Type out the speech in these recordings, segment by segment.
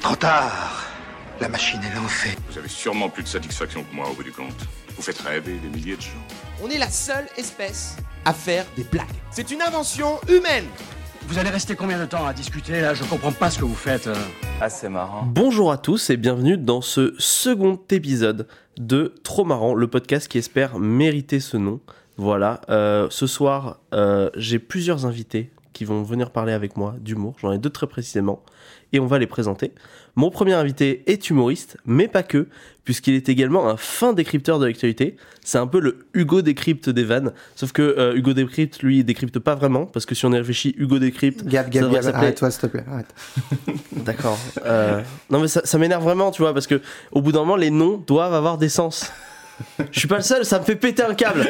Trop tard. La machine est lancée. Vous avez sûrement plus de satisfaction que moi au bout du compte. Vous faites rêver des milliers de gens. On est la seule espèce à faire des blagues. C'est une invention humaine. Vous allez rester combien de temps à discuter là? Je comprends pas ce que vous faites. euh. Ah, c'est marrant. Bonjour à tous et bienvenue dans ce second épisode de Trop Marrant, le podcast qui espère mériter ce nom. Voilà, euh, ce soir, euh, j'ai plusieurs invités qui vont venir parler avec moi d'humour, j'en ai deux très précisément, et on va les présenter. Mon premier invité est humoriste, mais pas que, puisqu'il est également un fin décrypteur de l'actualité. C'est un peu le Hugo décrypte des vannes, sauf que euh, Hugo décrypte, lui, il décrypte pas vraiment, parce que si on y réfléchit, Hugo décrypte, Gab, Gab, Gab, arrête-toi s'il te plaît, arrête. D'accord. Euh, non mais ça, ça m'énerve vraiment, tu vois, parce que au bout d'un moment, les noms doivent avoir des sens. Je suis pas le seul, ça me fait péter un câble.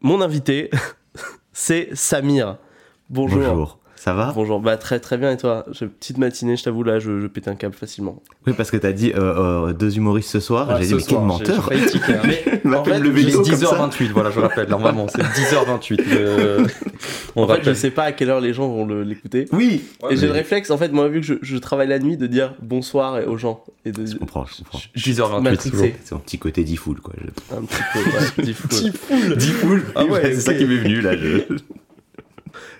Mon invité, c'est Samir. Bonjour. Bonjour. Ça va Bonjour. Bah très très bien et toi? Une petite matinée, je t'avoue là, je, je pète un câble facilement. Oui, parce que t'as dit euh, euh, deux humoristes ce soir. Ah, J'ai dit, ce mais quel soir, menteur tiquer, hein. Mais en fait le est dos comme ça. 10h28, voilà, je rappelle. Normalement, c'est 10h28. le- On En fait, je sais pas à quelle heure les gens vont le- l'écouter. Oui et j'ai mais- le réflexe, en fait, moi vu que je, je travaille la nuit, de dire bonsoir aux gens et de. Je comprends, je comprends. 10h28. Matrixé. toujours. C'est mon petit côté difool, quoi. Je... Un petit peu. ouais, Ah ouais, c'est ça qui m'est venu, là.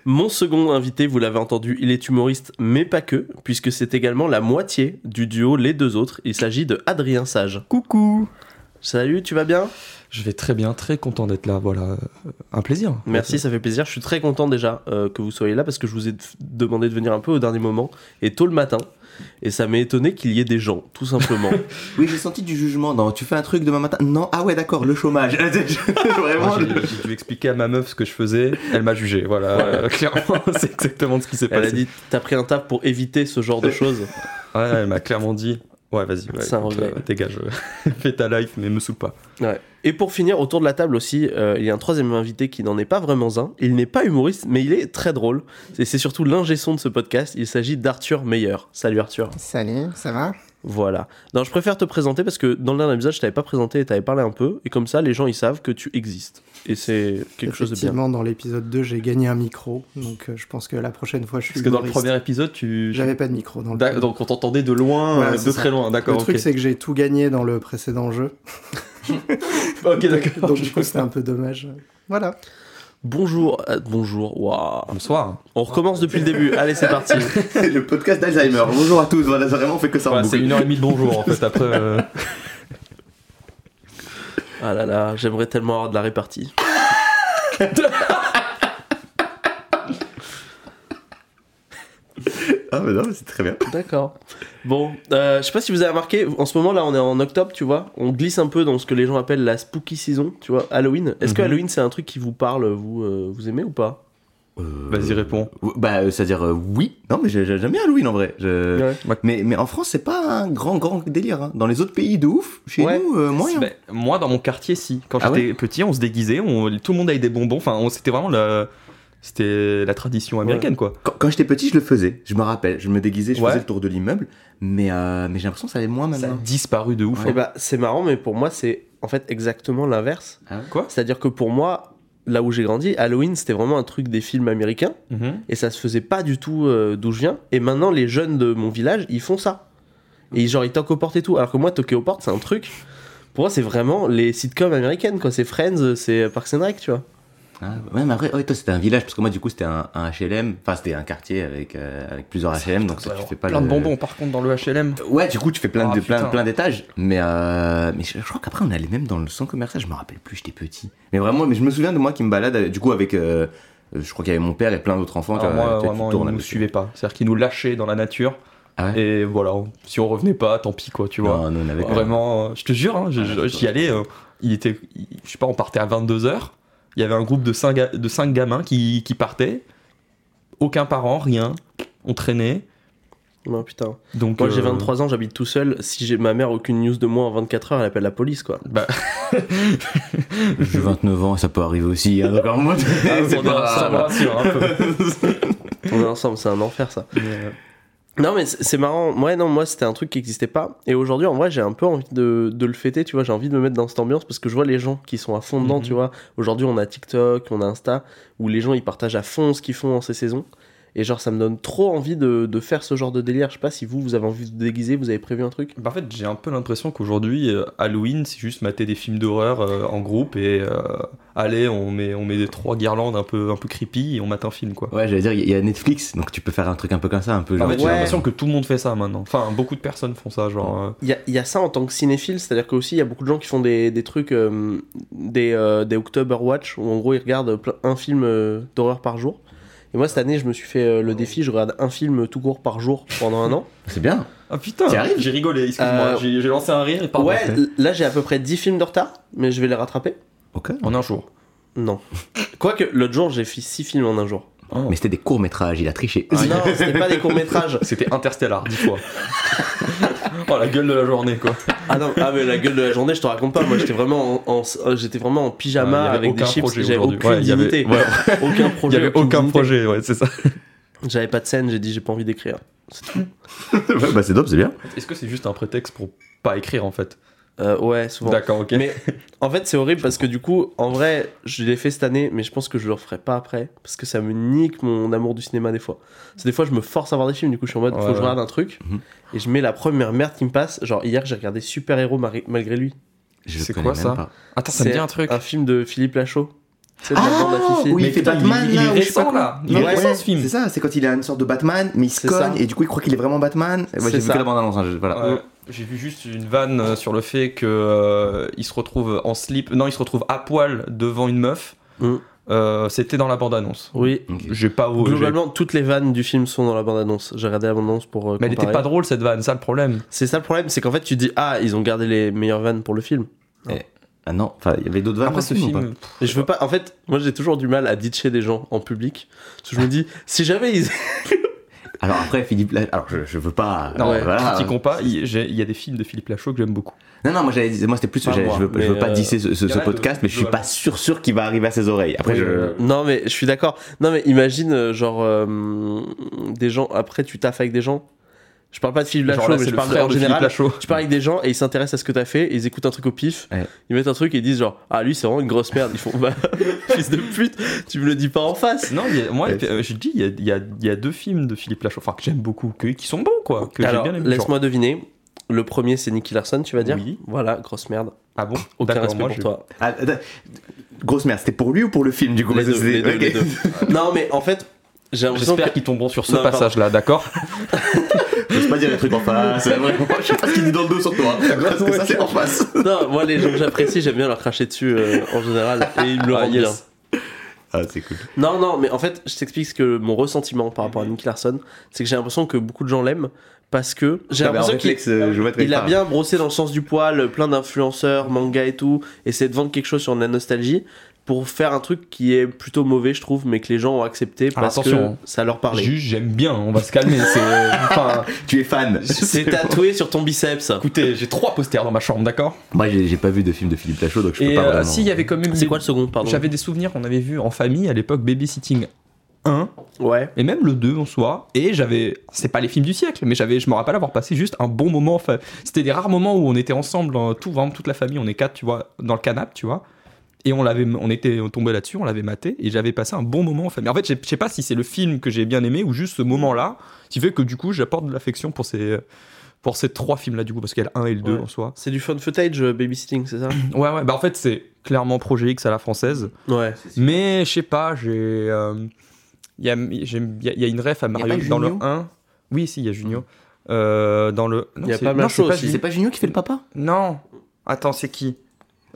Mon second invité, vous l'avez entendu, il est humoriste, mais pas que, puisque c'est également la moitié du duo Les Deux Autres. Il s'agit de Adrien Sage. Coucou. Salut, tu vas bien? Je vais très bien, très content d'être là. Voilà, un plaisir. Merci, ça fait plaisir. Je suis très content déjà euh, que vous soyez là parce que je vous ai demandé de venir un peu au dernier moment et tôt le matin. Et ça m'est étonné qu'il y ait des gens, tout simplement. Oui, j'ai senti du jugement. dans tu fais un truc demain matin? Non, ah ouais, d'accord, le chômage. Vraiment, J'ai dû expliquer à ma meuf ce que je faisais. Elle m'a jugé. Voilà, euh, clairement, c'est exactement ce qui s'est Elle passé. a dit T'as pris un taf pour éviter ce genre de choses. Ouais, elle m'a clairement dit. Ouais, vas-y, ouais, C'est un écoute, regret. euh, dégage, fais ta life, mais me saoule pas. Ouais. Et pour finir, autour de la table aussi, euh, il y a un troisième invité qui n'en est pas vraiment un. Il n'est pas humoriste, mais il est très drôle. Et c'est surtout l'ingé son de ce podcast. Il s'agit d'Arthur Meyer. Salut Arthur. Salut, ça va? Voilà. Non, je préfère te présenter parce que dans le dernier épisode, je t'avais pas présenté et t'avais parlé un peu. Et comme ça, les gens, ils savent que tu existes. Et c'est quelque chose de bien. Effectivement, dans l'épisode 2, j'ai gagné un micro, donc euh, je pense que la prochaine fois, je suis Parce que dans le humoriste. premier épisode, tu. J'avais pas de micro dans le premier. Donc on t'entendait de loin, Voilà, euh, c'est de ça. très loin, Le d'accord. truc, ok. c'est que j'ai tout gagné dans le précédent jeu, Ok, d'accord. donc du coup, c'était un peu dommage. Voilà. Bonjour. euh, bonjour. Waouh. Bonsoir. On recommence depuis le début. Allez, c'est parti. le podcast d'Alzheimer. Bonjour à tous. Voilà, c'est vraiment on fait que ça en Voilà, c'est une heure et demie de bonjour en fait. Après, euh, Ah là là, j'aimerais tellement avoir de la répartie. Ah, mais non, mais c'est très bien. D'accord. Bon, euh, je sais pas si vous avez remarqué, en ce moment là, on est en octobre, tu vois. On glisse un peu dans ce que les gens appellent la spooky season, tu vois, Halloween. Est-ce que Mhm. Halloween c'est un truc qui vous parle, vous, euh, vous aimez ou pas? Euh, Vas-y, réponds. Bah, euh, c'est-à-dire, euh, oui. Non, mais j'ai- j'ai- j'aime bien Halloween en vrai. Je- Ouais. mais, mais en France, c'est pas un grand, grand délire. hein. Dans les autres pays de ouf, chez Ouais. nous, euh, moyen. Ben, moi, dans mon quartier, si. Quand Ah j'étais petit, on se déguisait, on- tout le monde avait des bonbons. Enfin, on- c'était vraiment la, c'était la tradition américaine, quoi. Quand, quand j'étais petit, je le faisais. Je me rappelle. Je me déguisais, je Ouais. faisais le tour de l'immeuble. Mais, euh, mais j'ai l'impression que ça allait moins Ça a maintenant. disparu de ouf. Eh hein. bah, c'est marrant, mais pour moi, c'est en fait exactement l'inverse. Ah Quoi? C'est-à-dire que pour moi, là où j'ai grandi, Halloween c'était vraiment un truc des films américains Mhm. et ça se faisait pas du tout euh, d'où je viens. Et maintenant, les jeunes de mon village, ils font ça. Et genre, ils toquent aux portes et tout. Alors que moi, toquer aux portes, c'est un truc. Pour moi, c'est vraiment les sitcoms américaines, quoi. C'est Friends, c'est Parks and Rec, tu vois. Ah, ouais, mais après, ouais, toi, c'était un village. Parce que moi, du coup, c'était un, un HLM. Enfin, c'était un quartier avec, euh, avec plusieurs HLM. Donc, ça, tu fais pas Plein le- de bonbons, par contre, dans le HLM. Ouais, du coup, tu fais plein, Ah, de, plein, putain. plein d'étages. Mais, euh, mais je, je crois qu'après, on allait même dans le centre commercial. Je me rappelle plus, j'étais petit. Mais vraiment, mais je me souviens de moi qui me balade, euh, du coup, avec. euh, je crois qu'il y avait mon père et plein d'autres enfants. Tu vraiment, ils nous suivaient pas. C'est-à-dire qu'ils nous lâchaient dans la nature. Ah ouais Et voilà, si on revenait pas, tant pis, quoi, tu vois. Non, nous, on avait. Vraiment, je te jure, hein, Ah, j'y allais, il était, je sais pas, on partait à 22h, il y avait un groupe de 5, de cinq gamins qui, qui partaient, aucun parent, rien, on traînait, Non, putain. donc... Moi, j'ai euh, 23 ans, j'habite tout seul. Si j'ai ma mère aucune news de moi en 24 heures, elle appelle la police, quoi. Bah, J'ai 29 ans, ça peut arriver aussi. Hein, donc, en mode, ah, on pas- me rassure un peu. On est ensemble, c'est un enfer, ça. Mais, euh, Non, mais c'est marrant. Ouais, non, moi, c'était un truc qui n'existait pas. Et aujourd'hui, en vrai, j'ai un peu envie de, de le fêter, tu vois. J'ai envie de me mettre dans cette ambiance parce que je vois les gens qui sont à fond dedans, Mhm. tu vois. Aujourd'hui, on a TikTok, on a Insta, où les gens, ils partagent à fond ce qu'ils font en ces saisons. Et genre, ça me donne trop envie de, de faire ce genre de délire. Je sais pas si vous, vous avez envie de vous déguiser, vous avez prévu un truc Bah, en fait, j'ai un peu l'impression qu'aujourd'hui, euh, Halloween, c'est juste mater des films d'horreur euh, en groupe et euh, allez, on met, on met des trois guirlandes un peu, un peu creepy et on mate un film, quoi. Ouais, j'allais dire, il y a Netflix, donc tu peux faire un truc un peu comme ça, un peu En genre. fait, j'ai Ouais. l'impression que tout le monde fait ça maintenant. Enfin, beaucoup de personnes font ça, genre. euh, Il y a, il y a ça en tant que cinéphile, c'est-à-dire qu'aussi il y a beaucoup de gens qui font des, des trucs, euh, des, euh, des October Watch, où en gros ils regardent un film euh, d'horreur par jour. Et moi cette année je me suis fait euh, le défi, je regarde un film tout court par jour pendant un an. C'est bien. Ah putain, T'y arrives j'ai rigolé, excuse-moi. Euh, J'ai j'ai lancé un rire et pardon. ouais, l- là j'ai à peu près 10 films de retard, mais je vais les rattraper. Ok. En un jour. Non. Quoique l'autre jour j'ai fait 6 films en un jour. Mais c'était des courts-métrages, il a triché. non, c'était pas des courts-métrages. C'était Interstellar, dix fois. oh la gueule de la journée, quoi. Ah non, ah mais la gueule de la journée, je te raconte pas. Moi j'étais vraiment en, en- euh, j'étais vraiment en pyjama avec des chips, projet j'avais aucune Ouais, il y avait- dignité. ouais. Aucun Il y projet. avait aucun dignité. projet, ouais, c'est ça. J'avais pas de scène, j'ai dit j'ai pas envie d'écrire. C'est tout. Bah c'est dope, c'est bien. Est-ce que c'est juste un prétexte pour pas écrire en fait? Euh, ouais, souvent. D'accord, ok. Mais en fait, c'est horrible parce que du coup, en vrai, je l'ai fait cette année, mais je pense que je le referai pas après parce que ça me nique mon amour du cinéma des fois. C'est des fois, je me force à voir des films, du coup, je suis en mode, faut Ouais, que je regarde un truc Mhm. et je mets la première merde qui me passe. Genre, hier, j'ai regardé Super Héros malgré lui. C'est quoi, même ça pas. Attends, ça me C'est dit un truc. Un film de Philippe Lachaud. De Ah, bande à Fifi. oui, Mais il fait putain, Batman il- il est là, récent, là. Il est Ouais, récent, ce film. C'est ça, c'est quand il a une sorte de Batman, mais il se C'est cogne et du coup il croit qu'il est vraiment Batman. Ouais, C'est j'ai vu que la bande annonce, hein, je- voilà. Ouais. J'ai vu juste une vanne euh, sur le fait que euh, il se retrouve en slip. Non, il se retrouve à poil devant une meuf. Mm. Euh, C'était dans la bande-annonce. Oui. J'ai pas. Globalement, toutes les vannes du film sont dans la bande-annonce. J'ai regardé la bande-annonce pour. euh, Mais elle était pas drôle cette vanne, ça le problème. C'est ça le problème, c'est qu'en fait, tu te dis, ah, ils ont gardé les meilleures vannes pour le film. Ah non, enfin il y avait d'autres vannes. Après ce film, je veux pas. En fait, moi j'ai toujours du mal à ditcher des gens en public. Parce que je me dis, si jamais ils. Alors après Philippe, La- alors je, je veux pas. non, euh, voilà. critiquons pas. Il y a des films de Philippe Lachaud que j'aime beaucoup. Non non, moi j'avais dit, moi c'était plus, moi, je veux, je veux pas euh, disser ce, podcast, mais je suis pas sûr sûr qu'il va arriver à ses oreilles. Après Oui, je. oui, Non, mais je suis d'accord. Non, mais imagine, euh, genre, euh, des gens. Après, tu taffes avec des gens. Je parle pas de Philippe Lachaud, là, mais je le parle en général. Tu parles avec des gens et ils s'intéressent à ce que t'as fait, et ils écoutent un truc au pif, Ouais. ils mettent un truc et ils disent genre ah lui c'est vraiment une grosse merde. Ils font bah fils de pute, tu me le dis pas en face. Non, a- moi, Ouais. euh, j'ai dit, il y a, il y a- il y a deux films de Philippe Lachaud, enfin que j'aime beaucoup, que- qui sont bons quoi, que j'ai Alors bien aimé. laisse-moi deviner. Le premier c'est Nicky Larson, tu vas dire. Oui. Voilà, grosse merde. Ah bon Aucun respect moi, pour toi. Ah. Grosse merde, c'était pour lui ou pour le film du coup Les deux, les deux, c'est- les ok. deux. non mais en fait j'ai l'impression J'espère qu'ils tomberont sur ce passage-là, d'accord J'ose pas dire les trucs en face. vraiment, je sais pas ce qu'il dit dans le dos sur toi. Parce que ça c'est en face. non moi les gens que j'apprécie j'aime bien leur cracher dessus euh, en général et ils me le Ah, rendent bien. Ah c'est cool. Non, non, mais en fait, je t'explique ce que mon ressentiment par rapport à Nicky Larson, c'est que j'ai l'impression que beaucoup de gens l'aiment parce que j'ai un l'impression qu'il euh, je il a bien brossé dans le sens du poil plein d'influenceurs, manga et tout, essayer de vendre quelque chose sur la nostalgie pour faire un truc qui est plutôt mauvais, je trouve, mais que les gens ont accepté Alors, parce attention. que ça leur parlait. Juste, j'aime bien, on va se calmer. Euh, enfin, Tu es fan. C'est tatoué sur ton biceps. écoutez, j'ai trois posters dans ma chambre, d'accord? Moi j'ai j'ai pas vu de film de Philippe Lachaud donc je peux Et pas euh, vraiment. si, il y avait quand même. C'est des- quoi le second, pardon? J'avais des souvenirs qu'on avait vus en famille à l'époque, Babysitting 1, Ouais. et même le 2 en soi. Et j'avais. C'est pas les films du siècle, mais j'avais, je me rappelle avoir passé juste un bon moment. Enfin, c'était des rares moments où on était ensemble, hein, tout, vraiment toute la famille, on est quatre, tu vois, dans le canapé, tu vois. Et on l'avait, on était tombé là-dessus, on l'avait maté, et j'avais passé un bon moment en famille. En fait, je sais pas si c'est le film que j'ai bien aimé ou juste ce moment-là, qui fait que du coup, j'apporte de l'affection pour ces, pour ces trois films-là, du coup, parce qu'il y a le 1 et le 2 Ouais. en soi. C'est du fun footage euh, babysitting, c'est ça Ouais, ouais, bah en fait, c'est clairement Projet X à la française. Ouais. Mais je sais pas, j'ai. euh, Il y, a, il y a- il y a une ref à Mario dans le Junio 1. Oui, si, il y a Junio. Euh, dans le. non, Il y a c'est- pas non. Junio. C'est pas Junio qui fait le papa? Non. Attends, c'est qui?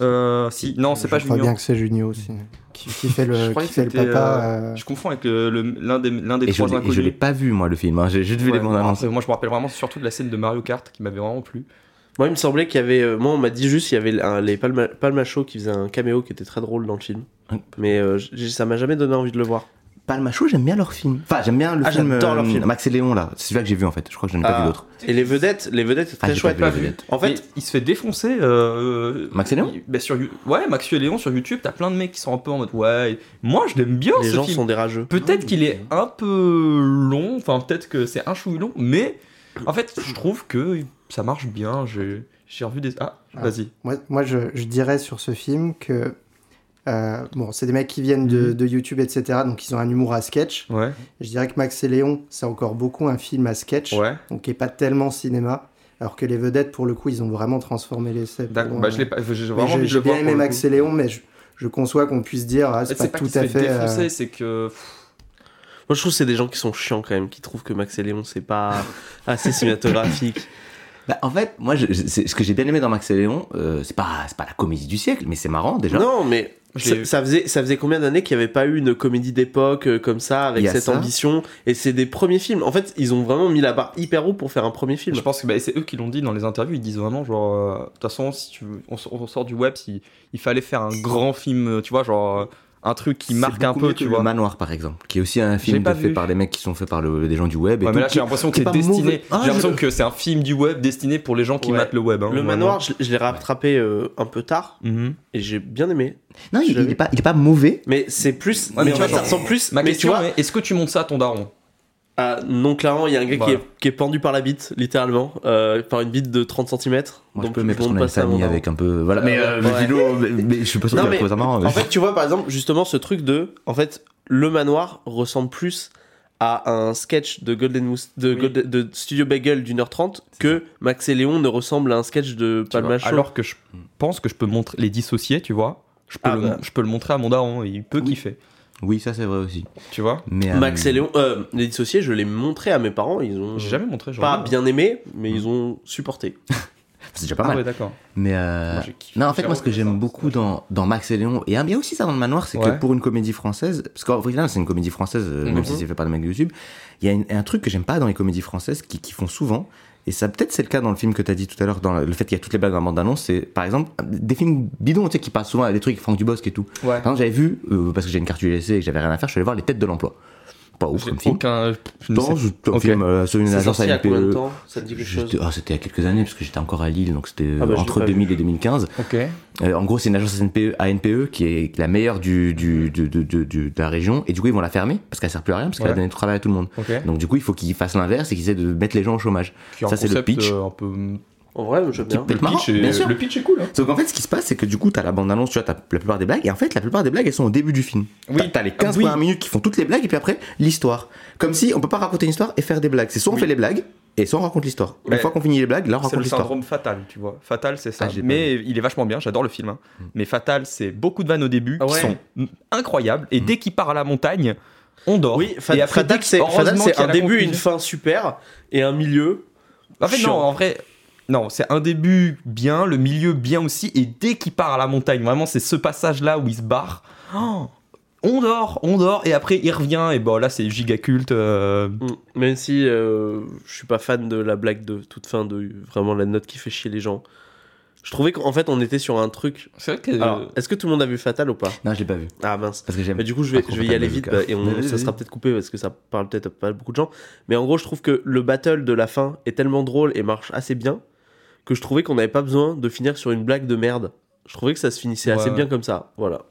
Euh, Si, non, c'est Je pas crois Junio. bien que c'est Junio aussi. Qui, qui fait Je le, qui que fait le c'était, papa. euh, euh, Je confonds avec le- le- l'un des, l'un des Et je trois l'ai- et inconnus. je l'ai pas vu moi le film, hein. j'ai juste vu Ouais, les bandes annonces. moi, je me rappelle vraiment surtout de la scène de Mario Kart qui m'avait vraiment plu. Moi, il me semblait qu'il y avait. euh, moi, on m'a dit juste qu'il y avait un- les Palma, Palma Show qui faisait un caméo qui était très drôle dans le film. Mais euh, ça m'a jamais donné envie de le voir. Palmacho, j'aime bien leur film. Enfin, j'aime bien le Ah, film. j'adore leur film. Max et Léon là, c'est celui-là que j'ai vu en fait. Je crois que je n'en ai pas Ah. vu d'autres. Et les vedettes, les vedettes, c'est Ah, très chouette. pas vu. En fait, Mais il se fait défoncer. Euh, Max et Léon il- bah, sur, Ouais, Max et Léon sur YouTube, t'as plein de mecs qui sont un peu en mode Ouais, moi je l'aime bien les ce gens film. sont des rageux. Peut-être qu'il est un peu long, enfin peut-être que c'est un chouille long, mais en fait je trouve que ça marche bien. J'ai j'ai revu des. Ah, Ah. vas-y. Moi, moi je, je dirais sur ce film que Euh, bon, c'est des mecs qui viennent de, Mhm. de YouTube, etc. Donc ils ont un humour à sketch. Ouais, Je dirais que Max et Léon, c'est encore beaucoup un film à sketch, ouais. donc qui est pas tellement cinéma. Alors que les vedettes, pour le coup, ils ont vraiment transformé l'essai. pour, D'accord. euh, Bah, je l'ai pas. J'ai vraiment envie de le aimé Max coup. et Léon, mais je, je conçois qu'on puisse dire, ah, c'est pas tout à fait euh, c'est que. Moi, je trouve que c'est des gens qui sont chiants quand même, qui trouvent que Max et Léon, c'est pas assez cinématographique. Bah, en fait, moi, je- je- c'est- ce que j'ai bien aimé dans Max et Léon, euh, c'est pas, c'est pas la comédie du siècle, mais c'est marrant déjà. Non, mais ça, faisait, ça faisait combien d'années qu'il n'y avait pas eu une comédie d'époque euh, comme ça, avec cette ça. ambition? Et c'est des premiers films. En fait, ils ont vraiment mis la barre hyper haut pour faire un premier film. Je pense que bah, c'est eux qui l'ont dit dans les interviews. Ils disent vraiment genre, euh, de toute façon, si tu veux, on, on sort du web, si, il fallait faire un grand film, euh, tu vois, genre euh, un truc qui marque un peu, tu vois. Le Manoir, par exemple, qui est aussi un film fait vu. par des mecs qui sont faits par le- des gens du web. Et Ouais, tout, mais là, j'ai l'impression que c'est destiné. mauvais. Ah, j'ai l'impression je- que c'est un film du web destiné pour les gens qui Ouais. matent le web. hein, Le manoir, je, je l'ai rattrapé euh, un peu tard Mhm. et j'ai bien aimé. Non, il, il est pas, il est pas mauvais. Mais c'est plus. Ouais, mais mais tu vois, ça ressemble plus. Ma mais tu question est-ce que tu montes ça à ton daron? Ah, non, clairement, il y a un gars qui, est, qui est pendu par la bite, littéralement, euh, par une bite de 30 cm. Moi, je peux, mais parce qu'on a une famille avec un peu. Voilà. Mais, euh, Ouais. mais Philo, mais, mais je suis pas sûr Non, mais marrant. En fait, tu vois, par exemple, justement, ce truc de. En fait, le manoir ressemble plus à un sketch de Golden Moose, de, Oui. Golden- de Studio Bagel d'une heure trente que Max et Léon ne ressemblent à un sketch de Palma Show. Alors que je pense que je peux montrer les dissocier, tu vois. Je peux, Ah le, bah. je peux le montrer à mon daron et il peut Oui. kiffer, Oui, ça c'est vrai aussi. tu vois. Mais, euh, Max et Léon, euh, les dissociés, je l'ai montré à mes parents, ils ont J'ai jamais montré. pas bien aimé, mais ils ont supporté. C'est déjà pas Ah mal. ouais, d'accord. Mais euh, non, en fait, moi, ce que j'aime beaucoup dans, dans Max et Léon, et il y a aussi ça dans le manoir, c'est Ouais. que pour une comédie française, parce qu'en final, c'est une comédie française, euh, Mhm. même si c'est fait par des mecs de YouTube, il y a une- un truc que j'aime pas dans les comédies françaises qui, qui font souvent, et ça peut-être c'est le cas dans le film que tu as dit tout à l'heure, dans le fait qu'il y a toutes les blagues dans la bande-annonce, c'est par exemple des films bidons, tu sais, qui passent souvent à des trucs, Franck Dubosc et tout. Ouais. Par exemple, j'avais vu, euh, parce que j'ai une carte ULC et que j'avais rien à faire, je suis allé voir Les Têtes de l'Emploi. Pas ouf comme film. aucun. je Non, sais- c'est un Ok. film euh, sur une C'est agence ANPE. temps Ça te dit quelque chose ah, c'était il y a quelques années parce que j'étais encore à Lille, donc c'était Ah bah, je l'ai entre pas 2000 et 2015. Ok. Euh, en gros, c'est une agence ANPE, ANPE qui est la meilleure du, du, du- du- du- du- de la région, et du coup, ils vont la fermer parce qu'elle sert plus à rien, parce qu'elle Ouais. a donné du travail à tout le monde. Ok. Donc, du coup, il faut qu'ils fassent l'inverse et qu'ils essaient de mettre les gens au chômage. Qui Ça, c'est le pitch. euh, un peu. En vrai, j'aime bien. Le marrant, pitch, est... bien sûr. le pitch est cool. Hein. Sauf qu'en fait, ce qui se passe, c'est que du coup, t'as la bande-annonce, tu vois, t'as la plupart des blagues, et en fait, la plupart des blagues, elles sont au début du film. Oui. T'as- les 15 Oui. premières minutes qui font toutes les blagues, et puis après, l'histoire. Comme si on peut pas raconter une histoire et faire des blagues. C'est soit on Oui. fait les blagues, et soit on raconte l'histoire. Une fois qu'on finit les blagues, là, on C'est raconte le l'histoire. syndrome fatal, tu vois. Fatal, c'est ça. Ah, mais il est vachement bien, j'adore le film. hein. Mais Fatal, c'est beaucoup de vannes au début Ah qui sont mm, incroyables. Et dès qu'il part à la montagne, on dort. Oui, Fa- et après, Fatal, dès que- c'est c'est un début et une fin super, et un milieu. En fait, non, en vrai. Non, c'est un début bien, le milieu bien aussi, et dès qu'il part à la montagne, vraiment, c'est ce passage-là où il se barre. Oh, on dort, on dort, et après il revient, et bon là c'est giga culte. euh, Mm. Même si euh, je suis pas fan de la blague de toute fin, de vraiment la note qui fait chier les gens. Je trouvais qu'en fait on était sur un truc. C'est vrai que. Alors, est-ce que tout le monde a vu Fatal ou pas? Non, je l'ai pas vu. Ah mince. Parce que j'aime. Mais du coup, je vais, je y aller vite bah, et on, ça sera peut-être coupé parce que ça parle peut-être à pas beaucoup de gens. Mais en gros, je trouve que le battle de la fin est tellement drôle et marche assez bien que je trouvais qu'on n'avait pas besoin de finir sur une blague de merde. Je trouvais que ça se finissait Ouais, assez ouais. bien comme ça. Voilà.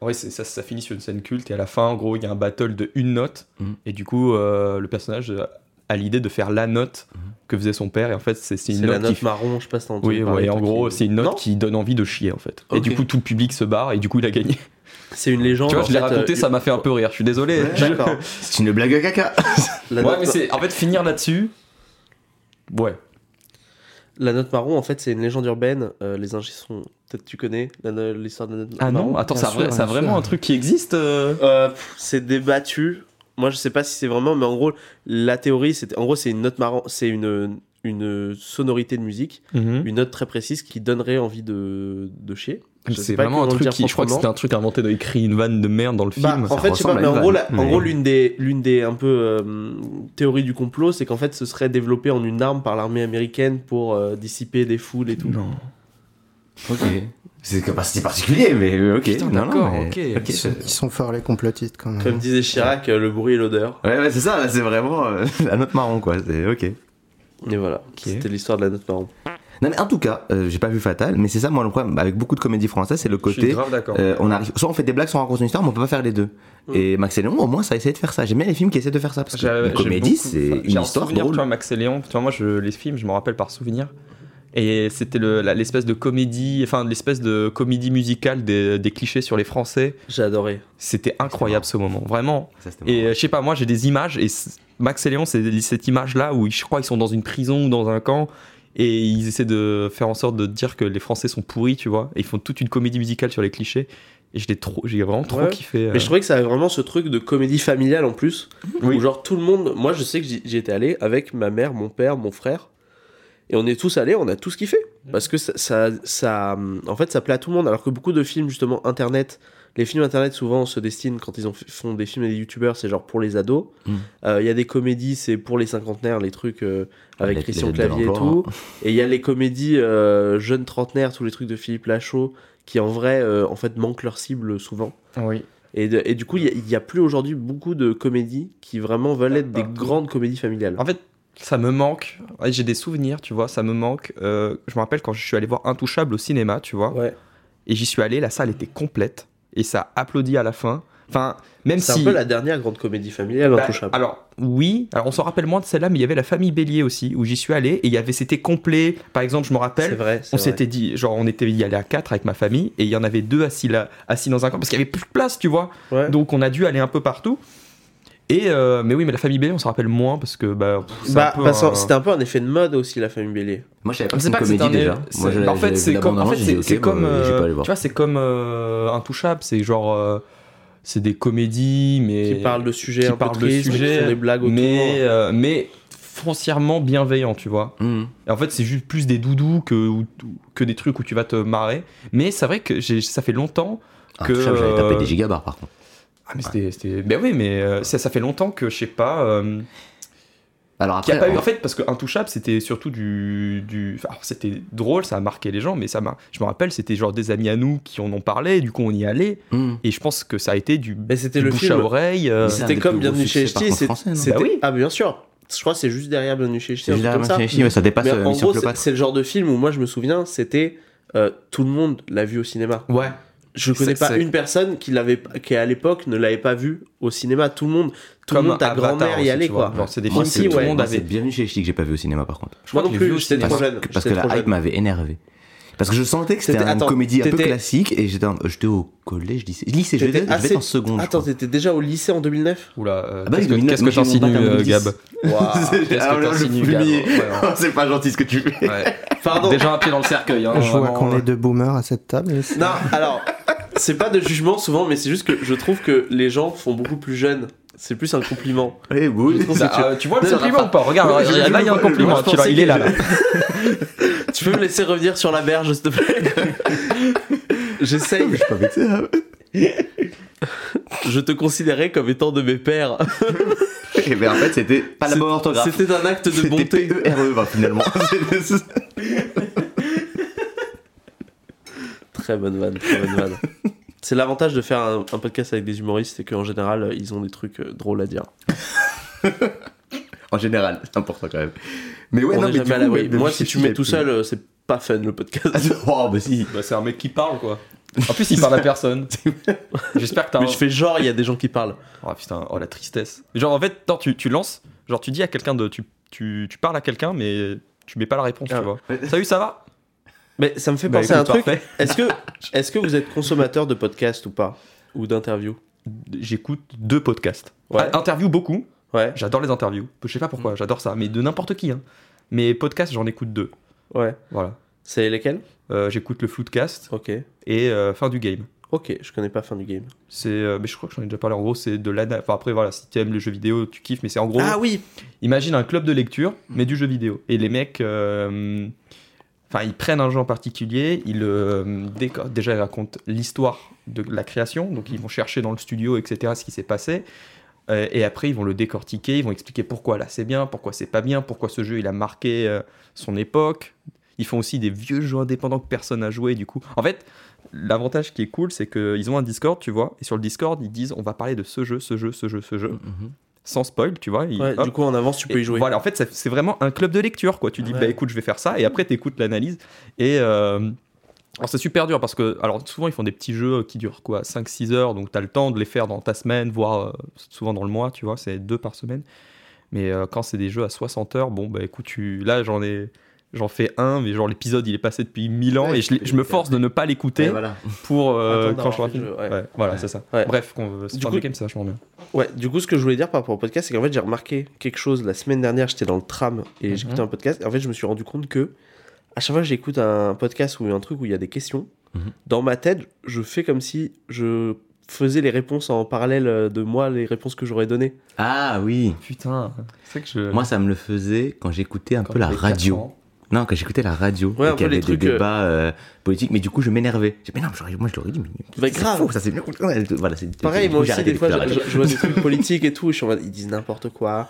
Ouais, c'est- ça, ça finit sur une scène culte et à la fin, en gros, il y a un battle de une note Mhm. et du coup, euh, le personnage a l'idée de faire la note Mhm. que faisait son père et en fait, c'est c'est C'est une la note, note qui. marron, je sais pas si t'as entendu Oui, ouais, en gros, qui- c'est une note Non qui donne envie de chier en fait. Et du coup, tout le public se barre et du coup, il a gagné. C'est une légende. tu vois, en je l'ai fait, raconté, euh, ça m'a fait un peu rire. Je suis désolé. D'accord. C'est une blague à caca. Ouais, note- mais c'est en fait finir là-dessus. Ouais. La note marron, en fait, c'est une légende urbaine. Euh, les ingés sont. Peut-être tu connais l'histoire de la note Ah marron non, attends, bien ça a, sûr, vrai- ça a bien vraiment un truc qui existe euh Euh, c'est débattu. Moi, je sais pas si c'est vraiment, mais en gros, la théorie, c'est en gros, c'est une note marron, c'est une une sonorité de musique, Mhm. une note très précise qui donnerait envie de, de chier. C'est vraiment un truc qui. Je crois que c'était un truc inventé de écrit une vanne de merde dans le film. Bah, en ça fait, je sais pas, mais en gros, la- en l'une des, l'une des un peu euh, théories du complot, c'est qu'en fait, ce serait développé en une arme par l'armée américaine pour euh, dissiper des foules et tout. Non. Ok. C'est que- c'est particulier, mais euh, ok. Putain, Non, non, d'accord, mais- ok. ok, Ils sont, ils sont forts, les complotistes, quand même. Comme disait Chirac, le bruit et l'odeur. Ouais, ouais, c'est ça, là, c'est vraiment euh, la note marron, quoi. C'est ok. Et voilà, c'était l'histoire de la note marron. Non, mais en tout cas, euh, j'ai pas vu Fatal, mais c'est ça, moi, le problème avec beaucoup de comédies françaises, c'est le Je suis côté. grave d'accord. euh, on arrive, soit on fait des blagues, soit on raconte une histoire, mais on peut pas faire les deux. Mm. Et Max et Léon, au moins, ça a essayé de faire ça. J'aime bien les films qui essaient de faire ça. Parce que une comédie, beaucoup- c'est une un histoire souvenir, drôle. Tu vois, Max et Léon, tu vois, moi, je, les films, je me rappelle par souvenir. Et c'était le- la- l'espèce de comédie, enfin l'espèce de comédie musicale des, des clichés sur les Français. J'ai adoré. C'était incroyable ce moment, vraiment. Ça, Et euh, je sais pas, moi j'ai des images et Max et Léon, c'est cette image-là où ils- je crois qu'ils sont dans une prison ou dans un camp et ils essaient de faire en sorte de dire que les Français sont pourris, tu vois. Et ils font toute une comédie musicale sur les clichés. Et je l'ai trop, j'ai vraiment trop Ouais. kiffé. euh. Mais je trouvais que ça avait vraiment ce truc de comédie familiale en plus. Oui. Où genre tout le monde. Moi je sais que j'y j'y étais allé avec ma mère, mon père, mon frère. Et on est tous allés, on a tous kiffé. Parce que ça, ça, ça- En fait, ça plaît à tout le monde. Alors que beaucoup de films, justement, internet. Les films internet souvent se destinent quand ils ont, font des films et des youtubeurs, c'est genre pour les ados. Mm. Euh, Il y a des comédies, c'est pour les cinquantenaires, les trucs euh, avec Les- Christian les Clavier et tout. Et il y a les comédies euh, jeunes trentenaires, tous les trucs de Philippe Lachaud, qui en vrai, euh, en fait, manquent leur cible souvent. Oui. Et, de- et du coup, il y a- il n'y a, plus aujourd'hui beaucoup de comédies qui vraiment veulent être des grandes comédies familiales. En fait, ça me manque. Ouais, j'ai des souvenirs, tu vois, ça me manque. Euh, je me rappelle quand je suis allé voir Intouchable au cinéma, tu vois. Ouais. Et j'y suis allé, la salle était complète. Et ça applaudit à la fin. Enfin, même C'est si. un peu la dernière grande comédie familiale, Bah, Intouchable. alors oui, alors on s'en rappelle moins de celle-là, mais il y avait la famille Bélier aussi où j'y suis allé et il y avait c'était complet. Par exemple, je me c'est rappelle, vrai. on s'était dit genre on était y aller à quatre avec ma famille et il y en avait deux assis là, assis dans un camp parce qu'il y avait plus de place, tu vois. Ouais. Donc on a dû aller un peu partout. Et euh, mais oui, mais la famille Bélier, on s'en rappelle moins parce que bah Bah, un peu c'était un peu un effet de mode aussi, la famille Bélier. Moi, je savais pas que c'est c'était pas comédie un- déjà. Moi, je bah, en fait, c'est comme, en fait, c'est- comme, euh, tu vois, c'est comme euh, Intouchable, c'est genre, euh, c'est des comédies, mais Qui parlent de sujets qui un peu parlent de tristes, qui sujets, des blagues autour. mais euh, mais foncièrement bienveillants, tu vois. Mhm. Et en fait, c'est juste plus des doudous que ou- que des trucs où tu vas te marrer. Mais c'est vrai que ça fait longtemps. Ah, que, Intouchable, j'avais tapé des gigabars par contre. Ah, mais c'était, c'était- ben oui, mais euh, ça, ça fait longtemps que je sais pas. euh, Alors qu'il y a après, pas eu en- fait parce que Intouchable c'était surtout du, du enfin, c'était drôle ça a marqué les gens mais ça m'a je me rappelle c'était genre des amis à nous qui en ont parlé du coup on y allait Mhm. et je pense que ça a été du, Mais c'était le bouche film. à oreille euh, Mais C'était comme Bienvenue chez Ch'ti. c'était- Bah oui. Ah, bien sûr. Je crois que c'est juste derrière Bienvenue chez Ch'ti. Derrière. Machine ouais, ça dépasse Mais euh, en gros, c'est le genre de film où moi je me souviens, c'était euh, tout le monde l'a vu au cinéma. ouais Je connais pas une personne qui l'avait, qui à l'époque ne l'avait pas vu au cinéma. Tout le monde, tout Comme le monde, ta grand-mère y allait quoi. C'est des Moi films aussi, que tout ouais. le monde Moi, avait c'est Bienvenue chez les Ch'tis que j'ai pas vu au cinéma par contre. je crois Moi que non plus, j'étais trop jeune. Parce que la hype m'avait énervé. Parce que je sentais que c'était une comédie un peu classique et j'étais en- j'étais au collège, lycée. Lycée, je assez- en seconde. Attends, t'étais déjà au lycée en 2009 Oula, euh, Ah bah qu'est-ce que 2009, qu'est-ce que moi, j'ai mon t'insinues, euh, 2010. Gab Qu'est-ce Ah, que non, je t'insinues, Gab humilié. Ouais, ouais. C'est pas gentil ce que tu fais. Ouais. Pardon. déjà un pied dans le cercueil hein, Je vois qu'on est deux boomers à cette table. Non, alors, c'est pas de jugement souvent, mais c'est juste que je trouve que les gens font beaucoup plus jeunes. C'est plus un compliment. Eh oui, tu- euh, tu vois le compliment ou pas Regarde, Ouais, je- là, je- là, il y a un compliment. tu vois, il est là. Tu peux me laisser revenir sur la berge, s'il te plaît J'essaye. Je suis pas vexé. hein. Je te considérais comme étant de mes pères. Eh ben, en fait, c'était pas la bonne orthographe. C'était un acte de C'était bonté. P-E-R-E, bah, finalement. Très bonne vanne, très bonne vanne. C'est l'avantage de faire un, un podcast avec des humoristes, c'est qu'en général, ils ont des trucs euh, drôles à dire. en général, c'est important quand même. Mais ouais, On non, est mais jamais coup, Moi, si tu mets tout seul, euh, c'est pas fun le podcast. Oh, bah si. Bah, c'est un mec qui parle quoi. En plus, il parle à personne. J'espère que t'as. Mais un- je fais genre, il y a des gens qui parlent. Oh putain, oh la tristesse. Genre en fait, non, tu, tu lances, genre tu dis à quelqu'un de. Tu, tu, tu parles à quelqu'un, mais tu mets pas la réponse, Ah. tu vois. Salut, ça va? Mais ça me fait Bah, penser à un truc. Est-ce que, est que vous êtes consommateur de podcasts ou pas Ou d'interviews J'écoute deux podcasts. Ouais. Ah, interview beaucoup. Ouais, J'adore les interviews. Je sais pas pourquoi, j'adore ça. Mais de n'importe qui. Hein. Mais podcasts, j'en écoute deux. ouais. Voilà. C'est lesquels Euh, j'écoute le Floodcast Ok. et euh, Fin du Game. Ok, je connais pas fin du game. C'est, euh, mais je crois que j'en ai déjà parlé. En gros, c'est de l'ana. Enfin après, voilà, si tu aimes les jeux vidéo, tu kiffes. Mais c'est en gros. Ah oui Imagine un club de lecture, mais du jeu vidéo. Et les mecs, enfin, ils prennent un jeu en particulier, ils euh, déjà ils racontent l'histoire de la création, donc ils vont chercher dans le studio, etc., ce qui s'est passé. Euh, et après, ils vont le décortiquer, ils vont expliquer pourquoi là c'est bien, pourquoi c'est pas bien, pourquoi ce jeu il a marqué euh, son époque. Ils font aussi des vieux jeux indépendants que personne n'a joué, du coup. En fait, l'avantage qui est cool, c'est qu'ils ont un Discord, tu vois, et sur le Discord, ils disent on va parler de ce jeu, ce jeu, ce jeu, ce jeu, Mhm. Sans spoil, tu vois. Ouais, Du coup, en avance, tu peux y jouer. Voilà, en fait, c'est vraiment un club de lecture, quoi. Tu dis, Ouais. bah écoute, je vais faire ça, et après, tu écoutes l'analyse. Et euh, alors, c'est super dur parce que, alors, souvent, ils font des petits jeux qui durent quoi, 5-6 heures, donc tu as le temps de les faire dans ta semaine, voire euh, souvent dans le mois, tu vois, c'est deux par semaine. Mais euh, quand c'est des jeux à 60 heures, bon, bah écoute, tu... là, j'en ai. J'en fais un, mais genre l'épisode il est passé depuis 1000 ans Ouais, et je, je me force de ne pas l'écouter voilà. pour euh, Attends quand je ouais. Ouais, voilà, c'est ça. Ouais. Bref, qu'on- c'est Du un coup- game, c'est vachement bien. Ouais, du coup, ce que je voulais dire par rapport au podcast, c'est qu'en fait, j'ai remarqué quelque chose la semaine dernière. J'étais dans le tram et Mhm. j'écoutais un podcast. Et en fait, je me suis rendu compte que à chaque fois que j'écoute un podcast ou un truc où il y a des questions, Mhm. dans ma tête, je fais comme si je faisais les réponses en parallèle de moi, les réponses que j'aurais données. Ah oui. Putain, c'est que je. Moi, ça me le faisait quand j'écoutais un quand peu la radio. Non, quand j'écoutais la radio, Ouais, qu'il y avait trucs, des euh, débats euh, politiques, mais du coup, je m'énervais. J'ai dit, mais non, moi, je l'aurais dit, mais c'est grave. faux, ça c'est. Voilà, Pareil, moi aussi, des fois, je, je- vois des trucs politiques et tout, et je suis en mode, ils disent n'importe quoi.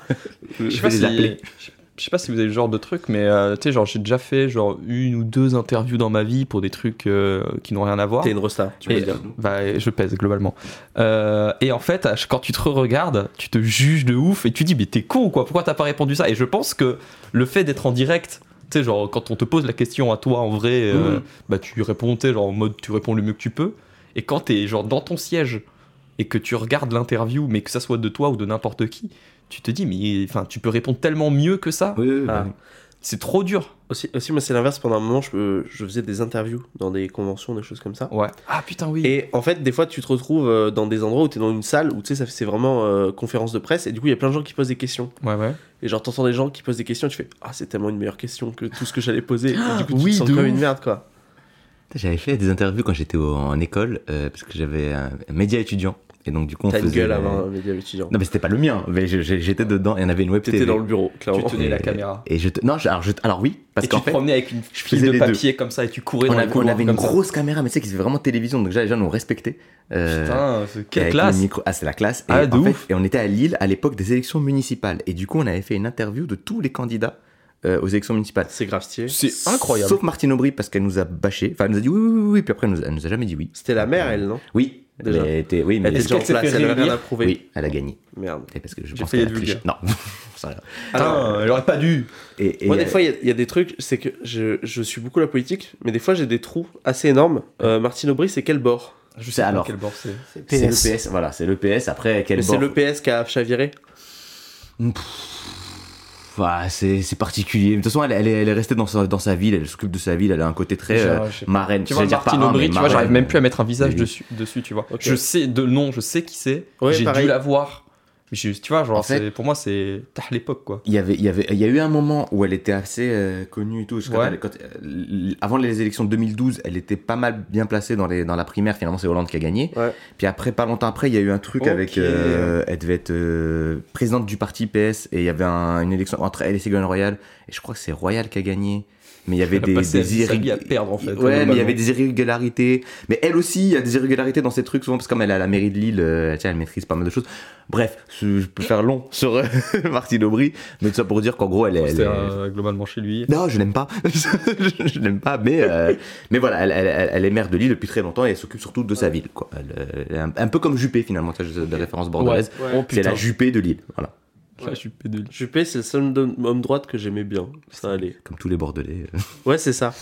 Je sais pas vais les si. appeler. Je je sais pas si vous avez le genre de truc, mais euh, tu sais, genre j'ai déjà fait genre une ou deux interviews dans ma vie pour des trucs euh, qui n'ont rien à voir. T'es une rosta, tu peux Et, le dire. bah, je pèse globalement. Euh, et en fait, quand tu te re-regardes, tu te juges de ouf et tu dis, mais t'es con quoi, pourquoi t'as pas répondu ça? Et je pense que le fait d'être en direct, tu sais, genre quand on te pose la question à toi en vrai, euh, bah tu réponds, tu sais, genre en mode tu réponds le mieux que tu peux. Et quand t'es genre dans ton siège et que tu regardes l'interview, mais que ça soit de toi ou de n'importe qui, tu te dis, mais enfin, tu peux répondre tellement mieux que ça. Oui, oui, Ah. C'est trop dur. Aussi, aussi, moi, c'est l'inverse. Pendant un moment, je, je faisais des interviews dans des conventions, des choses comme ça. Ouais. Ah putain, oui. Et en fait, des fois, tu te retrouves euh, dans des endroits où tu es dans une salle où tu sais, c'est vraiment euh, conférence de presse. Et du coup, il y a plein de gens qui posent des questions. Ouais, ouais. Et genre, t'entends des gens qui posent des questions et tu fais Ah, c'est tellement une meilleure question que tout ce que j'allais poser. Et du coup, tu oui, te sens de comme une merde, quoi. J'avais fait des interviews quand j'étais en école, euh, parce que j'avais un, un média étudiant. Et donc, du coup, on T'as une faisait. gueule avant un média étudiant. Non, mais c'était pas le mien, mais je- j'étais dedans et on avait une web T'étais TV. dans le bureau, clairement. Tu tenais Et- la caméra. Et je te- Non, je- alors, je- alors oui, parce et tu qu'en te fait. promenais avec une file faisais de les deux. papier comme ça et tu courais On dans les avait, on avait une comme ça. grosse caméra, mais tu sais, qui faisait vraiment télévision, donc déjà les gens nous respectaient. Euh, Putain, c'est- quelle avec classe micro- Ah, c'est la classe. Et, Ah, de en fait, ouf. et on était à Lille à l'époque des élections municipales. Et du coup, on avait fait une interview de tous les candidats euh, aux élections municipales. C'est grave stylé. C'est incroyable. Sauf Martine Aubry parce qu'elle nous a bâché. Enfin, elle nous a dit oui, oui, oui, oui. Puis après, elle nous a, elle nous a jamais dit oui. C'était la mère, elle, non? Oui. Déjà. Elle était, oui, mais Elle était déjà en place, elle avait rien à prouver. oui, elle a gagné. Merde. Et parce que je J'ai pense qu'elle a triché. vulgaire. Non. Putain, elle aurait pas dû. et, et, Moi, des euh, fois, il y a- il y, a des trucs, c'est que je, je suis beaucoup la politique, mais des fois, j'ai des trous assez énormes. Euh, Martine Aubry, c'est quel bord? Je sais alors quel bord c'est. c'est le PS. Voilà, c'est le PS. Après, quel Mais c'est bord le PS qui a chaviré? Bah, c'est c'est particulier. De toute façon, elle, elle, est, elle est restée dans sa, dans sa ville, elle s'occupe de sa ville, elle a un côté très euh, marraine. Tu vois, Martine Aubry, tu vois, j'arrive même plus à mettre un visage Oui. dessus, dessus, tu vois. Je sais de nom, je sais qui c'est. Ouais, J'ai dû la voir. Je- tu vois, genre, En fait- pour moi, c'est tard l'époque, quoi. Il y avait, il y avait, il y a eu un moment où elle était assez euh, connue et tout. parce que Quand Ouais. elle- quand- euh, avant les élections de 2012, elle était pas mal bien placée dans les, dans la primaire. Finalement, c'est Hollande qui a gagné. Ouais. Puis après, pas longtemps après, il y a eu un truc avec, euh, elle devait être présidente du parti PS et il y avait un- une élection entre elle et Ségolène Royal. Et je crois que c'est Royal qui a gagné. Mais il y avait des, passé des sa vie irrég- à perdre, en fait, Ouais, mais il y globalement. avait des irrégularités. Mais elle aussi, il y a des irrégularités dans ces trucs, souvent, parce que comme elle est à la mairie de Lille, euh, tiens, elle maîtrise pas mal de choses. Bref, je peux faire long sur euh, Martine Aubry, mais tout ça pour dire qu'en gros, elle est. elle est- euh, globalement chez lui. Non, je l'aime pas. je l'aime pas, mais, euh, mais voilà, elle, elle- elle- elle est maire de Lille depuis très longtemps et elle s'occupe surtout de sa ville. Quoi. Elle, euh, un, un peu comme Juppé finalement, de référence bordelaise. Ouais. Oh, C'est la Juppé de Lille, voilà. Ouais, je suis pédé. Juppé, c'est le seul homme droite que j'aimais bien. Ça allait. Comme tous les Bordelais. Ouais, c'est ça.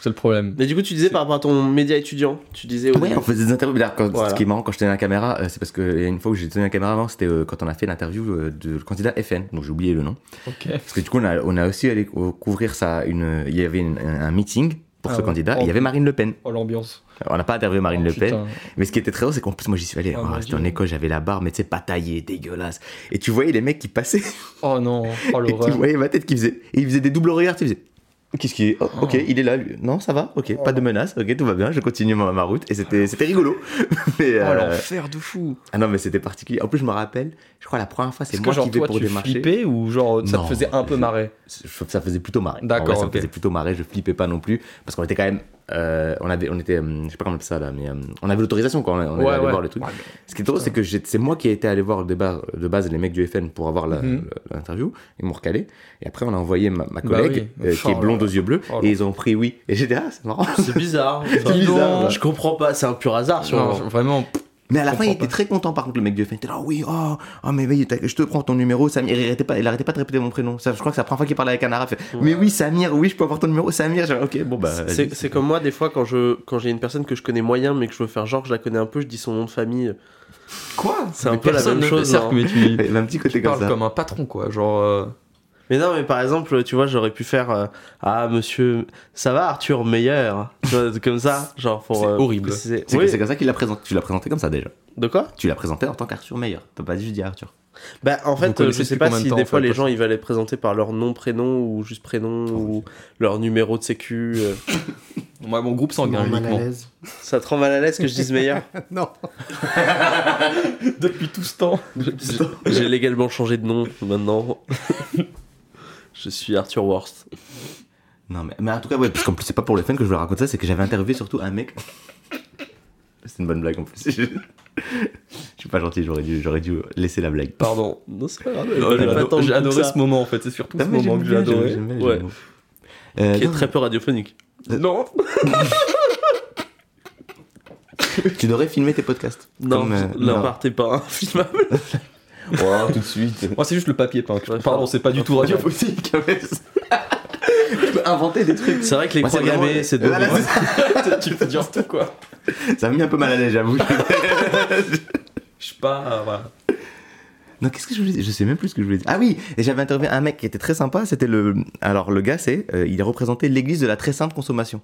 C'est le problème. Mais du coup, tu disais par rapport à ton média étudiant, tu disais. Ouais, on faisait des interviews. D'ailleurs, quand- Voilà. Ce qui est marrant quand je tenais la caméra, euh, c'est parce qu'il y a une fois où j'ai tenu la caméra avant, c'était euh, quand on a fait l'interview euh, de le candidat FN, donc j'ai oublié le nom. Ok. Parce que du coup, on a, on a aussi allé cou- couvrir ça. Une, il y avait une- un meeting pour Ah ce ouais. candidat. Oh. il y avait Marine Le Pen. Oh, l'ambiance. On n'a pas interviewé Marine Oh, Le Pen. putain. Mais ce qui était très drôle, c'est qu'en plus, moi, j'y suis allé. Oh, Oh, J'étais en école, j'avais la barbe, mais tu sais, pas taillée, dégueulasse. Et tu voyais les mecs qui passaient, Oh non, oh et tu l'horreur. voyais ma tête qui faisait. Et ils faisaient des doubles regards, tu sais, ils faisaient. Qu'est-ce qui est oh, Ok, il est là, lui. Non, ça va Ok, pas de menace. Ok, tout va bien. Je continue ma, ma route. Et c'était c'était rigolo. mais, Oh euh, l'enfer de fou. ah non, mais c'était particulier. En plus, je me rappelle, je crois la première fois, c'est Est-ce que moi genre qui vais toi pour tu démarcher. flippais ou genre ça Non, te faisait un peu marrer Je- ça faisait plutôt marrer. D'accord, ça me faisait plutôt marrer. Je flippais pas non plus parce qu'on était quand même, euh, on avait, on était, euh, je sais pas comment on appelle ça là, mais euh, on avait l'autorisation quand on, on allait aller voir le truc. Ouais, mais- Ce qui est drôle, c'est que j'ai- c'est moi qui ai été allé voir de base, de base les mecs du FN pour avoir Mhm. l'interview. Ils m'ont recalé. Et après, on a envoyé ma, ma Bah collègue oui. euh, qui Oh est blonde aux yeux bleus Oh et ils ont pris oui. Et j'étais ah, c'est marrant. C'est bizarre. C'est bizarre. Je comprends pas, c'est un pur hasard Non, vraiment. Mais à la fin, il était très content par contre, le mec du FN. Il était là, oui, oh, oh mais oui, je te prends ton numéro, Samir. Il arrêtait pas, il arrêtait pas de répéter mon prénom. Ça, je crois que c'est la première fois qu'il parlait avec un arabe. Il fait, Mais oui, Samir, oui, je peux avoir ton numéro, Samir. Ok, bon bah. C'est comme moi, des fois, quand je quand j'ai une personne que je connais moyen, mais que je veux faire genre je la connais un peu, je dis son nom de famille. Quoi? C'est un peu la même chose, Certes, hein. mais tu, Il y avait un petit côté tu comme parles ça. comme un patron quoi. Genre. euh, Mais non, mais par exemple, tu vois, j'aurais pu faire euh, Ah, monsieur, ça va, Arthur Meyer Tu vois, comme ça, genre pour. C'est euh, horrible. C'est Oui. c'est comme ça qu'il l'a présenté. Tu l'as présenté comme ça déjà. De quoi? Tu l'as présenté en tant qu'Arthur Meyer. T'as pas juste dit Arthur. Bah, en fait, euh, je sais pas si temps, des fois les gens ils veulent être présentés par leur nom, prénom ou juste prénom ou leur numéro de sécu. euh. Moi, mon groupe sanguin, Mal à uniquement. l'aise. Ça te rend mal à l'aise que je dise Meyer? Non. Depuis tout ce temps. J'ai légalement changé de nom maintenant. Je suis Arthur Worst. Non, mais, mais en tout cas, ouais, parce qu'en plus, c'est pas pour le fun que je veux raconter ça, c'est que j'avais interviewé surtout un mec. C'est une bonne blague en plus. Je, suis pas gentil, j'aurais dû, j'aurais dû laisser la blague. Pardon. Non, c'est pas grave. J'ai adoré, ce moment en fait, c'est surtout Ah, ce moment j'aime que j'ai adoré. j'aime bien, j'aime Ouais. Euh, Qui est non, très peu radiophonique. Non Tu devrais filmer tes podcasts. Non, Comme, euh, l'impart est pas infilmable. Oh, tout de suite. Moi, c'est juste le papier peint. Ouais, Pardon, c'est pas du tout radiophonique. Tu peux inventer des trucs. C'est vrai que les Moi, croix gammées, c'est Voilà, dommage. c'est ça. tu peux dire tout quoi. Ça m'a mis un peu mal à l'aise, j'avoue. Je suis pas. euh, voilà. Non, qu'est-ce que je voulais dire? Je sais même plus ce que je voulais dire. Ah oui, et j'avais interviewé un mec qui était très sympa. C'était le. Alors, le gars, c'est. euh, il représentait l'église de la très sainte consommation.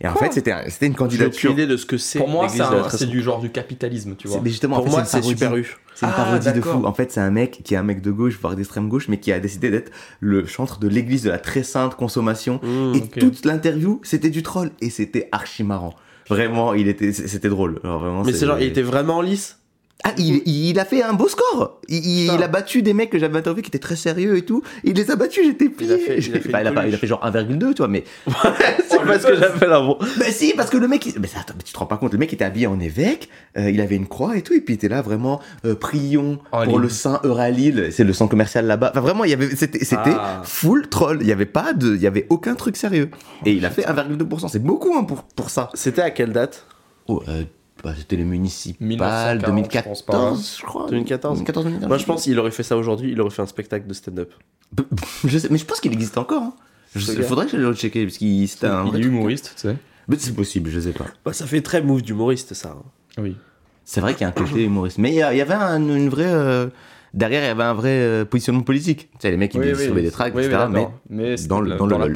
Et en fait, c'était c'était une J'ai candidature. idée de ce que c'est. Pour moi, c'est du genre du capitalisme, tu vois. C'est- Mais justement, en Pour fait, moi, c'est c'est une parodie. Super U. C'est une Ah, parodie de fou. En fait, c'est un mec qui est un mec de gauche, voire d'extrême gauche, mais qui a décidé d'être le chantre de l'église de la très sainte consommation. Mmh, et toute l'interview, c'était du troll. Et c'était archi marrant. Vraiment, il était, c'était drôle. Alors, vraiment, Mais c'est genre, il était vraiment lisse. Ah, il, il a fait un beau score. Il, il- a battu des mecs que j'avais interviewés qui étaient très sérieux et tout. Il les a battus, j'étais plié. a fait- il a fait Bah, il, a pas- il a fait genre 1,2, tu vois, mais. C'est pas ce que j'appelle un bon. Bah si, parce que le mec, il- mais ça, attends, mais tu te rends pas compte, le mec était habillé en évêque, euh, il avait une croix et tout, et puis il était là vraiment, euh, prions Oh, pour le Saint Euralil, c'est le centre commercial là-bas. Enfin vraiment, il y avait, c'était, c'était Ah. full troll. Il y avait pas de, il y avait aucun truc sérieux. Et il a fait 1,2%. C'est beaucoup hein, pour pour ça. C'était à quelle date? Oh, euh, bah, c'était les municipales 1940, je 2014, pense pas. je crois. 2014. 2014, 2015. Moi, je pense qu'il aurait fait ça aujourd'hui, il aurait fait un spectacle de stand-up. Je sais, mais je pense qu'il existe encore. Hein. Je sais- faudrait que je le checker parce qu'il c'était un. Il est humoriste, tu sais. Mais c'est possible, je sais pas. Bah, ça fait très move d'humoriste, ça. hein. Oui. C'est vrai qu'il y a un côté humoriste. Mais il y, avait un- une vraie. euh, derrière, il y avait un vrai euh, positionnement politique. Tu sais, les mecs des tracts, Oui, oui, etc. mais d'accord. mais c'était dans le- dans le lol.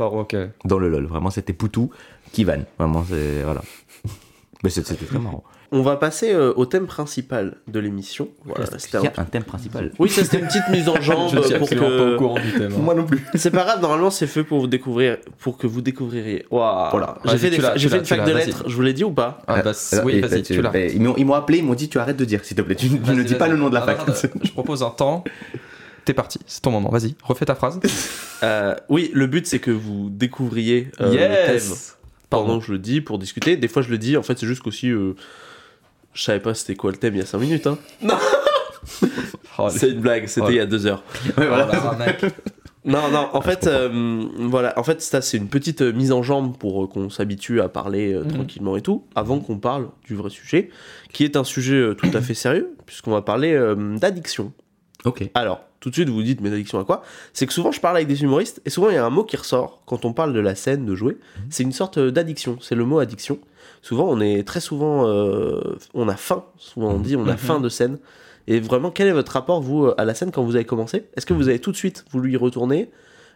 dans le LOL, vraiment, c'était Poutou qui vanne. Vraiment, c'est. Voilà. Mais c'était très marrant. On va passer euh, au thème principal de l'émission. Voilà, c'était Il y un- a un thème principal. Oui, ça c'était une petite mise en jambe Je suis pour absolument pas au que. courant du thème. hein. Moi non plus. C'est pas grave, normalement c'est fait pour vous découvrir, pour que vous découvririez. Waouh. Voilà. J'ai fait, des fa- fait une fac de lettres, je vous l'ai dit ou pas Ah, bah, Euh, oui, et vas-y, tu- tu l'as. bah, Ils m'ont appelé, ils m'ont dit tu arrêtes de dire, s'il te plaît. Tu, ne dis pas le nom de la fac. Je propose un temps. T'es parti, c'est ton moment. Vas-y, refais ta phrase. Euh, Oui, le but c'est que vous découvriez euh, le thème yes pendant Pardon. que je le dis pour discuter. Des fois je le dis, en fait c'est juste qu'aussi. euh, je savais pas c'était quoi le thème il y a 5 minutes. Hein. Oh, C'est une blague, c'était Oh. il y a 2 heures. Ouais, oh, voilà. arnaque. Non, non, en Ah, fait, euh, voilà, en fait, ça c'est une petite euh, mise en jambe pour euh, qu'on s'habitue à parler euh, Mhm. tranquillement et tout, avant qu'on parle du vrai sujet, qui est un sujet euh, tout à fait sérieux, puisqu'on va parler euh, d'addiction. Ok. Alors, tout de suite, vous vous dites, mais d'addiction à quoi? C'est que souvent, je parle avec des humoristes, et souvent, il y a un mot qui ressort quand on parle de la scène, de jouer, c'est une sorte d'addiction, c'est le mot addiction. Souvent, on est très souvent, euh, on a faim, souvent on dit, on a Mhm. faim de scène. Et vraiment, quel est votre rapport, vous, à la scène quand vous avez commencé? Est-ce que vous avez tout de suite voulu y retourner?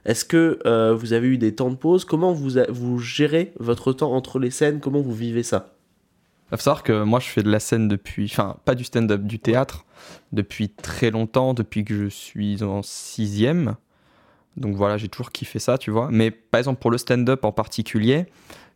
Est-ce que euh, vous avez eu des temps de pause? Comment vous, a- vous gérez votre temps entre les scènes? Comment vous vivez ça? Il faut savoir que moi je fais de la scène depuis, enfin pas du stand-up, du théâtre, depuis très longtemps, depuis que je suis en sixième. Donc voilà, j'ai toujours kiffé ça, tu vois. Mais par exemple pour le stand-up en particulier,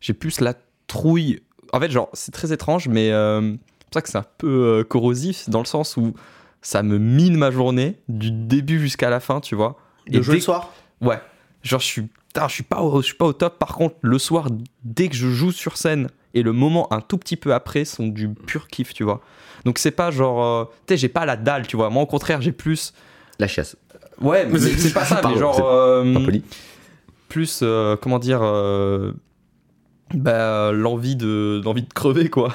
j'ai plus la trouille. En fait, genre c'est très étrange, mais euh, c'est pour ça que c'est un peu euh, corrosif dans le sens où ça me mine ma journée du début jusqu'à la fin, tu vois. De jouer dès le soir? Ouais. Genre, je suis, je suis pas, au, je suis pas au top. Par contre, le soir, dès que je joue sur scène et le moment un tout petit peu après sont du pur kiff, tu vois. Donc, c'est pas genre, euh, tu sais, j'ai pas la dalle, tu vois. Moi, au contraire, j'ai plus. La chiasse. Ouais, mais c'est pas ça, Pardon, mais genre. euh, Pas poli. plus, euh, comment dire. Bah, l'envie de, l'envie de crever, quoi.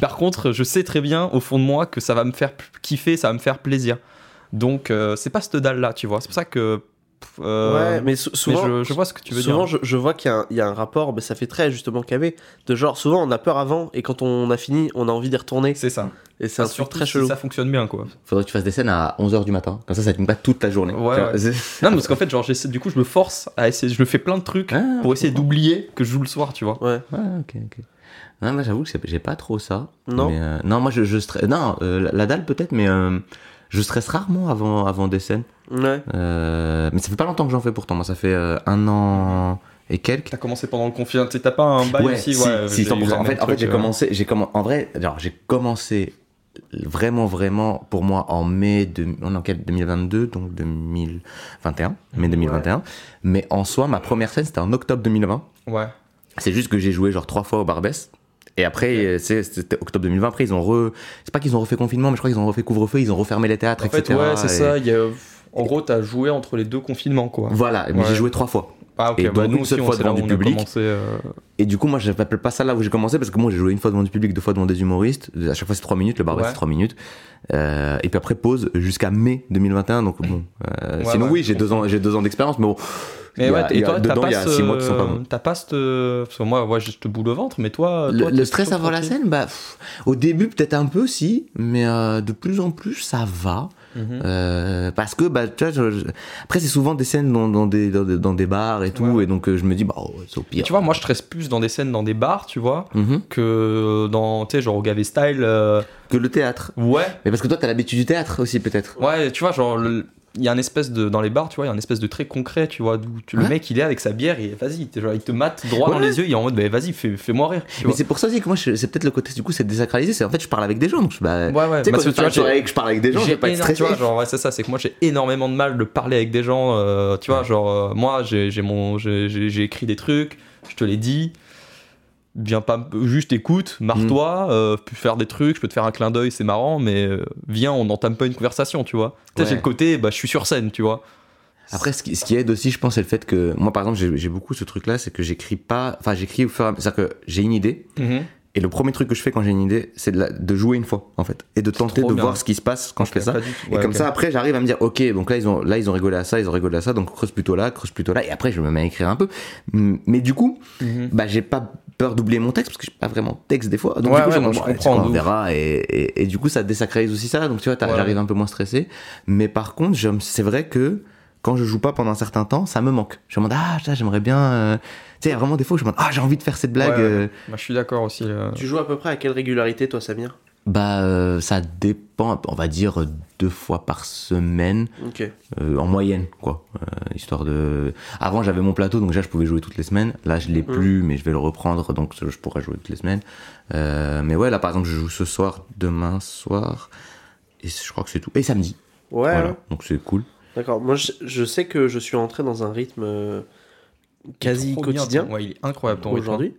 Par contre, je sais très bien, au fond de moi, que ça va me faire kiffer, ça va me faire plaisir. Donc, euh, c'est pas cette dalle-là, tu vois. C'est pour ça que Euh, ouais, mais sou- souvent, je, je vois ce que tu veux souvent dire. je, je vois qu'il y, a un- il y a un rapport, mais ça fait très justement KV, de genre souvent on a peur avant et quand on a fini, on a envie d'y retourner. C'est ça. Et c'est un truc très si chelou. ça fonctionne bien, quoi. Faudrait que tu fasses des scènes à 11h du matin. Comme ça, ça te pas toute ta journée. Ouais, Non, parce qu'en fait, genre, du coup, je me force à essayer, je me fais plein de trucs Ah, pour essayer d'oublier que je joue le soir, tu vois. Ouais. Ouais, ok, ok. Non, moi j'avoue que j'ai pas trop ça. Non. Mais, euh, non, moi je, je stresse. Non, euh, la- la dalle peut-être, mais euh, je stresse rarement avant, avant des scènes. Ouais. Euh, mais ça fait pas longtemps que j'en fais pourtant. Moi, ça fait euh, un an et quelques. T'as commencé pendant le confinement, t'as pas un bail ouais, aussi, si, ouais. si, j'ai eu 100%. le En fait, en fait truc, j'ai commencé, j'ai en vrai, j'ai commencé vraiment, vraiment pour moi en mai de, on en quel 2022, donc 2021, mai 2021. Mais en soi, ma première scène, c'était en octobre 2020. Ouais. C'est juste que j'ai joué genre trois fois au Barbès. Et après, euh, c'était octobre 2020. Après, ils ont re. C'est pas qu'ils ont refait confinement, mais je crois qu'ils ont refait couvre-feu, ils ont refermé les théâtres, En fait, etc. ouais, c'est Et- ça. il y a- En gros, t'as joué entre les deux confinements, quoi. Voilà, mais Ouais. j'ai joué trois fois. Ah, ok, Et bah, donc, nous une seule fois devant du public. commencé, euh, Et du coup, moi, je n'appelle pas ça là où j'ai commencé parce que moi, j'ai joué une fois devant du public, deux fois devant des humoristes. À chaque fois, c'est trois minutes. Le Barbès, Ouais. c'est trois minutes. Euh, et puis après, pause jusqu'à mai 2021. Donc, bon. euh, Ouais, sinon, oui, j'ai deux ans, j'ai deux ans d'expérience, mais bon. Mais ouais, et a- toi, t'as pas ce... pas pas ce... Parce que moi, ouais, je te boule au ventre, mais toi... Le, toi, le t'es stress avant la scène, bah, pff, au début peut-être un peu si, mais euh, de plus en plus ça va. Mhm. Euh, parce que bah, tu vois, je- je- après c'est souvent des scènes dans, dans des, dans, des- dans des bars et tout, Ouais. et donc euh, je me dis bah oh, c'est au Et pire. tu vois, moi, je stresse plus dans des scènes, dans des bars, tu vois, Mhm. que dans, tu sais, genre au Gavé Style. euh, Que le théâtre. Ouais, Mais parce que toi t'as l'habitude du théâtre aussi peut-être. ouais, tu vois, genre, le- il y a un espèce de. Dans les bars, tu vois, il y a un espèce de trait concret, tu vois, tu- le Ouais. mec, il est avec sa bière et vas-y, il te mate droit dans les yeux, il est en mode, bah, vas-y, fais- fais-moi rire. Tu Mais c'est pour ça aussi que moi c'est peut-être le côté du coup c'est désacralisé, c'est en fait je parle avec des gens donc je bah, Ouais, ouais, que tu vois, je parle avec- je parle avec des gens, J'ai pas énorme- stressé. tu vois, genre, ouais, c'est ça, c'est que moi j'ai énormément de mal de parler avec des gens. euh, tu vois, genre, euh, moi j'ai mon, j'ai écrit des trucs, je te l'ai dit. Viens pas, juste écoute, marre-toi, Mm. euh, peux faire des trucs, je peux te faire un clin d'œil, c'est marrant, mais euh, viens, on n'entame pas une conversation, tu vois. Ouais. j'ai le côté, bah, je suis sur scène, tu vois. Après, ce qui, ce qui aide aussi, je pense, c'est le fait que moi, par exemple, j'ai beaucoup ce truc-là, c'est que j'écris pas, enfin, j'écris au fur et à mesure, c'est-à-dire que j'ai une idée, et le premier truc que je fais quand j'ai une idée, c'est de, jouer une fois, en fait, et de tenter de bien. voir ce qui se passe quand je fais ça. Et comme ça, après, j'arrive à me dire, ok, donc là ils, ont, là, ils ont rigolé à ça, ils ont rigolé à ça, donc creuse plutôt là, creuse plutôt là, et après, je me mets à écrire un peu. Mais du coup, Mhm. bah, j'ai pas peur d'oublier mon texte, parce que j'ai pas vraiment de texte des fois. Donc, Ouais, du coup, ouais, je, comprends, on verra, et, et, et du coup, ça désacralise aussi ça, donc tu vois, Ouais, j'arrive un peu moins stressé. Mais par contre, c'est vrai que quand je joue pas pendant un certain temps, ça me manque. Je me demande, ah, ça, j'aimerais bien. euh, Tu sais, il y a vraiment des fois où je me demande, ah, j'ai envie de faire cette blague. Euh, Bah, je suis d'accord aussi. euh. Tu joues à peu près à quelle régularité, toi, Samir? Bah, euh, ça dépend, on va dire deux fois par semaine, euh, en moyenne, quoi. Euh, histoire de. Avant, j'avais mon plateau, donc déjà, je pouvais jouer toutes les semaines. Là, je l'ai plus, mais je vais le reprendre, donc je pourrais jouer toutes les semaines. Mais ouais, là, par exemple, je joue ce soir, demain soir, et je crois que c'est tout. Et samedi. Ouais, Voilà, donc c'est cool. D'accord. Moi, je, je sais que je suis entré dans un rythme quasi bien, quotidien Ouais, il est incroyable ton rythme.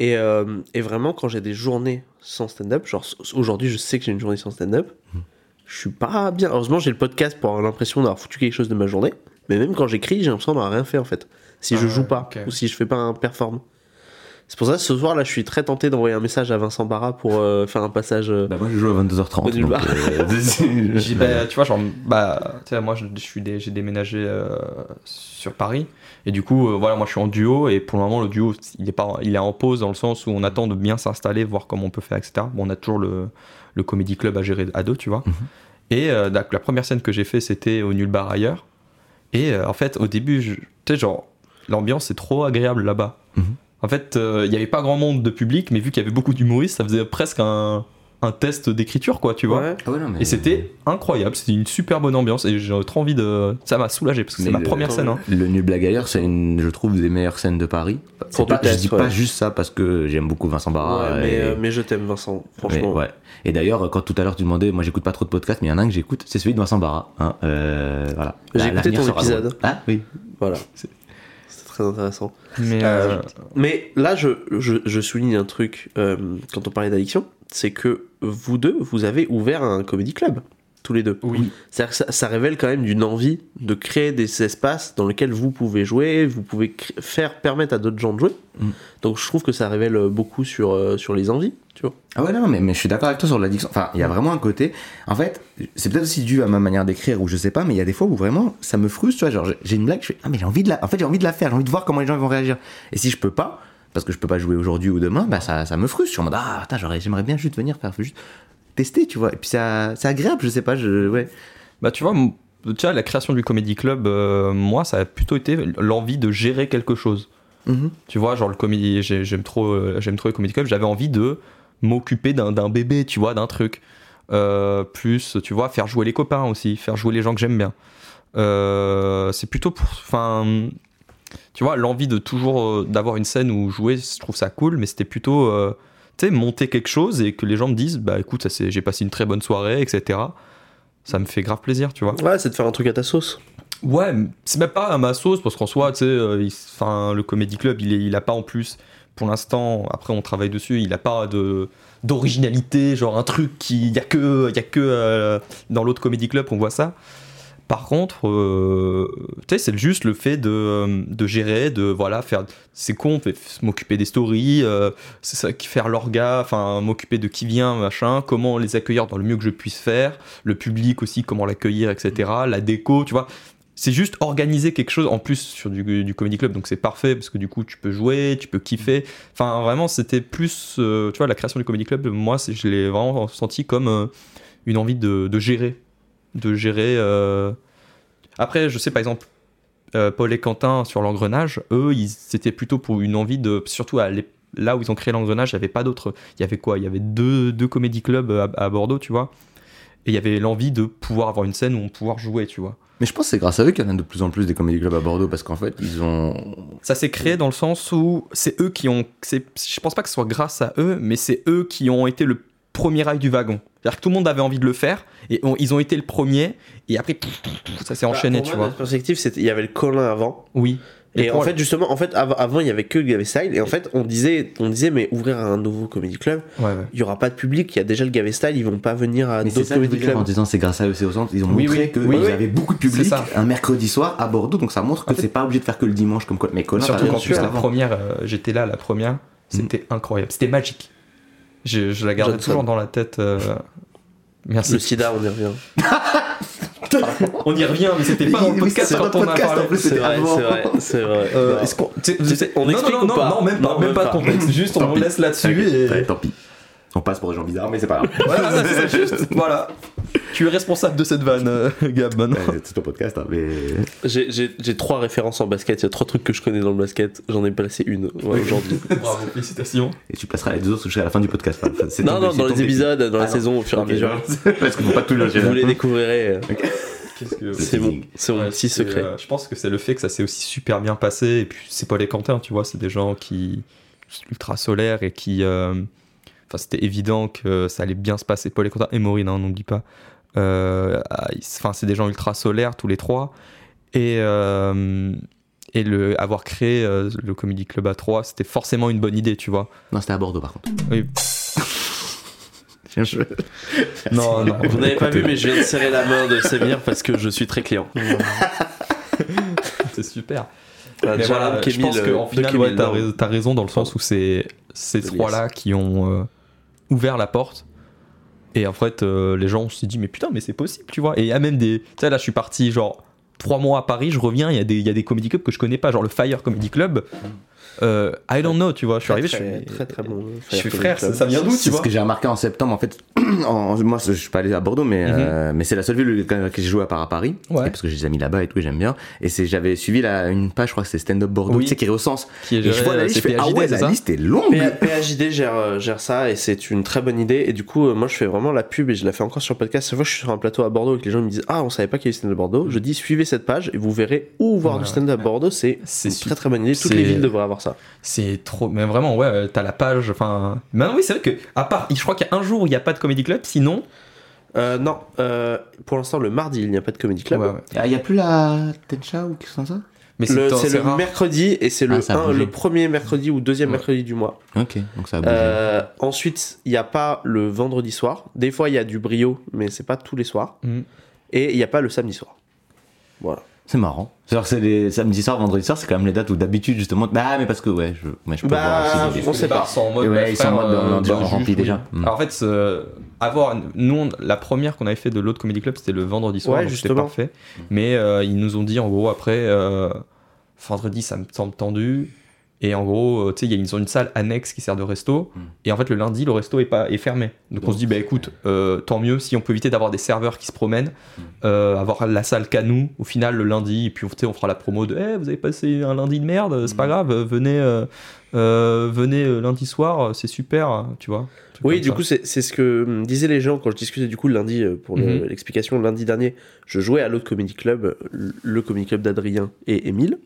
Et, euh, et vraiment, quand j'ai des journées sans stand-up, genre aujourd'hui, je sais que j'ai une journée sans stand-up, Hmm. je suis pas bien. Heureusement, j'ai le podcast pour avoir l'impression d'avoir foutu quelque chose de ma journée. Mais même quand j'écris, j'ai l'impression d'avoir rien fait en fait. Si Ah je joue ouais, pas ou si je fais pas un perform. C'est pour ça que ce soir là, je suis très tenté d'envoyer un message à Vincent Barra pour euh, faire un passage. euh, Bah, moi, je joue à 22h30. Au donc, euh, J'ai- bah, tu vois, genre, bah, tu sais, moi, je, je suis dé- j'ai déménagé euh, sur Paris. Et du coup, euh, voilà, moi, je suis en duo. Et pour le moment, le duo, il est, pas, il est en pause dans le sens où on attend de bien s'installer, voir comment on peut faire, etc. Bon, on a toujours le, le comedy club à gérer à deux, tu vois. Mhm. Et euh, la, la première scène que j'ai fait, c'était au Nul Bar ailleurs. Et euh, en fait, au début, tu sais, genre, l'ambiance est trop agréable là-bas. Mhm. En fait, euh, il n'y avait pas grand monde de public, mais vu qu'il y avait beaucoup d'humoristes, ça faisait presque un, un test d'écriture, quoi, tu vois. ouais. Ah ouais, non, mais- Et c'était incroyable, c'était une super bonne ambiance et j'ai trop envie de. Ça m'a soulagé parce que c'est ma le- première scène. Hein. Le Nul Blague ailleurs, c'est une, je trouve, des meilleures scènes de Paris. Pour pas, je dis ouais. pas juste ça parce que j'aime beaucoup Vincent Barra. Ouais, mais, et- euh, mais je t'aime, Vincent. Franchement. mais ouais. Et d'ailleurs, quand tout à l'heure tu demandais, moi j'écoute pas trop de podcasts, mais il y en a un que j'écoute, c'est celui de Vincent Barra. Hein, euh, voilà. J'ai écouté ton épisode. Ah oui. Voilà. Très intéressant. Mais Euh, euh, Mais là, je, je, je souligne un truc euh, quand on parlait d'addiction, c'est que vous deux, vous avez ouvert un comedy club, tous les deux. Oui. C'est-à-dire que ça, ça révèle quand même d'une envie de créer des espaces dans lesquels vous pouvez jouer, vous pouvez faire permettre à d'autres gens de jouer. Mm. Donc je trouve que ça révèle beaucoup sur, euh, sur les envies, tu vois. Ah ouais, non, mais, mais je suis d'accord avec toi sur l'addiction. Enfin, il y a vraiment un côté. En fait, c'est peut-être aussi dû à ma manière d'écrire ou je sais pas, mais il y a des fois où vraiment ça me frustre, tu vois. Genre, j'ai- une blague, je fais Ah, mais j'ai envie de la. En fait, j'ai envie de la faire, j'ai envie de voir comment les gens vont réagir. Et si je peux pas, parce que je peux pas jouer aujourd'hui ou demain, bah ça, ça me frustre. Je suis en mode Ah, j'aimerais bien juste venir faire juste tester, tu vois. Et puis c'est agréable, je sais pas, je. Ouais. Bah tu vois, vois, la création du Comedy Club, euh, moi, ça a plutôt été l'envie de gérer quelque chose. Mhm. Tu vois, genre le comédie, j'ai- j'aime trop, euh, j'aime trop les Comedy Club. J'avais envie de m'occuper d'un bébé, tu vois, d'un truc. Euh, plus, tu vois, faire jouer les copains aussi, faire jouer les gens que j'aime bien. Euh, c'est plutôt pour, enfin, tu vois, l'envie de toujours euh, d'avoir une scène où jouer, je trouve ça cool, mais c'était plutôt, sais, monter quelque chose et que les gens me disent, bah écoute, ça c'est, j'ai passé une très bonne soirée, etc. Ça me fait grave plaisir, tu vois. Ouais, c'est de faire un truc à ta sauce. Ouais, c'est même pas à ma sauce parce qu'en soi, tu sais, euh, il- le Comedy Club, il, est, il a pas en plus, pour l'instant, après on travaille dessus, il a pas de d'originalité, genre un truc qui, y a que, y a que euh, dans l'autre Comedy Club qu'on voit ça. Par contre, euh, tu sais, c'est juste le fait de, euh, de gérer, de voilà, faire. C'est con, fait- m'occuper des stories, euh, c'est ça, faire l'orga, enfin, m'occuper de qui vient, machin, comment les accueillir dans le mieux que je puisse faire, le public aussi, comment l'accueillir, etc. La déco, tu vois. C'est juste organiser quelque chose en plus sur du, du comedy club, donc c'est parfait parce que du coup tu peux jouer, tu peux kiffer. Enfin, vraiment, c'était plus, euh, tu vois, la création du comedy club, moi, je l'ai vraiment senti comme une envie de, de gérer, de gérer. euh, Après, je sais par exemple, euh, Paul et Quentin sur l'engrenage, eux, ils- c'était plutôt pour une envie de, surtout à là où ils ont créé l'engrenage, il n'y avait pas d'autres. Il y avait quoi? Il y avait deux, deux comédie clubs à, à Bordeaux, tu vois? Et il y avait l'envie de pouvoir avoir une scène où on pouvoir jouer, tu vois. Mais je pense que c'est grâce à eux qu'il y en a de plus en plus des comédie clubs à Bordeaux parce qu'en fait, ils ont. Ça s'est créé dans le sens où c'est eux qui ont. c'est- Je pense pas que ce soit grâce à eux, mais c'est eux qui ont été le premier rail du wagon. C'est-à-dire que tout le monde avait envie de le faire et on- ils ont été le premier et après ça s'est enchaîné, Bah, pour tu moi, vois. Perspective, il y avait le Colin avant. Oui. Et, en fait, justement, en fait, av- avant, il y avait que le Style. Et en fait, on disait, on disait, mais ouvrir un nouveau comedy club, Ouais, ouais. il y aura pas de public. Il y a déjà le Gavé Style. Ils vont pas venir à d'autres comedy dire en clubs. disant c'est grâce à eux, c'est au centre. Ils ont Oui, montré oui. que Oui, ils avaient beaucoup de public un mercredi soir à Bordeaux, donc ça montre que En fait- c'est pas obligé de faire que le dimanche comme quoi. Mais Colin, Surtout plus, juste la première, euh, j'étais là, la première, c'était incroyable. C'était magique. Je, je la gardais Johnson. toujours dans la tête. euh, Merci. Le sida, on y revient. On y revient, mais c'était pas dans le podcast quand on a podcast, parlé. C'est vrai, c'est vrai, c'est vrai. Euh, Non. est-ce qu'on- on non, explique non, ou non, pas non, même pas, Non, même même pas de contexte. Juste, on pis. laisse là-dessus tant pis. On passe pour des gens bizarres, mais c'est pas grave. Voilà, c'est juste. Voilà. Tu es responsable de cette vanne, euh, Gab, maintenant. C'est ton podcast, hein, mais. J'ai- J'ai j'ai trois références en basket. Il y a trois trucs que je connais dans le basket. J'en ai placé une ouais, aujourd'hui. Bravo, félicitations. Et tu placeras les deux autres jusqu'à la fin du podcast. Enfin, c'est Non, ton- non, c'est dans les défi. épisodes, dans la Ah, non. saison, au fur et à mesure. je- Parce qu'il faut pas tout loger. Vous les découvrirez. euh, que. C'est mon, teasing. c'est mon petit secret. euh, je pense que c'est le fait que ça s'est aussi super bien passé. Et puis, c'est pas les Quentin, tu vois, c'est des gens qui. ultra solaires et qui. euh, Enfin, c'était évident que ça allait bien se passer. Paul et Quentin et Maureen, hein, n'oublie pas. Euh, ah, Enfin, c'est des gens ultra solaires, tous les trois. Et. euh, Et le, avoir créé euh, le Comedy Club à 3, c'était forcément une bonne idée, tu vois. Non, c'était à Bordeaux par contre. Oui. Bien joué. Non, non. Vous n'avez pas vu, mais je viens de serrer la main de Samir parce que je suis très client. c'est super. Mais voilà, je pense qu'en final, de ouais, t'as, raison dans le sens où c'est ces trois-là qui ont euh, ouvert la porte. Et en fait, euh, les gens se dit, mais putain, mais c'est possible, tu vois. Et il y a même des. Tu sais, là, je suis parti genre trois mois à Paris, je reviens, il y, a des- y a des comedy clubs que je connais pas, genre le Fire Comedy Club. Euh, I don't know, tu vois. Je suis arrivé, je très, suis. très très bon. Je suis frère, ça, ça vient d'où, tu C'est ce que j'ai remarqué en septembre en fait. en- moi, je suis pas allé à Bordeaux, mais Mhm. euh, mais c'est la seule ville laquelle j'ai joué à part à Paris, Ouais. Parce que j'ai des amis là-bas et tout, et j'aime bien. Et j'avais suivi la, une page, je crois que c'est Stand Up Bordeaux, Oui. tu sais, qui recense. Qui est Et je vois la euh, liste, je ah PHD, ouais, la liste est longue. P- PHJD gère, euh, gère ça et c'est une très bonne idée. Et du coup, moi je fais vraiment la pub et je la fais encore sur le podcast. Chaque fois que je suis sur un plateau à Bordeaux et que les gens me disent Ah, on savait pas qu'il y avait stand-up Bordeaux, je dis suivez cette page et vous verrez où voir du stand-up Bordeaux. C'est une très très bonne idée. Toutes les villes devraient avoir ça. C'est trop. Mais vraiment, ouais, euh, t'as la page. Enfin. Maintenant, oui, c'est vrai que, à part. Je crois qu'il y a un jour où il n'y a pas de comedy club, sinon. Euh, non, euh, pour l'instant, le mardi, il n'y a pas de comedy club. Ouais, ouais. Ah, Il y a plus la Tencha ou quelque chose comme ça? Mais Le- C'est le mercredi et c'est le, Ah, un- le premier mercredi ou deuxième Ouais. mercredi du mois. Ok, donc ça a bougé. Euh, ensuite, il n'y a pas le vendredi soir. Des fois, il y a du brio, mais c'est pas tous les soirs. Mhm. Et il n'y a pas le samedi soir. Voilà. C'est marrant. C'est-à-dire que c'est les samedi soir, vendredi soir, c'est quand même les dates où d'habitude, justement. Bah, mais parce que, ouais, je, ouais, je peux Bah, voir aussi. on sait pas. sont en mode, Et ouais, ils sont en mode, bah, remplit juste, déjà. oui. Mm. Alors en fait, euh, avoir, nous, on- la première qu'on avait fait de l'autre comedy club, c'était le vendredi soir, Ouais, donc c'était justement. parfait. Mais euh, ils nous ont dit en gros après, euh, vendredi ça me semble tendu. Et en gros, euh, tu sais, ils ont une salle annexe qui sert de resto. Mm. Et en fait, le lundi, le resto est, pas, est fermé. Donc on se dit, bah écoute, euh, tant mieux si on peut éviter d'avoir des serveurs qui se promènent, euh, avoir la salle qu'à nous, au final, le lundi. Et puis tu sais, on fera la promo de, Eh, vous avez passé un lundi de merde, c'est pas Mm. grave, venez, euh, venez lundi soir, c'est super, tu vois. Oui, du ça. coup, c'est ce que disaient les gens quand je discutais du coup le lundi pour le- Mhm. l'explication. Lundi dernier, je jouais à l'autre comedy club, le- le comedy club d'Adrien et Émile.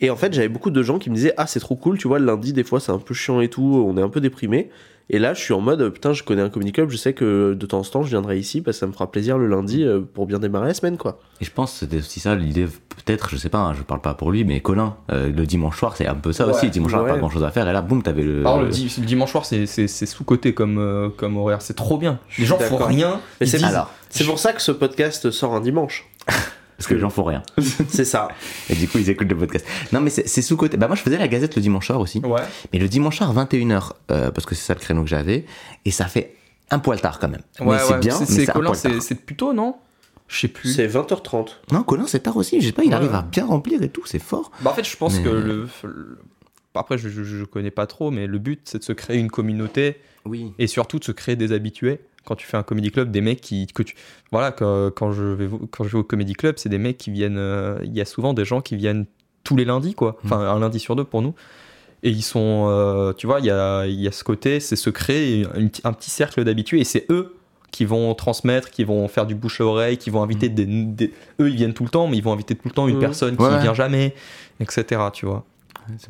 Et en fait, j'avais beaucoup de gens qui me disaient Ah, c'est trop cool, tu vois, le lundi, des fois, c'est un peu chiant et tout, on est un peu déprimé. Et là, je suis en mode Putain, je connais un comedy club, je sais que de temps en temps, je viendrai ici parce que ça me fera plaisir le lundi euh, pour bien démarrer la semaine, quoi. Et je pense que c'était aussi ça l'idée, peut-être, je sais pas, hein, je parle pas pour lui, mais Colin, euh, le dimanche soir, c'est un peu ça Ouais, aussi. Dimanche soir, ouais. pas grand chose à faire, et là, boum, t'avais le. Contre, le, di- le dimanche soir, c'est- c'est c'est sous-côté comme, euh, comme horaire. C'est trop bien. Les gens font rien. Mais c'est disent- Alors, C'est pour ça que ce podcast sort un dimanche. parce que les gens font rien. C'est ça. Et du coup, ils écoutent le podcast. Non, mais c'est sous-côté. Bah, moi, je faisais la gazette le dimanche soir aussi. Ouais. Mais le dimanche soir, 21h, euh, parce que c'est ça le créneau que j'avais, et ça fait un poil tard quand même. Ouais, mais c'est ouais, bien, c'est- plutôt, non? Je sais plus. C'est 20h30. Non, Colin, c'est tard aussi. Je sais pas, il Ouais. arrive à bien remplir et tout, c'est fort. Bah, en fait, je pense Mais- que le. le- Après, je, je, je connais pas trop, mais le but, c'est de se créer une communauté Oui. et surtout de se créer des habitués. Quand tu fais un comedy club, des mecs qui. Que tu... Voilà, quand, quand je vais, quand je vais au comedy club, c'est des mecs qui viennent. euh, Il y a souvent des gens qui viennent tous les lundis, quoi. Enfin, un lundi sur deux pour nous. Et ils sont. euh, tu vois, il y a, y a ce côté, c'est se créer une- un petit cercle d'habitués et c'est eux qui vont transmettre, qui vont faire du bouche à oreille, qui vont inviter des, des- Eux, ils viennent tout le temps, mais ils vont inviter tout le temps une Mhm. personne qui Ouais. vient jamais, etc. Tu vois.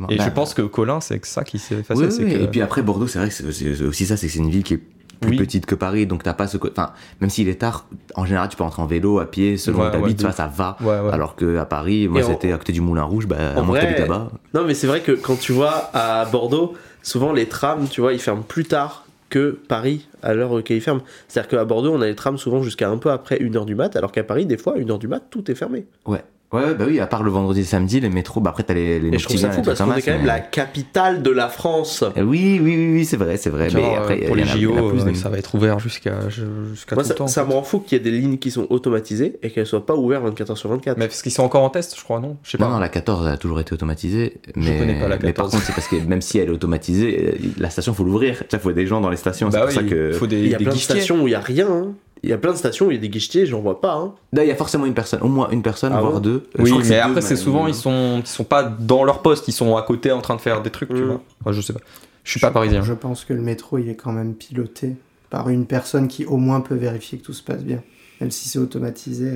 Et Bah, je pense que Colin, c'est ça qui s'est. Oui, oui, que... Et puis après, Bordeaux, c'est vrai que c'est aussi ça, c'est que c'est une ville qui est plus Oui. petite que Paris, donc t'as pas ce. Enfin, même s'il est tard, en général, tu peux rentrer en vélo, à pied, selon Ouais, où t'habites, ouais, ça va. Ouais. Alors que à Paris, moi, c'était à côté du Moulin Rouge, bah, à moins que là-bas. Non, mais c'est vrai que quand tu vois à Bordeaux, souvent les trams, tu vois, ils ferment plus tard que Paris à l'heure auquel ils ferment. C'est-à-dire qu'à Bordeaux, on a les trams souvent jusqu'à un peu après 1h du mat, alors qu'à Paris, des fois, 1h du mat, tout est fermé. Ouais. Ouais, bah oui, à part le vendredi et samedi, les métros, bah après t'as les, les Et je trouve ça fou parce qu'on est quand même mais- la capitale de la France. Eh Oui, oui, oui, oui, c'est vrai, c'est vrai. Genre, mais euh, après, pour il y les JO, plus euh, ça va être ouvert jusqu'à jusqu'à Moi, tout ça, le temps. ça me rend fou qu'il y ait des lignes qui sont automatisées et qu'elles soient pas ouvertes 24h sur 24. Mais parce qu'ils sont encore en test, je crois, non? Je sais pas. Non, non, la 14 a toujours été automatisée. Mais, connais pas la mais par 14. contre, c'est parce que même si elle est automatisée, euh, la station, faut l'ouvrir. Il faut des gens dans les stations. bah c'est pour ça que. il faut des, il y a des plein de stations où il y a rien. Il y a plein de stations où il y a des guichetiers, j'en vois pas. hein. Là, il y a forcément une personne, au moins une personne, Ah voire bon deux. Euh, je Oui, mais deux, après, c'est souvent, ils sont, ils sont pas dans leur poste, ils sont à côté en train de faire des trucs, tu Mm. vois. Enfin, je sais pas. Je suis pas parisien. Je pense que le métro, il est quand même piloté par une personne qui au moins peut vérifier que tout se passe bien. Même si c'est automatisé,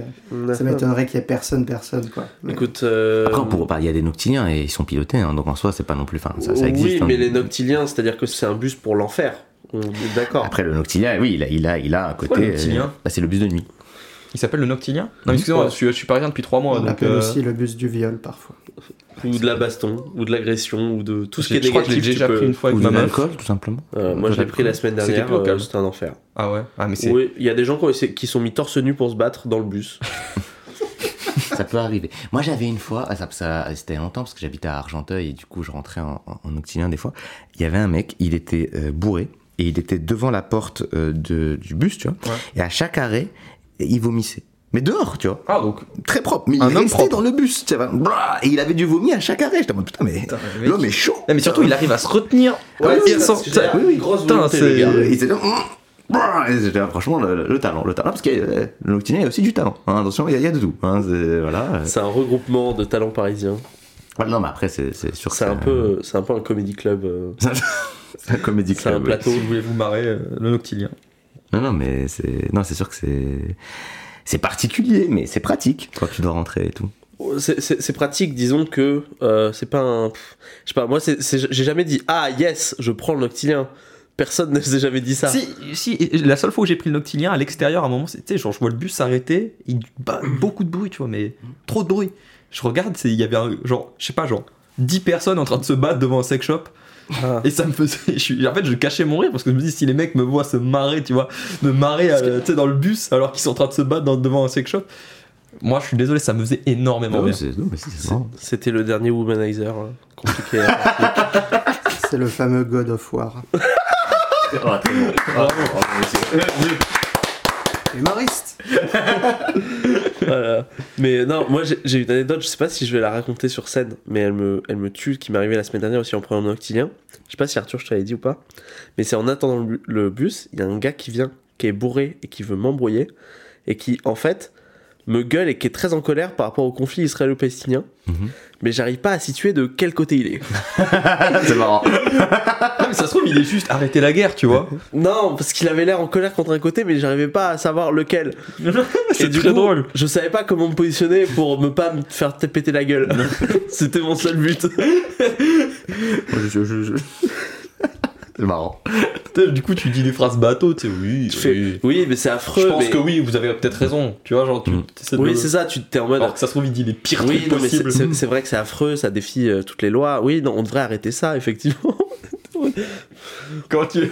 ça m'étonnerait qu'il y ait personne, personne, quoi. Mais- Écoute, euh, Après, pourrait pas- il y a des noctiliens et ils sont pilotés, hein, donc en soi, c'est pas non plus. Enfin, ça, ça existe. oui, hein. mais les noctiliens, c'est-à-dire que c'est un bus pour l'enfer. D'accord. Après, le noctilien, oui, il a, il a, il a un quoi, côté. le noctilien euh, bah, c'est le bus de nuit. Il s'appelle le Noctilien? Non, mais excusez-moi, Ouais. je, suis, je suis parisien depuis 3 mois. on donc, l'appelle euh, aussi le bus du viol parfois. Ou de la baston, ou de l'agression, ou de tout ce qui je est crois que je l'ai négatif. tu déjà peux- pris une fois Ou avec de ma l'alcool, tout simplement. Euh, moi, je l'ai pris la semaine dernière, euh, calme. c'était un enfer. Ah ouais? Ah, mais c'est. Oui, il y a des gens qui, sont mis torse nu pour se battre dans le bus. ça peut arriver. Moi, j'avais une fois, ah, ça, ça- c'était longtemps parce que j'habitais à Argenteuil et du coup, je rentrais en, en, en octilien des fois. Il y avait un mec, il était euh, bourré et il était devant la porte euh, de, du bus, tu vois. Ouais. Et à chaque arrêt, il vomissait. Mais dehors, tu vois. Ah, donc. Très propre. Mais Un il homme restait propre. dans le bus, tu vois. Et il avait du vomi à chaque arrêt. J'étais en mode, putain, mais l'homme est chaud. Non, mais surtout, il arrive à se retenir. Ouais, ressent- parce que j'ai Putain, une grosse putain, volonté. Euh, il était là. franchement, le, le talent. Le talent, parce que euh, le il y a aussi du talent. hein. attention, il y, a- il y a de tout. hein. C'est- voilà. C'est un regroupement de talents parisiens. Voilà, non, mais après, c'est, c'est sûr que C'est un peu, c'est un peu un comédie club. c'est un comédie C'est un club, plateau. Je voulais vous marrer, euh, le Noctilien. Non, non, mais c'est, non, c'est sûr que c'est, c'est particulier, mais c'est pratique quand tu dois rentrer et tout. C'est- C'est c'est pratique, disons que euh, c'est pas un. Je sais pas, moi, c'est- c'est- j'ai jamais dit Ah, yes, je prends le noctilien. Personne ne s'est jamais dit ça. Si, si, la seule fois où j'ai pris le Noctilien à l'extérieur, à un moment, c'était genre, je vois le bus s'arrêter, il bah, beaucoup de bruit, tu vois, mais trop de bruit. Je regarde, c'est- il y avait un, genre, je sais pas, genre 10 personnes en train de se battre devant un sex shop. Ah. Et ça me faisait. je suis- en fait, je cachais mon rire parce que je me dis, si les mecs me voient se marrer, tu vois, me marrer euh, tu sais, dans le bus alors qu'ils sont en train de se battre dans- devant un sex shop, moi je suis désolé, ça me faisait énormément Non, mais rire. C'était le dernier Womanizer. hein. Compliqué. à- C'est le fameux God of War. Humoriste Voilà. Mais non, moi j'ai une anecdote, je sais pas si je vais la raconter sur scène, mais elle me, elle me tue, qui m'est la semaine dernière aussi en prenant un octilien. Je sais pas si Arthur, je te l'avais dit ou pas, mais c'est en attendant le bus, il y a un gars qui vient, qui est bourré et qui veut m'embrouiller, et qui en fait me gueule et qui est très en colère par rapport au conflit israélo-palestinien, Mhm. mais j'arrive pas à situer de quel côté il est. C'est marrant. Non, mais ça se trouve, il est juste arrêter la guerre, tu vois. Non, parce qu'il avait l'air en colère contre un côté, mais j'arrivais pas à savoir lequel. C'est très coup, drôle. Je savais pas comment me positionner pour me pas me faire péter la gueule. C'était mon seul but. Je- je- je- je- C'est marrant. Du coup, tu dis des phrases bateau, tu sais, oui. Tu fais, oui. oui, mais c'est affreux. Je pense mais- que oui, vous avez peut-être raison. Tu vois, genre, tu Mm. de Oui, le- c'est ça, tu t'es en mode. Alors que ça se trouve, il dit les pires Oui, trucs non, mais c'est- possibles. c'est c'est vrai que c'est affreux, ça défie euh, toutes les lois. Oui, non, on devrait arrêter ça, effectivement. Quand tu...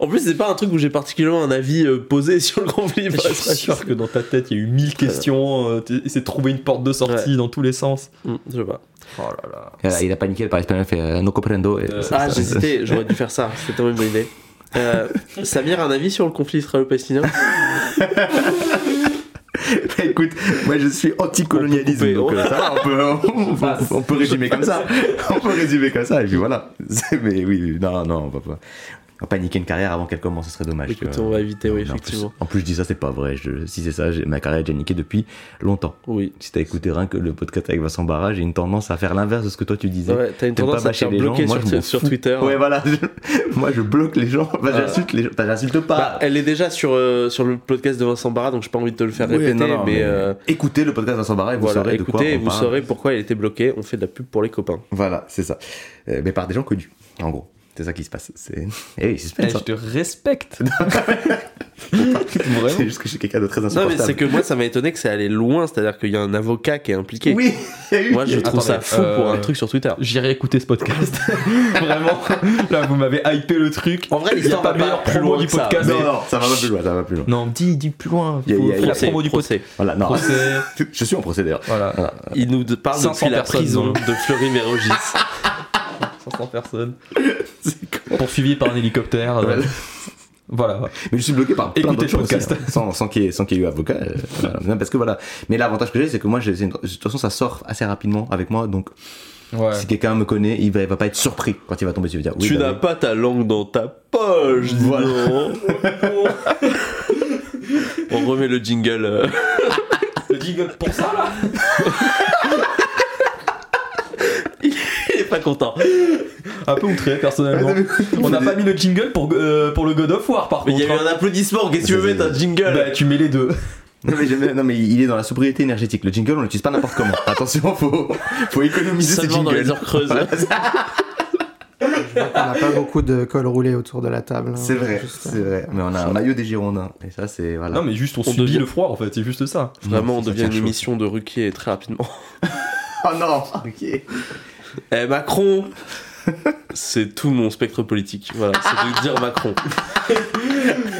En plus, c'est pas un truc où j'ai particulièrement un avis euh, posé sur le conflit. Je suis sûr que dans ta tête, il y a eu mille questions. euh, tu essaies de trouver une porte de sortie dans tous les sens. Hmm, je sais pas. Oh là là. Et là, il a paniqué, il parle espagnol, il fait euh, no comprendo. et Euh, Ah, j'hésitais, j'aurais dû faire ça. C'était une bonne idée. Euh, Samir, un avis sur le conflit israélo-palestinien Bah, écoute, moi je suis anticolonialisme, On peut donc euh, ça va, on peut, on, peut- on peut résumer comme ça. On peut résumer comme ça, et puis voilà. Mais oui, oui, non, non, on va pas. On va paniquer une carrière avant qu'elle commence, ce serait dommage. Écoute, vois. on va éviter, oui, en plus- effectivement. En plus, je dis ça, c'est pas vrai. Je- si c'est ça, ma carrière est déjà niquée depuis longtemps. Oui. Si t'as écouté rien que le podcast avec Vincent Barra, j'ai une tendance à faire l'inverse de ce que toi tu disais. Ouais, t'as une tendance pas à te faire gens, bloquer moi, sur. Twitter. Ouais, voilà. je- moi, je bloque les gens. Enfin, j'insulte les gens. Enfin, j'insulte pas. Bah, elle est déjà sur, euh, sur le podcast de Vincent Barra, donc j'ai pas envie de te le faire Oui, répéter, non, non, mais, mais euh, écoutez le podcast de Vincent Barra et vous voilà, saurez de quoi écoutez, on vous parle. saurez pourquoi il était bloqué. On fait de la pub pour les copains. Voilà, c'est ça. Euh, mais par des gens connus, en gros. C'est ça qui se passe. C'est. Eh oui, Eh, suspense. je hein. te respecte. C'est juste que je suis quelqu'un de très Non, insupportable. mais c'est que moi, ça m'a étonné que c'est allé loin, c'est-à-dire qu'il y a un avocat qui est impliqué. Oui, Moi, je trouve ça fou pour euh, un truc sur Twitter. J'irai écouter ce podcast. Vraiment. Là, vous m'avez hypé le truc. En vrai, il y a pas meilleur plus promo loin du podcast. Non, non, ça va pas plus loin, ça va pas plus loin. Non, dis, dis plus loin. Il y a- la promo du procès. Voilà, non. Procès. Je suis en procès d'ailleurs. Voilà. Voilà. Il nous parle 500 depuis la prison de Fleury-Mérogis. 500 personnes. Poursuivi par un hélicoptère. euh, Voilà. Voilà. Mais je suis bloqué par plein Écoutez d'autres le choses hein, sans, sans qu'il y, ait- sans qu'il y ait eu avocat. euh, voilà. Non, Parce que voilà. Mais l'avantage que j'ai, c'est que moi, j'ai- c'est une- de toute façon, ça sort assez rapidement avec moi. Donc, Ouais. si quelqu'un me connaît, il va, il va pas être surpris quand il va tomber va dire, oui, tu bah n'as oui. pas ta langue dans ta poche, dis Voilà. donc. On remet le jingle. euh. Le jingle pour ça là pas content. Un peu outré personnellement. On n'a pas mis le jingle pour, euh, pour le God of War par Mais il y contre. a eu un applaudissement, qu'est-ce que tu veux mettre un jingle Bah, tu mets les deux. Non mais, non, mais il est dans la sobriété énergétique. Le jingle, on l'utilise pas n'importe comment. Attention, faut, faut économiser ce Seulement dans les heures creuses. On n'a pas beaucoup de col roulé autour de la table. hein. C'est vrai, Juste, c'est vrai. Mais on a un maillot des Girondins. Et ça, c'est. Voilà. Non, mais juste on, On subit devient- le froid en fait, c'est juste ça. Vraiment, Non, on ça devient une chaud. émission de Ruquier très rapidement. Oh non Ok. Eh, Macron C'est tout mon spectre politique. Voilà, c'est de dire Macron.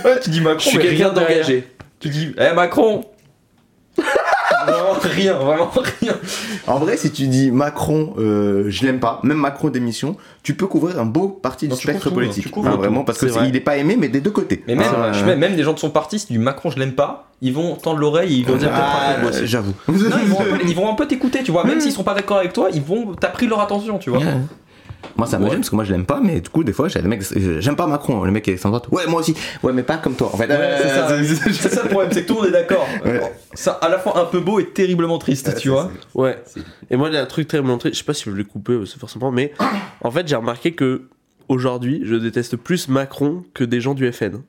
Ouais, tu dis Macron, Je suis quelqu'un d'engagé. Tu dis, eh Macron Vraiment rien, vraiment rien. En vrai, si tu dis Macron, euh, je l'aime pas, même Macron d'émission, tu peux couvrir un beau parti du spectre tout, politique. Enfin, vraiment, parce c'est- vrai. il est pas aimé, mais des deux côtés. Mais même, Ah, je mets- même des gens de son parti, si tu dis Macron, je l'aime pas, ils vont tendre l'oreille et ils vont dire Ah, j'avoue. Ils vont, un peu, ils vont un peu t'écouter, tu vois. Même s'ils sont pas d'accord avec toi, ils vont. T'as pris leur attention, tu vois. Moi, ça me Ouais. gêne parce que moi, je l'aime pas, mais du coup, des fois, j'ai des mecs, euh, j'aime pas Macron, le mec qui est sans droite. Ouais, moi aussi. Ouais, mais pas comme toi. En fait, Ouais, c'est ça. Euh, C'est ça le problème, c'est que tout le monde est d'accord. Ouais. C'est à la fois un peu beau et terriblement triste, tu vois. Ouais. Et moi, il y a un truc très montré, je sais pas si je l'ai coupé, euh, c'est forcément, mais en fait, j'ai remarqué que aujourd'hui, je déteste plus Macron que des gens du FN.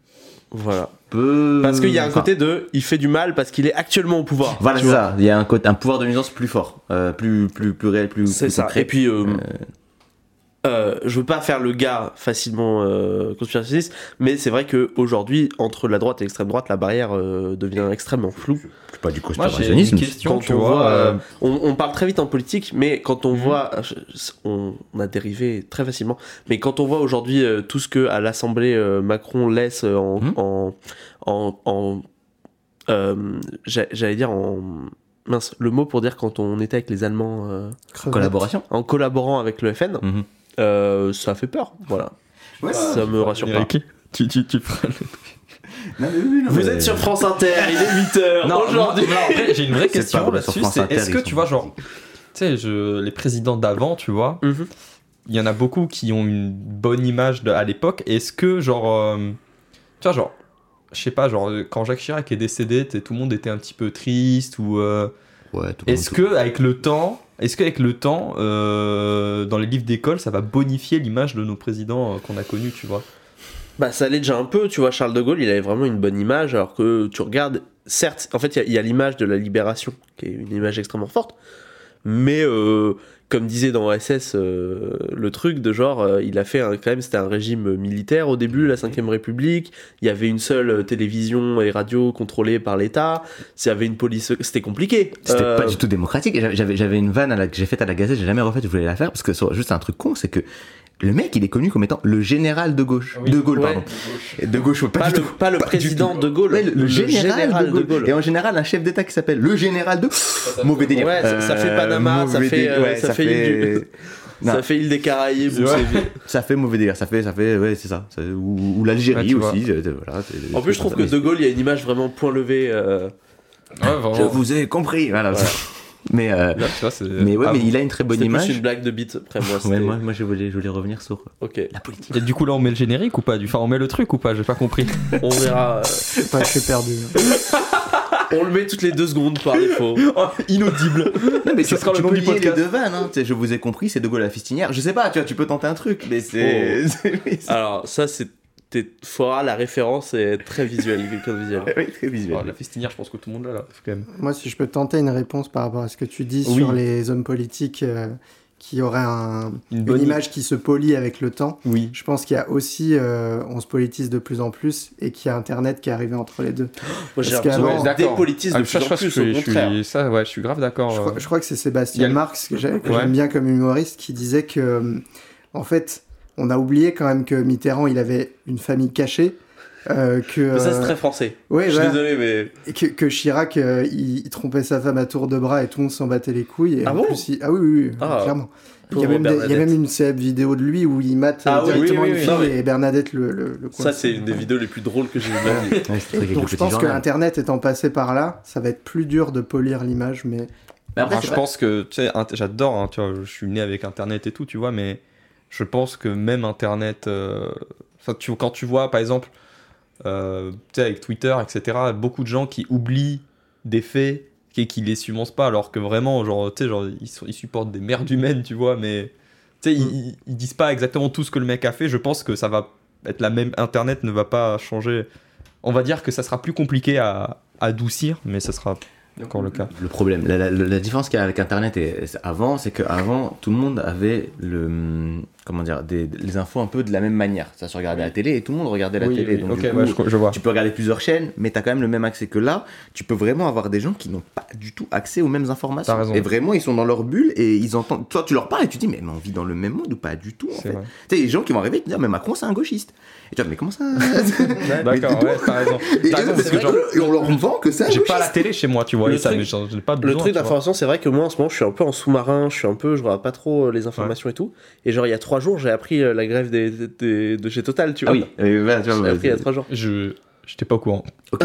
Voilà. peu- Parce qu'il y a un enfin, côté de, il fait du mal parce qu'il est actuellement au pouvoir. Voilà, c'est ça. Il y a un, côté, un pouvoir de nuisance plus fort, euh, plus, plus, plus réel, plus, C'est ça. concret. Et puis, euh, euh, je veux pas faire le gars facilement euh, conspirationniste, mais c'est vrai que aujourd'hui entre la droite et l'extrême droite, la barrière euh, devient extrêmement floue. C'est pas du Moi, une conspirationnisme. question, Quand tu on vois. voit, euh, On, on parle très vite en politique, mais quand on Mhm. voit, on, on a dérivé très facilement. Mais quand on voit aujourd'hui euh, tout ce que à l'Assemblée euh, Macron laisse en, Mhm. en, en, en- euh, j'a- j'allais dire en mince, le mot pour dire quand on était avec les Allemands euh. Collaboration. en collaborant avec le FN, Mhm. Euh, ça fait peur. Voilà, ça me rassure pas. Tu, tu, tu prends le- Non, mais oui, non, Vous mais- êtes sur France Inter, il est 8h Non, aujourd'hui. j'ai une vraie question là-dessus. C'est est-ce que tu vois, genre, tu sais, je- les présidents d'avant, tu vois, Mhm. il y en a beaucoup qui ont une bonne image de- à l'époque. Est-ce que, genre, euh, tu vois, genre, je sais pas, genre, quand Jacques Chirac est décédé, tout le monde était un petit peu triste ou. euh, Ouais, tout le est-ce monde- que avec le temps, est-ce qu'avec le temps, euh, dans les livres d'école, ça va bonifier l'image de nos présidents euh, qu'on a connus, tu vois? Bah ça l'est déjà un peu, tu vois, Charles de Gaulle, il avait vraiment une bonne image, alors que tu regardes, certes, en fait, il y a- l'image de la libération, qui est une image extrêmement forte, mais euh, comme disait dans SS, euh, le truc de genre, euh, il a fait un, quand même, c'était un régime militaire au début, la 5ème République, il y avait une seule euh, télévision et radio contrôlée par l'État, y avait une police, c'était compliqué. C'était Euh, pas du tout démocratique. J'avais, une vanne à la- que j'ai faite à la Gazette, j'ai jamais refait, je voulais la faire parce que c'est juste un truc con, c'est que le mec, il est connu comme étant le général de gauche. Oui. De Gaulle, Ouais. pardon. De gauche, pas, Pas du le, tout. pas le Pas président de Gaulle, Ouais, le, général, de, Gaulle. Et en général, un chef d'État qui s'appelle le général de. Mauvais délire. Ouais, ça- ça fait Euh, Panama, ça fait, délire. euh, Ouais, ça fait île du- Non. Ça fait île des Caraïbes, Ça fait mauvais délire. Ça fait, ça fait, ouais, c'est ça. Ça- Ou, ou l'Algérie aussi. voilà, c'est- En plus, je trouve que De Gaulle, il y a une image vraiment point levé. euh, Je vous ai compris. Voilà. Mais, euh, Là, tu vois, c'est- mais ouais, Ah, mais il a une très bonne image. une blague de bite. Après, moi. Ouais, moi, moi, je voulais, je voulais revenir sur Ok, la politique. Et du coup là on met le générique ou pas du... Enfin on met le truc ou pas J'ai pas compris. on verra. euh, Je sais pas, je suis perdu. on le met toutes les deux secondes par défaut. Inaudible. Non, mais tu, sera le nom du podcast. les deux vannes. Hein. Je vous ai compris, c'est De Gaulle à la fistinière. Je sais pas, tu vois, tu peux tenter un truc, mais c'est. c'est- c'est- Alors, ça, c'était. Fora, la référence est très visuelle, quelqu'un de visuel. oui, très visuel. Oh, la festinière, je pense que tout le monde l'a là, quand même. Moi, si je peux tenter une réponse par rapport à ce que tu dis Oui. sur les hommes politiques euh, qui auraient un- Une une, bonne image qui se polie avec le temps, Oui. je pense qu'il y a aussi, euh, on se politise de plus en plus et qu'il y a Internet qui est arrivé entre les deux. Moi, j'ai l'impression de Ah, ça, plus je en plus, je suis- au je contraire. suis- ça, ouais, je suis grave d'accord. Je, euh. crois, je crois que c'est Sébastien a Marx que Ouais. j'aime bien comme humoriste qui disait que, euh, en fait, on a oublié quand même que Mitterrand, il avait une famille cachée. euh, que, Mais ça, c'est euh, très français. ouais, Je suis voilà. désolé, mais. Que, que Chirac, euh, il, il trompait sa femme à tour de bras et tout le monde s'en battait les couilles. Et Ah en bon plus, il- ah oui, oui, oui, Ah, clairement. Il y, a même des- il y a Bernadette. même une célèbre vidéo de lui où il mate Ah oui, directement oui, une fille non, mais- et Bernadette le, le, le Ça, c'est une des vidéos les plus drôles que j'ai vues. Ouais, donc je pense que journal. Internet étant passé par là, ça va être plus dur de polir l'image, mais Mais après, je pense que, tu sais, j'adore, hein, tu vois, je suis né avec Internet et tout, tu vois, mais je pense que même Internet, euh, tu, quand tu vois, par exemple, euh, avec Twitter, etc., beaucoup de gens qui oublient des faits et qui les subvencent pas, alors que vraiment, genre, tu sais, genre, ils, sont- ils supportent des merdes humaines, tu vois, mais, tu sais, ils, ils- disent pas exactement tout ce que le mec a fait, je pense que ça va être la même, Internet ne va pas changer. On va dire que ça sera plus compliqué à adoucir, mais ça sera encore le cas. Le problème, la, la- la différence qu'il y a avec Internet et et avant, c'est qu'avant, tout le monde avait le, comment dire, des, les infos un peu de la même manière. Ça se regardait à la télé et tout le monde regardait la Oui, télé. oui, Donc, du coup, ouais, je, je vois. tu peux regarder plusieurs chaînes, mais tu as quand même le même accès que là. Tu peux vraiment avoir des gens qui n'ont pas du tout accès aux mêmes informations. T'as raison. Et vraiment, ils sont dans leur bulle et ils entendent. Toi, tu leur parles et tu dis, mais, mais on vit dans le même monde ou pas du tout en C'est fait. vrai. Tu sais, les gens qui vont arriver et te dire, mais Macron, c'est un gauchiste. Et tu vois, mais comment ça? D'accord, ouais, t'as raison. Et, T'as raison, eux, parce c'est que vrai genre, que- et on leur vend que c'est un j'ai pas la télé chez moi, tu vois, Le et ça, truc- mais j'en- j'en ai pas Le besoin. truc tu vois. d'information, c'est vrai que moi en ce moment je suis un peu en sous-marin, je suis un peu, je regarde pas trop euh, les informations et tout. Et genre il y a trois jours, j'ai appris euh, la grève des, des- de chez Total, tu Ah vois. oui, tu vois, J'ai appris il y a trois jours. Je. J'étais pas au courant.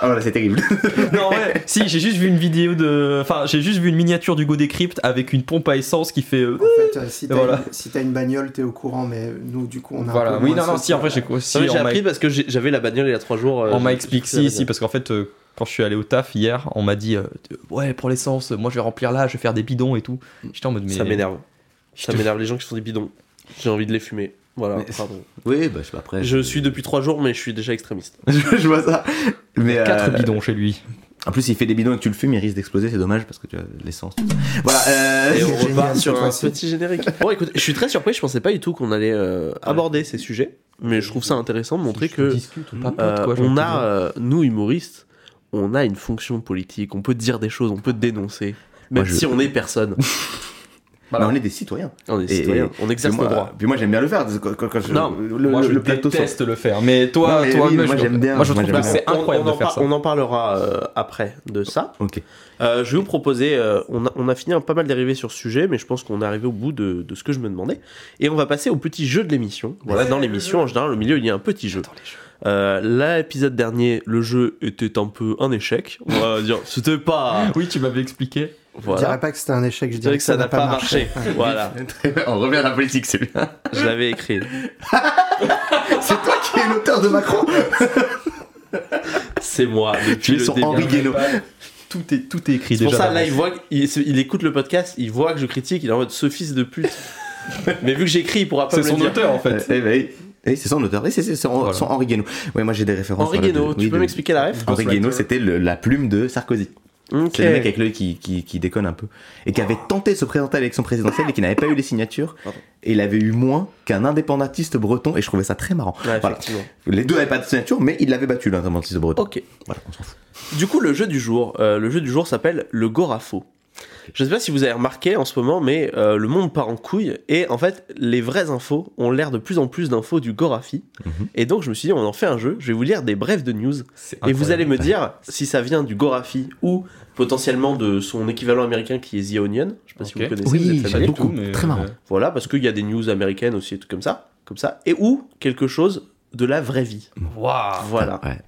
Ah voilà, c'est terrible. non, ouais, si, j'ai juste vu une vidéo de. Enfin, j'ai juste vu une miniature du Go Decrypt avec une pompe à essence qui fait. euh, en fait, euh, si t'as voilà. une, si t'as une bagnole, t'es au courant, mais nous, du coup, on a un Voilà, peu oui, moins non, non, si, en ça- j'ai appris parce que j'avais la bagnole il y a trois jours. euh, On m'a expliqué, si, si, parce qu'en fait, euh, quand je suis allé au taf hier, on m'a dit, euh, ouais, pour l'essence, moi je vais remplir là, je vais faire des bidons et tout. J'étais en mode, mais. Ça m'énerve. Ça m'énerve les gens qui font des bidons. J'ai envie de les fumer. Voilà, Mais- pardon. Oui, bah je sais pas après. Je suis depuis trois jours, mais je suis déjà extrémiste. je, vois ça. Mais Quatre euh, bidons chez lui. En plus, il fait des bidons et que tu le fumes, il risque d'exploser, c'est dommage parce que tu as de l'essence. Voilà. Euh... Et on repart sur un petit générique. Bon, écoute, je suis très surpris. Je pensais pas du tout qu'on allait euh, aborder ces sujets, mais je trouve ça intéressant de montrer que discute ou pas pote, euh, quoi, on a, euh, nous humoristes, on a une fonction politique. On peut dire des choses, on peut dénoncer, même Moi, je- si on est personne. Bah, on est des citoyens. On est Et- citoyen, et- on exerce nos droits. Puis moi, j'aime bien le faire. Quand, quand- quand je- Non, le, moi, le- je le déteste faire. Mais toi, Non, mais toi, oui, moi, j'aime bien. Moi, je trouve que c'est On- incroyable on, de en faire ça. on en parlera euh, après de ça. Ok. Euh, je vais vous proposer, euh, on, a, on a fini un pas mal dérivé sur ce sujet, mais je pense qu'on est arrivé au bout de, de ce que je me demandais. Et on va passer au petit jeu de l'émission. Voilà, dans l'émission, en général, au milieu, il y a un petit jeu. Euh, L'épisode dernier, le jeu était un peu un échec. On va dire, c'était pas. Oui, tu m'avais expliqué. Je dirais pas que c'était un échec, je Je dirais que ça n'a pas marché. voilà, on revient à la politique, celui-là. je l'avais écrit. C'est toi qui es l'auteur de Macron. C'est moi. depuis Tu es le sur début. Henri Guénaud. Tout est, tout est écrit C'est pour déjà. ça, là, il, voit, il, il écoute le podcast, il voit que je critique, il est en mode ce fils de pute. Mais vu que j'écris, il pourra pas C'est me le son dire. auteur en fait. Eh, eh, ben, eh, c'est son auteur. Eh, c'est c'est- c'est Voilà. son Henri Guénaud. Ouais, moi j'ai des références. Henri Guénaud, tu oui, peux de- m'expliquer la ref Henri. Guénaud, c'était le- la plume de Sarkozy. C'est le mec avec l'œil qui, qui, qui déconne un peu. Et qui avait tenté de se présenter à l'élection présidentielle et qui n'avait pas eu les signatures. Pardon. Et il avait eu moins qu'un indépendantiste breton. Et je trouvais ça très marrant. Ouais, Voilà. effectivement. Les deux n'avaient pas de signature, mais il l'avait battu, l'indépendantiste breton. Ok. Voilà, on s'en fout. Du coup, le jeu du jour, euh, le jeu du jour s'appelle le Gorafo. Je sais pas si vous avez remarqué en ce moment, mais euh, le monde part en couille et en fait, les vraies infos ont l'air de plus en plus d'infos du Gorafi. Mhm. Et donc, je me suis dit, on en fait un jeu. Je vais vous lire des brefs de news et vous allez me dire si ça vient du Gorafi ou potentiellement de son équivalent américain qui est The Onion. Je sais pas si Ok. vous connaissez. Oui, vous êtes beaucoup. Très marrant. Voilà, parce qu'il y a des news américaines aussi, et tout comme ça, comme ça, et ou quelque chose de la vraie vie. Waouh. Voilà. Ouais.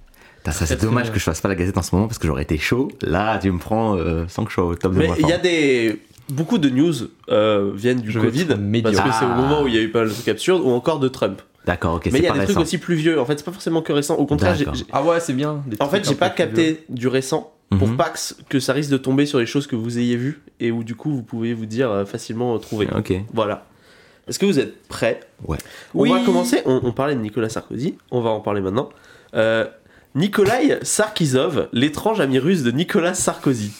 Putain, ça, c'est dommage que je fasse pas la gazette en ce moment parce que j'aurais été chaud. Là, tu me prends euh, sans que je sois au top de Mais ma il y a des beaucoup de news euh, viennent du Je Covid parce que c'est au Ah. moment où il y a eu pas mal de trucs absurdes ou encore de Trump. D'accord, ok, Mais il y a des trucs aussi plus vieux. En fait, c'est pas forcément que récent. Au contraire, j'ai- Ah ouais, c'est bien. des en fait, j'ai pas capté du récent pour pas que, que ça risque de tomber sur les choses que vous ayez vues et où du coup vous pouvez vous dire euh, facilement euh, trouver. Ok. Voilà. Est-ce que vous êtes prêts? Ouais. On Oui. va commencer. On, on parlait de Nicolas Sarkozy. On va en parler maintenant. Euh, Nikolai Sarkisov, l'étrange ami russe de Nicolas Sarkozy.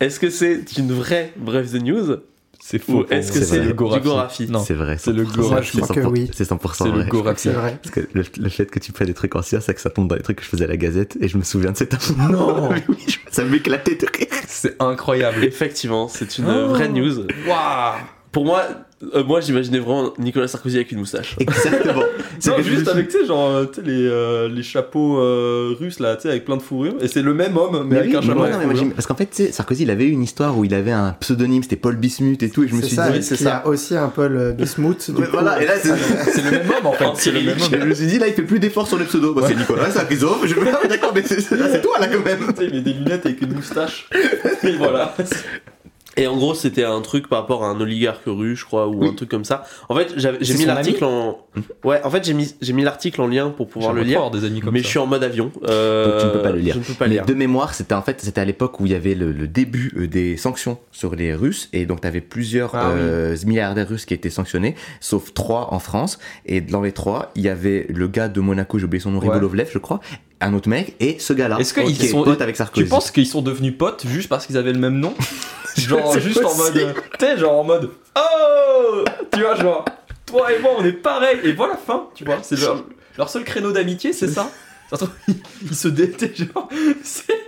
Est-ce que c'est une vraie bref de news C'est faux. est-ce que C'est vrai. du Gorafi Non. C'est vrai. C'est le 100%. Gorafi. C'est Je crois que 100%, oui. C'est 100% C'est le vrai. Gorafi. C'est vrai. Parce que le, le fait que tu fais des trucs en science, c'est que ça tombe dans les trucs que je faisais à la Gazette et je me souviens de cette info. Non. Oui, oui, ça m'éclatait de rire. C'est incroyable. Effectivement, c'est une Oh. vraie news. Waouh. Pour moi, euh, moi j'imaginais vraiment Nicolas Sarkozy avec une moustache. Exactement. C'est Non, que juste avec, tu sais, genre, euh, tu sais, les, euh, les chapeaux euh, russes, là, tu sais, avec plein de fourrures. Et c'est le même homme, mais, Mais avec oui, un chapeau. ouais, non, mais parce qu'en fait, tu sais, Sarkozy, il avait eu une histoire où il avait un pseudonyme, c'était Paul Bismuth et tout, et je me suis ça, dit. c'est ça. a aussi un Paul Bismuth. du coup. voilà, et là, c'est. Le même homme, en fait. C'est le même homme. Je me suis dit, là, il fait plus d'efforts sur les pseudos. Bah, c'est Nicolas Sarkozy. Je me ah, d'accord, mais c'est toi, là, quand même. Tu sais, il met des lunettes avec une moustache. Et voilà. Et en gros, c'était un truc par rapport à un oligarque russe, je crois, ou un truc comme ça. En fait, j'avais- j'ai mis l'article en. Ouais, en fait, j'ai mis, j'ai mis l'article en lien pour pouvoir le lire. des amis comme mais ça. je suis en mode avion. euh, Donc, tu ne peux pas le lire. Je ne peux pas Mais lire. de mémoire, c'était en fait, c'était à l'époque où il y avait le, le début euh, des sanctions sur les Russes, et donc tu avais plusieurs Ah oui. euh, milliardaires russes qui étaient sanctionnés, sauf trois en France, et dans les trois, il y avait le gars de Monaco, j'ai oublié son nom, Ouais. Ribolovlev, je crois, un autre mec, et ce gars-là, Est-ce qu'ils qui est sont- pote avec Sarkozy. Tu penses qu'ils sont devenus potes juste parce qu'ils avaient le même nom Genre, juste en mode. sais, genre en mode. Oh Tu vois, genre. Toi et moi, on est pareil. Et voilà, fin, tu vois. C'est leur, leur seul créneau d'amitié, c'est ça ils, se détestent, genre. C'est.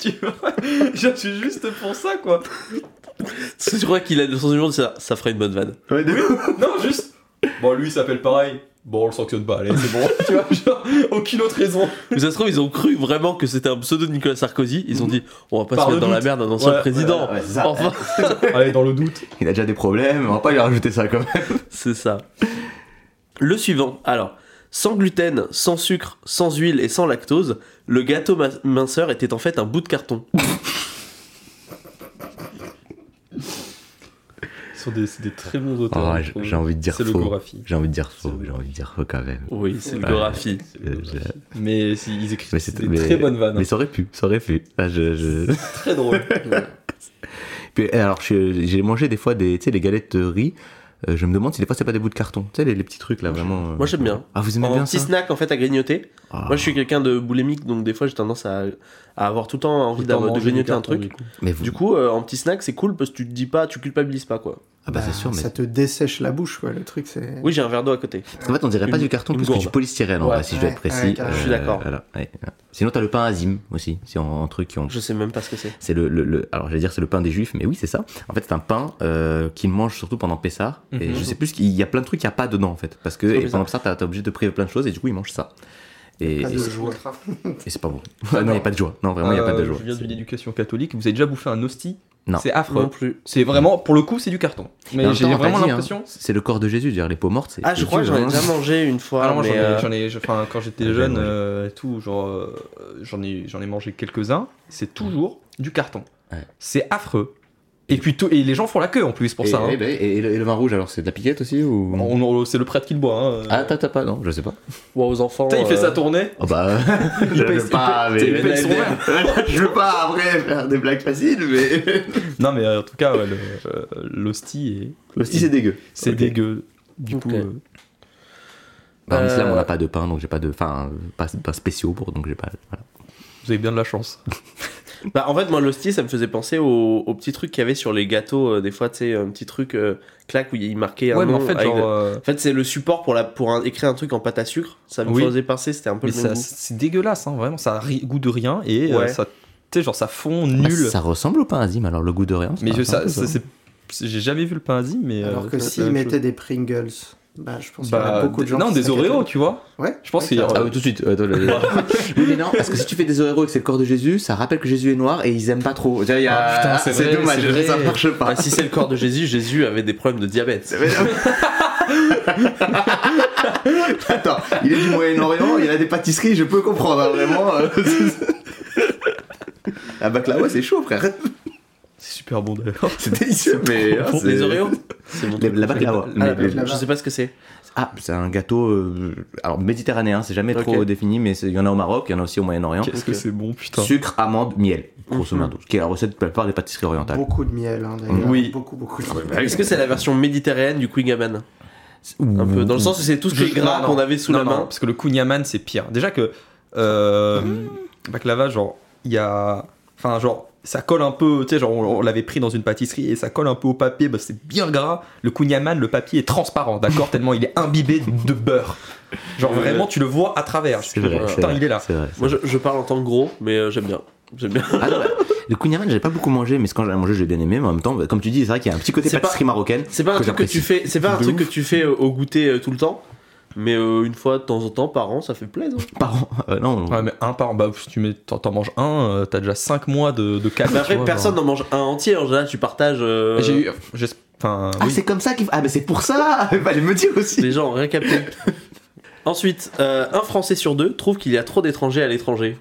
Tu vois Genre, c'est juste pour ça, quoi. Tu crois qu'il a le sens du monde ça, ça ferait une bonne vanne. Ouais, Non, juste. Bon, lui, il s'appelle pareil. Bon, on le sanctionne pas, allez, c'est bon. tu vois, genre, aucune autre raison. Mais ça se trouve, ils ont cru vraiment que c'était un pseudo de Nicolas Sarkozy. Ils ont dit, on va pas Par se mettre dans la merde un ancien Ouais, président. ouais, c'est ça. Enfin, Allez, dans le doute. Il a déjà des problèmes, on va pas lui rajouter ça quand même. c'est ça. Le suivant. Alors, sans gluten, sans sucre, sans huile et sans lactose, le gâteau ma- minceur était en fait un bout de carton. Sont des, c'est des très bons auteurs. Oh, j'ai envie de dire faux. J'ai envie de dire faux, j'ai envie de dire faux quand même. Oui, c'est le. Gorafi. Mais si, ils écrivent Mais des mais- très bonnes vannes. Mais ça aurait pu, ça aurait pu. Ah, je, je- Très drôle. Puis, eh, alors, j'ai mangé des fois des, les galettes de riz. Euh, je me demande si des fois c'est pas des bouts de carton. Tu sais, les, les petits trucs là, vraiment. euh, Moi, j'aime bien. Ah, vous aimez En bien petit ça snack en fait à grignoter. Ah. Moi, je suis quelqu'un de boulémique, donc des fois, j'ai tendance à, à avoir tout le temps envie Tout le temps d'avoir- de grignoter un carton, truc. du coup. Mais vous- Du coup, euh, en petit snack, c'est cool parce que tu te dis pas, tu culpabilises pas quoi. ah bah c'est sûr, mais Ça te dessèche la bouche, quoi. Le truc, c'est. Oui, j'ai un verre d'eau à côté. Parce qu'en fait, on dirait pas Une- du carton plus que du polystyrène, en Ouais. vrai, si je dois être précis. ouais, carrément. Je suis d'accord. ouais. Sinon, t'as le pain azim aussi, si en, en truc qui ont. Je sais même pas ce que c'est. C'est le, le, le- alors j'allais dire c'est le pain des juifs, mais oui c'est ça. En fait c'est un pain euh, qu'ils mangent surtout pendant Pessah. Et Mhm. je sais plus qu'il y a plein de trucs qu'il n'y a pas dedans en fait, parce que pendant Pessah t'es obligé de priver plein de choses et du coup ils mangent ça. Et, Pas et de c'est- joie. et c'est pas bon. Ah, non il y a pas de joie. Non vraiment il y a pas de Euh, joie. Je viens d'une éducation catholique. Vous avez déjà bouffé un hostie? Non. C'est affreux. Non plus. C'est vraiment, pour le coup, c'est du carton. Mais j'ai vraiment hein, l'impression. c'est le corps de Jésus, dire les peaux mortes. c'est- Ah, je crois que j'en ai hein. déjà mangé une fois. Ah non, moi, j'en mais, ai, euh, j'en ai- enfin, quand j'étais Ouais, jeune ouais. euh, et tout, genre, euh, j'en ai, j'en ai mangé quelques-uns. C'est toujours du carton. Ouais. C'est affreux. Et puis tout, et les gens font la queue en plus pour Et, ça. hein. et, ben, et- et le, et le vin rouge alors c'est de la piquette aussi ou? On- on- c'est le prêtre qui le boit. Hein. Ah t'as t'as pas non je sais pas. ouais, aux enfants. Il fait euh, sa tournée. Oh bah Il paye- il paye- il paye son verre. je veux pas après faire des blagues faciles mais Non, mais euh, en tout cas, ouais, le- euh, l'hostie, est- l'hostie c'est dégueu. c'est dégueu. Du coup, euh, Bah, en islam Euh, on n'a pas de pain donc j'ai pas de enfin pas, pas spéciaux pour donc j'ai pas voilà. Vous avez bien de la chance. Bah, en fait, moi, l'hostie, ça me faisait penser aux, aux petits trucs qu'il y avait sur les gâteaux. euh, des fois, tu sais, un petit truc euh, clac où il marquait un Ouais, mais nom. en fait, avec genre. de- euh, En fait, c'est le support pour, la, pour un- écrire un truc en pâte à sucre. Ça me Oui. faisait penser, c'était un peu mais le même c'est dégueulasse, hein, vraiment. Ça a ri- goût de rien et euh, Ouais. ça. Tu sais, genre, ça fond Bah, nul. ça ressemble au pain azim, alors le goût de rien. mais je, ça, ça, c'est- j'ai jamais vu le pain azim, mais. Alors euh, que s'ils mettaient des Pringles, bah je pense qu'il y Bah, aurait beaucoup de gens. non, des Oreos, tu vois. Ouais. Je pense ouais, qu'il y a- Ah oui, tout de suite. Oui, mais non, parce que si tu fais des Oreos et que c'est le corps de Jésus, ça rappelle que Jésus est noir et ils aiment pas trop. A- Ah, putain, c'est vrai, dommage, c'est vrai. ça marche pas. Ah, si c'est le corps de Jésus, Jésus avait des problèmes de diabète. Attends, il est du Moyen-Orient, il a des pâtisseries, je peux comprendre, hein, vraiment. euh. La baklava, c'est chaud, frère. C'est super bon d'ailleurs. C'est délicieux, mais. ah, c'est- Les Oreos C'est Les- truc La baklava. Ah, Mais- la baklava. Je sais pas ce que c'est. Ah, c'est un gâteau euh, alors méditerranéen, c'est jamais trop défini, mais il y en a au Maroc, il y en a aussi au Moyen-Orient. Qu'est-ce que c'est bon, putain. Sucre, amande, miel, grosso Mhm. modo, qui est la recette de la plupart des pâtisseries orientales. Beaucoup de miel, hein, d'ailleurs. Oui. Beaucoup, beaucoup de Ah, miel. Est-ce que c'est la version méditerranéenne du Queen Un peu. Dans le sens où c'est tout ce qui est gras qu'on avait sous Non, la non, main. parce que le kunyaman c'est pire. Déjà que euh, baklava, genre, il y a. Enfin, genre, ça colle un peu, tu sais, genre, on, on l'avait pris dans une pâtisserie et ça colle un peu au papier, bah, c'est bien gras. Le kunyaman, le papier est transparent, d'accord Tellement il est imbibé de beurre. Genre, vraiment, tu le vois à travers. C'est vrai, c'est Putain, vrai, il est là. c'est vrai. Moi, je, je parle en tant que gros, mais euh, j'aime bien. J'aime bien. Ah non, bah, le kunyaman, j'avais pas beaucoup mangé, mais quand j'en ai mangé, j'ai bien aimé. Mais en même temps, bah, comme tu dis, c'est vrai qu'il y a un petit côté C'est pas- pâtisserie marocaine. C'est pas un que truc que tu fais. C'est pas un truc que tu fais euh, au goûter euh, tout le temps. Mais euh, une fois de temps en temps, par an, ça fait plaisir. Par an. Euh, non, Ouais, mais un par. Bah, si tu mets, t'en, t'en manges un, euh, t'as déjà 5 mois de, de calme. Mais tu après, vois, personne genre. n'en mange un entier. En général, tu partages. euh, J'ai eu. j'ai- Enfin, Ah, oui. c'est comme ça qu'il faut. Ah, mais c'est pour ça Fallait me dire aussi Les gens ont rien capté. Ensuite, euh, un Français sur deux trouve qu'il y a trop d'étrangers à l'étranger.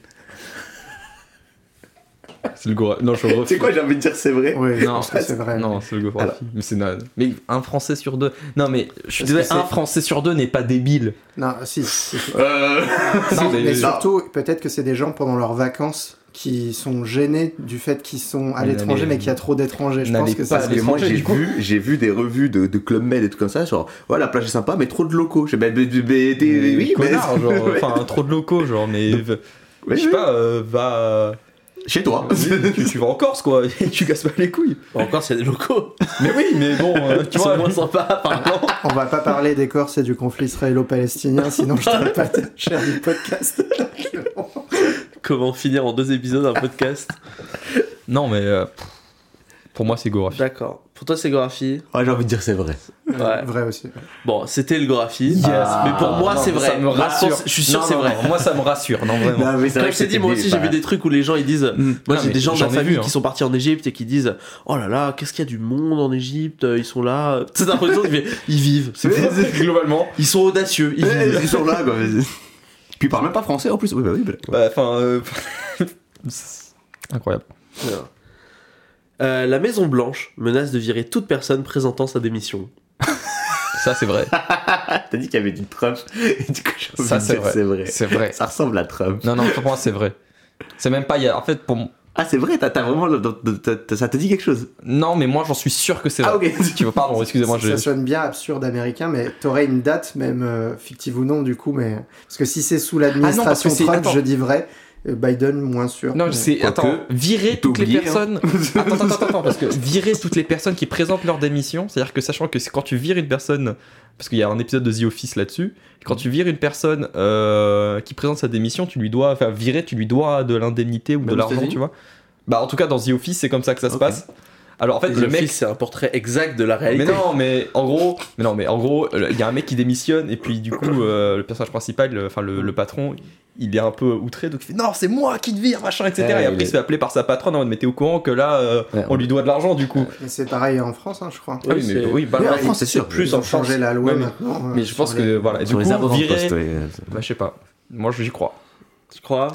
C'est le gros. Non, je. C'est quoi, j'ai envie de dire, c'est vrai Oui, Non, c'est vrai. Non, c'est le Goffre Alors. Mais c'est na- Mais un Français sur deux. Non, mais je suis désolé, un Français sur deux n'est pas débile. Non, si. si. Euh... Non, mais- surtout, peut-être que c'est des gens pendant leurs vacances qui sont gênés du fait qu'ils sont à l'étranger, mais qu'il y a trop d'étrangers. Je pense que pas ça Parce que moi j'ai vu, j'ai vu des revues de, de Club Med et tout comme ça, genre ouais la plage est sympa mais trop de locaux. Je ben, t'es- oui mais enfin, trop de locaux, genre, mais. Je sais pas, euh, va. Chez toi. tu, tu vas en Corse, quoi, et tu casses pas les couilles. Encore, s'il y a des locaux. Mais oui, mais bon, euh, tu vois. moins apparemment. On va pas parler des Corses et du conflit israélo-palestinien, sinon je t'aurais pas cher du podcast. Comment finir en deux épisodes un podcast? Non, mais. euh, pour moi, c'est Gorafi. D'accord. Pour toi, c'est Gorafi. Ouais, j'ai envie de dire c'est vrai. Ouais. Vrai aussi. Bon, c'était le Gorafi. Yes. mais pour moi, Non, c'est vrai. Ça me Moi, je rassure. Je suis sûr Non, que c'est non, vrai. non, moi, ça me rassure, non, vraiment. mais c'est Comme je t'ai dit, moi aussi, j'ai vu des trucs où les gens ils disent. Moi, Non, j'ai des gens de ai famille vu, hein. qui sont partis en Égypte et qui disent Oh là là, qu'est-ce qu'il y a du monde en Égypte Ils sont là. C'est l'impression qu'ils ils vivent. C'est- Globalement. Ils sont audacieux. Ils vivent. Ils sont là quoi. Puis ils parlent même pas français en plus. Oui bah oui. bah- Bah, enfin. euh, c'est Incroyable. Euh, la Maison Blanche menace de virer toute personne présentant sa démission. Ça, c'est vrai. T'as dit qu'il y avait du Trump. Et du coup j'ai envie Ça, de c'est dire vrai. c'est vrai. Ça ressemble à Trump. Non, non, pour moi, c'est vrai. C'est même pas. il y a- En fait, pour, Ah, c'est vrai, t'as vraiment. Ça te dit quelque chose? Non, mais moi j'en suis sûr que c'est vrai. Ah, ok. Tu vois, pardon, excusez-moi. ça je- sonne bien absurde américain, mais t'aurais une date, même euh, fictive ou non, du coup. mais Parce que si c'est sous l'administration Ah c'est- Trump, attends. je dis vrai. Euh, Biden, moins sûr. Non, Mais- c'est. Attends, virer toutes les hein. personnes. attends, attends, attends, attends, parce que virer toutes les personnes qui présentent leur démission, c'est-à-dire que sachant que c'est quand tu vires une personne, parce qu'il y a un épisode de The Office là-dessus, quand tu vires une personne euh, qui présente sa démission, tu lui dois. Enfin, virer, tu lui dois de l'indemnité ou Même de l'argent, tu vois. Bah, en tout cas, dans The Office, c'est comme ça que ça se passe. Alors, en fait, Le le mec. mec, c'est un portrait exact de la réalité. Mais non, mais en gros, mais non, mais en gros, il y a un mec qui démissionne et puis du coup, euh, le personnage principal, le- enfin le, le patron, il est un peu outré, donc il fait non, c'est moi qui te vire, machin, etc. Ouais, et après, il il, se fait appeler par sa patronne en mode, mais t'es au courant que là, euh, Ouais, on lui doit de l'argent du coup. Mais c'est pareil en France, hein, je crois. Ah oui, mais oui, bah, Mais en France, c'est sûr. plus Ils ont en France. changé la loi Ouais, mais- maintenant. euh, mais je pense que voilà, et du Sur les coup, virer, ouais. bah je sais pas. Moi, j'y crois. Tu crois?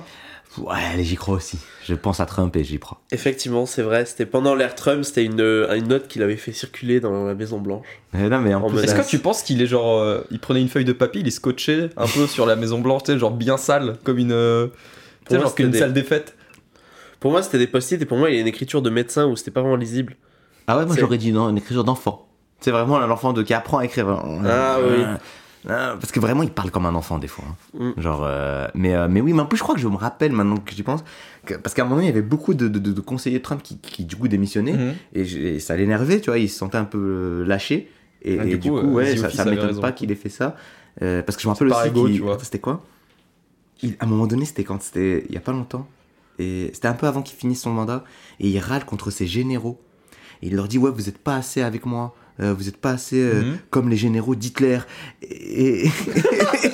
Ouais, allez, j'y crois aussi. Je pense à Trump et j'y crois. Effectivement, c'est vrai. C'était pendant l'ère Trump, c'était une, euh, une note qu'il avait fait circuler dans la Maison Blanche. Eh non, mais en En plus, Est-ce que tu penses qu'il est genre, euh, il prenait une feuille de papier, il est scotché un peu sur la Maison Blanche, tu sais, genre bien sale, comme une, euh, tu sais, moi, genre c'était qu'une des- salle des fêtes? Pour moi, c'était des post-it et pour moi, il y a une écriture de médecin où c'était pas vraiment lisible. Ah ouais, moi C'est- j'aurais dit non, une écriture d'enfant. C'est vraiment l'enfant de qui apprend à écrire. Ah oui. Parce que vraiment, il parle comme un enfant des fois. hein. Mm. Genre, euh, mais, euh, mais oui, mais en plus, je crois que je me rappelle maintenant que j'y pense, que- parce qu'à un moment, il y avait beaucoup de, de- de- de conseillers de Trump qui, qui, du coup démissionnaient Mhm. et, ça l'énervait, tu vois, il se sentait un peu euh, lâché. Et, Ah, et du coup, coup, ouais, ça, ça m'étonne pas qu'il ait fait ça. Parce que je me rappelle aussi. Attends, C'était quoi? Il- À un moment donné, c'était quand? C'était il y a pas longtemps. Et c'était un peu avant qu'il finisse son mandat. Et il râle contre ses généraux. Et il leur dit Ouais, vous êtes pas assez avec moi. Euh, vous êtes pas assez euh, Mhm. comme les généraux d'Hitler. Et, et-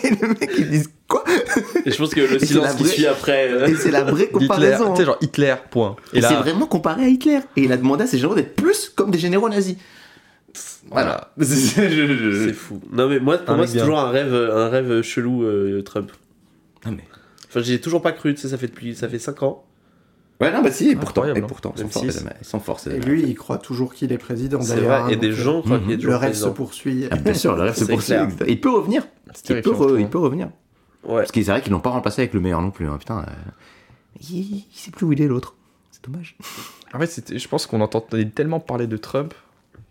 et le mec, ils disent Quoi? Et je pense que le silence qui vraie- suit après. euh, Et c'est la vraie Hitler, comparaison. tu sais, genre Hitler, point. Et, Et c'est vraiment comparé à Hitler. Et il a demandé à ses généraux d'être plus comme des généraux nazis. voilà. C'est fou. Non mais moi, pour Un moi, c'est bien. toujours un rêve, un rêve chelou euh, Trump. Ah, mais... Enfin, j'y ai toujours pas cru. Tu sais, ça fait depuis, ça fait 5 ans. Ouais, non, bah si, et pourtant, et hein. pourtant, sans force, six. sans force. Et lui, il croit toujours qu'il est président. C'est d'ailleurs, vrai. hein, Et des euh, gens croient qu'il est Le rêve se poursuit. Ah, bien sûr, le rêve se poursuit. clair. Il peut revenir. Il peut, re- il peut revenir. Ouais. Parce que c'est vrai qu'ils l'ont pas remplacé avec le meilleur non plus. hein. Putain, euh, il, il sait plus où il est l'autre. C'est dommage. En fait, je pense qu'on entendait tellement parler de Trump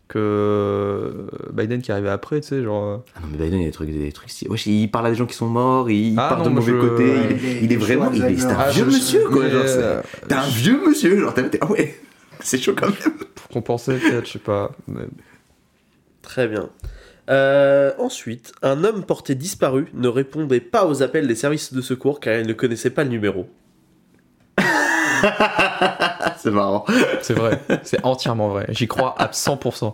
que Biden qui arrivait après, tu sais, genre. euh, Ah non, mais Biden, il y a des trucs, des trucs. si- Wesh, il parle à des gens qui sont morts, il Ah parle non, de mauvais je- côté. Ouais, il, est- il vraiment. il est- C'est un Alzheimer. vieux je monsieur, quoi. mais, genre, c'est- euh, T'es un vieux monsieur. Genre, t'as- ah ouais, c'est chaud quand même. pour compenser, peut-être, je sais pas. mais- Très bien. Euh, ensuite, un homme porté disparu ne répondait pas aux appels des services de secours car il ne connaissait pas le numéro. C'est marrant. C'est vrai, c'est entièrement vrai. J'y crois à 100%.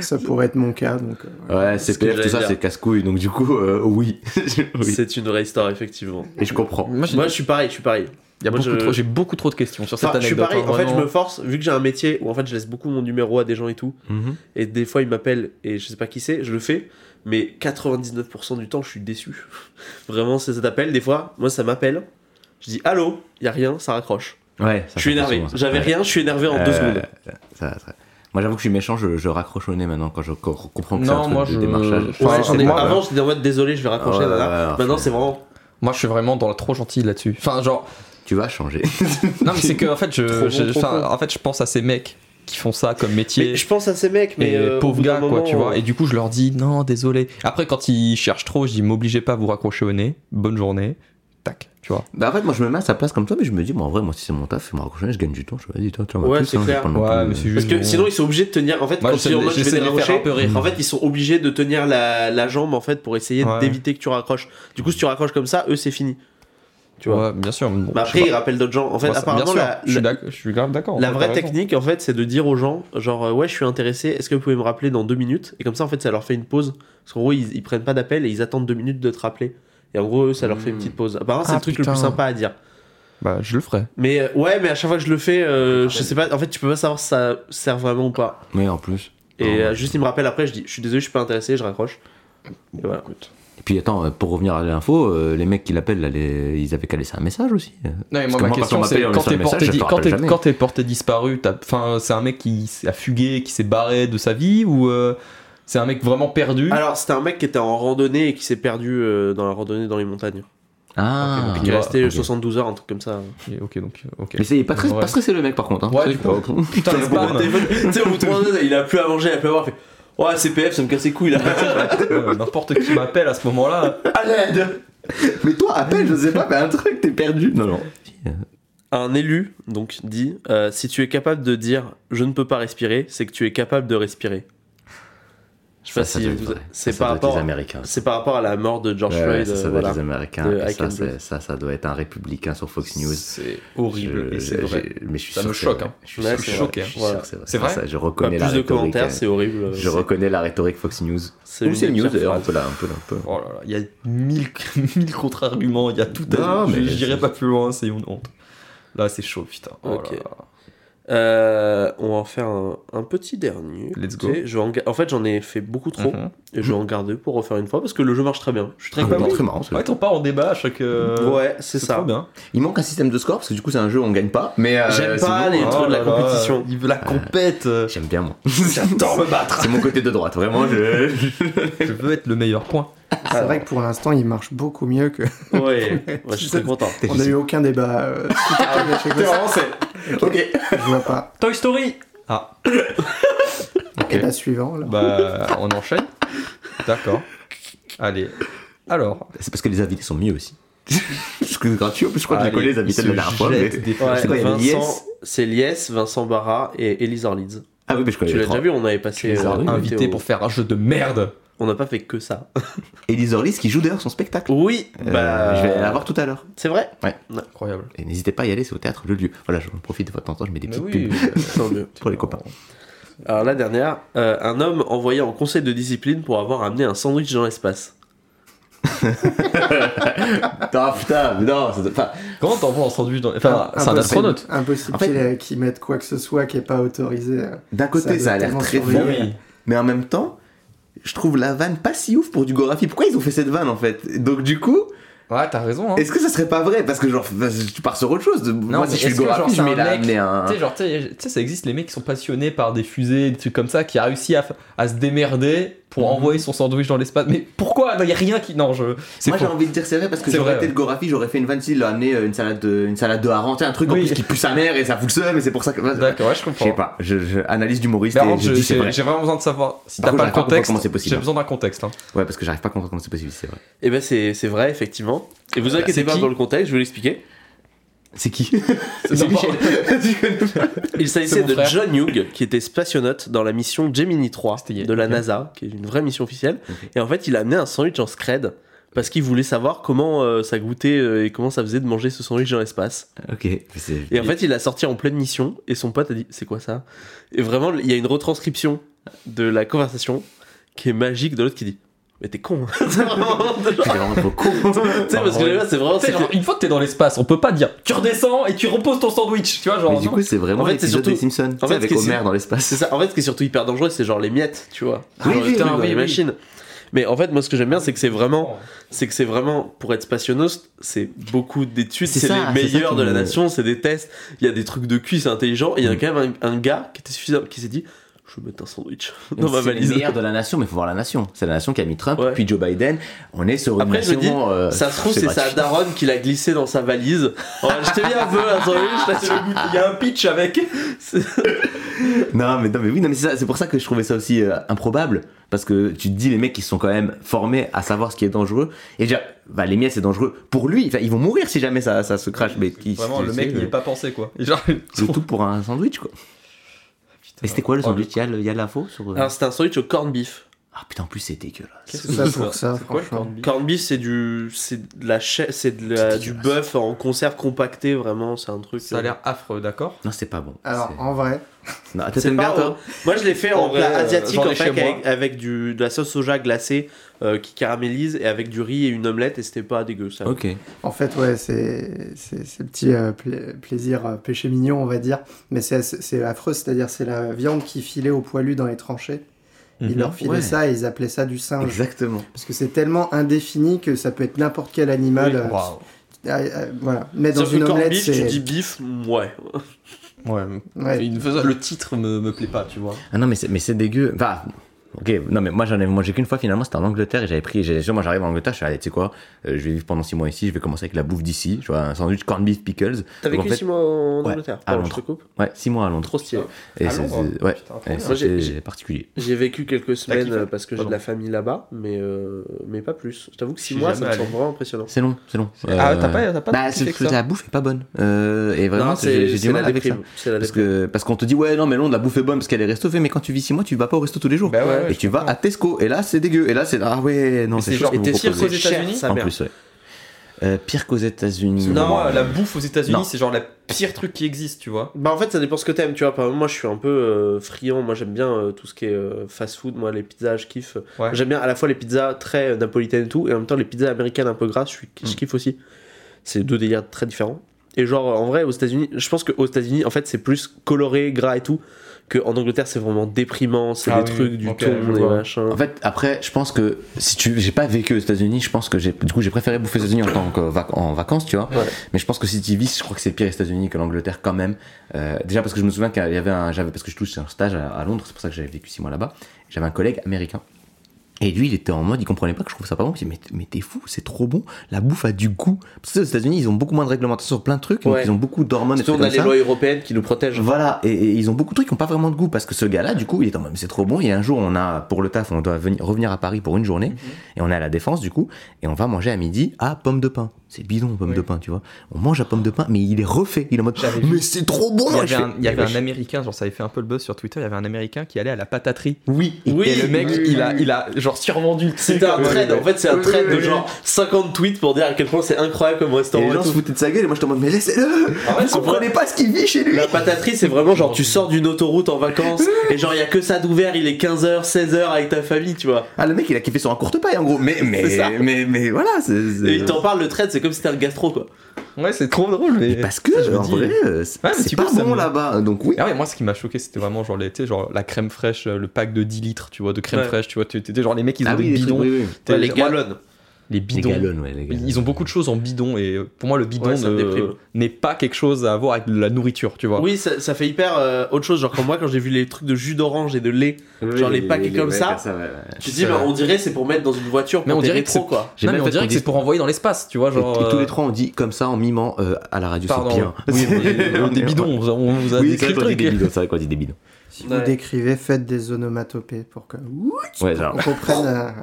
Ça pourrait être mon cas. Donc, euh, Ouais, ce c'est PF, tout ça, c'est casse-couille. Donc, du coup, euh, oui. oui. C'est une vraie histoire, effectivement. Et je comprends. Moi, j'ai- Moi, je suis pareil, je suis pareil. il y a moi, beaucoup je- trop- j'ai beaucoup trop de questions sur cette Enfin, je suis anecdote. pareil, hein, en fait, je me force, vu que j'ai un métier où en fait je laisse beaucoup mon numéro à des gens et tout, Mhm. et des fois ils m'appellent et je sais pas qui c'est, je le fais, mais 99% du temps je suis déçu. Vraiment, c'est cet appel, des fois, moi ça m'appelle, je dis allô, y a rien, ça raccroche. Ouais, ça je suis énervé, j'avais Ouais. rien, je suis énervé en deux Euh, secondes. ça- ça- Moi, j'avoue que je suis méchant, je, je raccroche au nez maintenant quand je co- comprends que c'est Non, un truc moi, de je- démarchage. enfin, avant j'étais en mode désolé, je vais raccrocher, nana. ouais, ouais, maintenant c'est vraiment Moi, je suis vraiment dans le trop gentil là-dessus. Enfin, genre. Tu vas changer. Non, mais c'est que, en fait, je, bon, enfin, en fait, je pense à ces mecs qui font ça comme métier. Mais je pense à ces mecs, mais. et euh, au pauvres gars, quoi, tu vois. Et du coup, je leur dis non, désolé. Après, quand ils cherchent trop, je dis m'obligez pas à vous raccrocher au nez. Bonne journée. Tac, tu vois. Bah en fait moi je me mets à sa place comme toi mais je me dis bon en vrai moi si c'est mon taf me raccrocher je gagne du temps je dis toi tu vois Ouais, plus, c'est hein, clair. Ouais, mais c'est Parce que sinon ils sont obligés de tenir. En fait, Moi, quand ils sont en de- mode je vais rire. en fait ils sont obligés de tenir la, la jambe en fait pour essayer Ouais. d'éviter que tu raccroches. Du coup, si tu raccroches comme ça, eux c'est fini. Tu vois. Ouais, bien sûr. bon, Bah après, ils rappellent d'autres gens. En fait, Moi, bien apparemment, la, je suis je suis grave d'accord. la vraie technique, en fait, c'est de dire aux gens, genre, euh, ouais, je suis intéressé, est-ce que vous pouvez me rappeler dans deux minutes? Et comme ça, en fait, ça leur fait une pause. Parce qu'en gros, ils, ils prennent pas d'appel et ils attendent deux minutes de te rappeler. Et en gros, eux, ça leur fait une petite pause. Apparemment, c'est Ah, le truc putain. le plus sympa à dire. Bah, je le ferai. Mais euh, ouais, mais à chaque fois que je le fais, euh, je sais pas, en fait, tu peux pas savoir si ça sert vraiment ou pas. mais en plus Et Non, euh, ouais. juste, ils me rappellent après, je dis, je suis désolé, je suis pas intéressé, je raccroche. Et voilà. et puis attends euh, pour revenir à l'info euh, les mecs qui l'appellent là, les- ils avaient qu'à laisser un message aussi Non, mais Parce moi, que ma moi, quand question, on c'est quand t'es porté, message, je di- te quand rappelle t'es- jamais. quand t'es porté disparu, t'as- enfin, c'est un mec qui s- a fugué, qui s'est barré de sa vie ou euh, c'est un mec vraiment perdu Alors, c'était un mec qui était en randonnée et qui s'est perdu euh, dans la randonnée dans les montagnes. Ah. Qui est resté ok. 72 heures, un truc comme ça. Et Ok, donc, ok. Mais c'est il est pas, très, Ouais. pas stressé le mec par contre. Hein. Ouais, C'est- du coup. oh, Putain, le spam. tu sais, au bout de 3 il a plus à manger, il a plus à boire, il fait Ouais, CPF, ça me casse les couilles là. Ouais, N'importe qui m'appelle à ce moment-là. À l'aide Mais toi, appelle, je sais pas, mais un truc, t'es perdu. Non, non. Un élu, donc, dit euh, Si tu es capable de dire je ne peux pas respirer, c'est que tu es capable de respirer. Je sais pas Ça, si doit vous- c'est par doit rapport. C'est par rapport à la mort de George Ouais, Floyd. ça, euh, ça doit voilà. être les Américains. Et ça, ça, ça doit être un républicain sur Fox News. C'est horrible Je- et c'est j'ai- vrai. Mais je suis Ça me que choque, hein. Je suis Ouais, sûr c'est que vrai. Je suis Voilà. c'est vrai. Je reconnais la plus de rhétorique. commentaires, euh, c'est horrible. Je reconnais la rhétorique Fox News. C'est Ou c'est News d'ailleurs, un peu là, un peu là, un peu. Oh là là, il y a mille, mille contre-arguments, il y a tout Non, Je mais J'irai pas plus loin, c'est une honte. Là, c'est chaud, putain. Oh Ok. Euh, on va en faire un, un petit dernier. Let's go. Je en, fait, j'en ai fait beaucoup trop. Mhm. Et je vais en garder pour refaire une fois parce que le jeu marche très bien. Je suis très Ah, content. bah, très marrant. Ouais, jeu. t'en pars en débat à chaque. euh, Ouais, c'est ça. trop bien. Il manque un système de score parce que du coup c'est un jeu où on gagne pas. Mais euh, J'aime pas les trucs de la là, compétition. Il veut la compète. euh, J'aime bien moi. J'adore me battre. C'est mon côté de droite, vraiment. Je... Je veux être le meilleur point. C'est vrai que pour l'instant, il marche beaucoup mieux que. Ouais, ouais, je suis très content. On n'a eu aucun débat. euh, à Toy Story. ok. Je vois pas. Toy Story Ah, Et la suivante, là. bah, on enchaîne. D'accord. Allez. Alors. C'est parce que les invités sont mieux aussi. parce que c'est gratuit, en plus je crois que j'ai allez, collé les invités de la dernière fois. mais- jette des Ouais, C'est Lies c'est Lies, Vincent Barra et Elise Orlids. Ah oui, mais je connais Tu l'as déjà vu, on avait passé. euh, Invité pour faire un jeu de merde. On n'a pas fait que ça. Elise Orlis qui joue d'ailleurs son spectacle. Oui, Euh, bah. Je vais la voir tout à l'heure. C'est vrai Incroyable. Et n'hésitez pas à y aller, c'est au théâtre Le Lieu. Voilà, je profite de votre temps, je mets des petites oui. pubs mieux. pour les copains. Alors la dernière, euh, un homme envoyé en conseil de discipline pour avoir amené un sandwich dans l'espace. Ah putain, mais non, enfin, Comment t'envoies un sandwich dans. Enfin, c'est un Impossible- astronaute. Impossible En fait- qu'il ait- qu'ils mettent quoi que ce soit qui est pas autorisé. euh. d'un côté Ça ça, a l'air très fort, surveiller. mais en même temps, je trouve la vanne pas si ouf pour du Gorafi. Pourquoi ils ont fait cette vanne en fait? Donc du coup, Ouais, t'as raison. Hein. est-ce que ça serait pas vrai? Parce que genre, tu pars sur autre chose. Moi, mais si je suis le Gorafi, je mets la mec- amener un. Tu sais, genre, tu sais, ça existe les mecs qui sont passionnés par des fusées, des trucs comme ça, qui a réussi à se démerder pour Mhm. envoyer son sandwich dans l'espace. Mais pourquoi? Il y a rien qui. Non, je. C'est Moi j'ai envie de dire c'est vrai parce que j'aurais été le Gorafi, j'aurais fait une vanne s'il a amené euh, une salade de, une salade de hareng, un truc en Oui. plus qui pue sa mère et ça fout le seum et c'est pour ça que. D'accord, ouais, je Je comprends. sais pas, je, je- analyse d'humoriste et je je- c'est j'ai vrai. j'ai vraiment besoin de savoir si t'as pas le contexte. comment c'est possible. J'ai besoin d'un contexte. Hein. Ouais, parce que j'arrive pas à comprendre comment c'est possible, c'est vrai. Et ben c'est vrai effectivement. Et vous Bah, inquiétez pas pour le contexte, je vais l'expliquer. C'est qui C'est Michel. Il s'agissait de frère. John Hughes qui était spationaute dans la mission Gemini 3 C'était hier, de la. NASA, qui est une vraie mission officielle. Et en fait, il a amené un sandwich en scred parce qu'il voulait savoir comment euh, ça goûtait euh, et comment ça faisait de manger ce sandwich dans l'espace. Ok. Et en fait, il l'a sorti en pleine mission et son pote a dit C'est quoi ça? Et vraiment, il y a une retranscription de la conversation qui est magique de l'autre qui dit Mais t'es con C'est vraiment. c'est vraiment trop con. Tu sais, parce que là, c'est vraiment. Genre, une fois que t'es dans l'espace, on peut pas dire tu redescends et tu reposes ton sandwich. Tu vois, genre. Mais du coup, c'est vraiment En fait, c'est surtout- des Simpsons, sais, fait, avec Homer dans l'espace. C'est ça. En fait, ce qui est surtout hyper dangereux, c'est genre les miettes, tu vois. Oui, Genre, oui, truc oui, les oui. machines. Mais en fait, moi, ce que j'aime bien, c'est que c'est vraiment, c'est que c'est vraiment, pour être spationaute, c'est beaucoup d'études, C'est les meilleurs de la nation, c'est des tests, il y a des trucs de cul, c'est intelligent, et il y a quand même un, un gars qui était suffisant, qui s'est dit, je vais mettre un sandwich dans ma C'est les valise. meilleurs de la nation, mais faut voir la nation. C'est la nation qui a mis Trump, Ouais. puis Joe Biden. On est sur une Après, je nation. dis, euh, Ça se trouve, c'est sa daronne qui l'a glissé dans sa valise. Oh, je t'ai mis un peu un sandwich, le. Il y a un pitch avec. Non, mais, non, mais oui, non, mais c'est c'est pour ça que je trouvais ça aussi euh, improbable. Parce que tu te dis, les mecs, qui sont quand même formés à savoir ce qui est dangereux. Et déjà, bah, les miettes, c'est dangereux pour lui. Enfin, ils vont mourir si jamais ça, ça se crache. Mais qui, Vraiment, le mec n'y euh, est pas pensé quoi. Genre, Le tout pour un sandwich, quoi. Mais c'était quoi le sandwich? Il y a le- il y a l'info sur. euh, Alors, c'était un sandwich au corned beef. Ah putain, en plus, c'est dégueulasse. C'est ça pour ça, C'est quoi corned beef? Corned beef, c'est du, c'est de la chair, c'est de la- C'est du bœuf en conserve compacté, vraiment, c'est un truc. Ça a l'air affreux, d'accord? Non, c'est pas bon. Alors, C'est- en vrai, Non, C'est bien, pas- toi Moi, je l'ai fait en plat euh, asiatique en fait, avec, avec du, de la sauce soja glacée euh, qui caramélise et avec du riz et une omelette et c'était pas dégueu ça. Ok. en fait, ouais, c'est c'est c'est le petit euh, pla- plaisir euh, péché mignon, on va dire. Mais c'est c'est affreux, c'est-à-dire c'est la viande qui filait aux poilus dans les tranchées. Ils Mhm. leur filaient Ouais. ça et ils appelaient ça du singe. Exactement. Parce que c'est tellement indéfini que ça peut être n'importe quel animal. euh, Waouh. euh, euh, voilà. Mais dans une omelette, beef, tu dis bif, ouais. Ouais. Ouais. Une- Le titre me, me plaît pas, tu vois. Ah non, mais c'est, mais c'est dégueu. Enfin, Ok, non mais moi j'en ai mangé qu'une fois finalement, c'était en Angleterre et j'avais pris, moi j'arrive en Angleterre, je suis allé, tu sais quoi, euh, je vais vivre pendant 6 mois ici, je vais commencer avec la bouffe d'ici, je vois un sandwich corned beef pickles. T'as vécu fait- 6 mois en Ouais, Angleterre à Londres. je te coupe. Ouais, 6 mois à Londres. Trop stylé. Et À c'est, Londres c'est- ouais, j'ai- particulier. J'ai vécu quelques semaines euh, parce que j'ai de la famille là-bas, mais, euh, mais pas plus. Je t'avoue que Je 6 suis mois, ça me semble vraiment impressionnant. C'est long, c'est long. Ah, t'as pas- t'as pas bah, c'est, la bouffe est pas bonne. Et vraiment, j'ai, c'est c'est du mal avec ça. C'est Parce qu'on te dit ouais non mais Londres la bouffe est bonne parce qu'elle est resto mais quand tu vis 6 mois tu vas pas au resto tous les jours Bah ouais, et tu vas à Tesco. Et là c'est dégueu. Et là c'est ah ouais non c'est genre- Et t'es proposez. qu'aux États-Unis, en plus ouais. Euh, pire qu'aux États-Unis. Pour moi, la bouffe aux Non. États-Unis, c'est genre la pire truc qui existe, tu vois. Bah en fait ça dépend ce que t'aimes tu vois. Par exemple, moi je suis un peu euh, friand. Moi j'aime bien euh, tout ce qui est euh, fast food moi les pizzas je kiffe. Ouais. j'aime bien à la fois les pizzas très euh, napolitaines et tout. Et en même temps les pizzas américaines un peu grasses je, je kiffe aussi. C'est deux délires très différents. Et genre en vrai aux États-Unis je pense qu'aux États-Unis en fait c'est plus coloré gras et tout que en Angleterre c'est vraiment déprimant c'est Ah des oui, trucs du ok, thon je des vois. machins. En fait après je pense que si tu j'ai pas vécu aux États-Unis je pense que j'ai du coup j'ai préféré bouffer aux États-Unis en tant que vac- en vacances tu vois. Ouais. mais je pense que si tu vis je crois que c'est pire aux États-Unis que l'Angleterre quand même. Euh, déjà parce que je me souviens qu'il y avait un j'avais parce que je touche un stage à, à Londres c'est pour ça que j'avais vécu 6 mois là-bas. J'avais un collègue américain Et lui, il était en mode, il comprenait pas que je trouve ça pas bon. Il dit, mais, mais t'es fou, c'est trop bon. La bouffe a du goût. Parce que aux États-Unis, ils ont beaucoup moins de réglementation sur plein de trucs. Donc ils ont beaucoup d'hormones et Surtout on a les lois européennes qui nous protègent Voilà, et, et ils ont beaucoup de trucs qui n'ont pas vraiment de goût parce que ce gars-là, du coup, il est en mode, mais c'est trop bon. Et un jour, on a, pour le taf, on doit venir, revenir à Paris pour une journée, et on est à la Défense, du coup, et on va manger à midi à pomme de pain. C'est bidon, pomme Oui. de pain, tu vois. On mange à pomme de pain, mais il est refait. Il est en mode, mais c'est trop bon. Il y avait un, il y avait mais un américain, genre ça avait fait un peu le buzz sur Twitter, il y avait un américain qui allait à la pataterie. Oui, Oui, et le mec, oui, il, a, il a genre survendu. C'était un trade, en fait c'est un trade de genre 50 tweets pour dire à quel point c'est incroyable comme Et restaurant. les et gens tout. se foutaient de sa gueule, et moi, je te demande, mais laissez-le. Vous c'est comprenez pas ce qu'il vit chez lui. La pataterie, c'est vraiment genre tu sors d'une autoroute en vacances et genre il y a que ça d'ouvert, il est 15h, 16h avec ta famille, tu vois. Ah, le mec, il a kiffé sur un courte paille, en gros. Mais, mais, mais, mais, voilà, Et il t'en parle le trade, c'est comme si c'était un gastro quoi. Ouais, c'est trop drôle, mais. Parce que, je me en dis- vrai, euh, c'est Ouais, pas bon me- là-bas. Donc, oui. Ah ouais, moi ce qui m'a choqué c'était vraiment genre, les, genre la crème fraîche, euh, le pack de 10 litres, tu vois, de crème Ouais. fraîche, tu vois, tu t'étais genre les mecs ils ont Ah des oui, les trucs, bidons, oui, oui. T'es- Ouais, les bidons. ouais, les. Ils ont beaucoup de choses en bidon et euh, pour moi le bidon Ouais, ça me ne- déprime. n'est pas quelque chose à voir avec de la nourriture, tu vois. Oui, ça, ça fait hyper euh, autre chose. Genre, quand moi, quand j'ai vu les trucs de jus d'orange et de lait, genre les paquets comme ça, ouais, ouais. tu te dis, bah, on dirait c'est pour mettre dans une voiture Mais pour on dirait que c'est- quoi. Non, mais on dirait que c'est pour envoyer dans l'espace, tu vois, Et, genre. et tous euh, les trois on dit comme ça en mimant euh, à la radio, c'est bien. Des bidons, on vous a Oui, décrit des bidons, c'est vrai qu'on dit des bidons. Si vous décrivez, faites des onomatopées pour que on comprenne.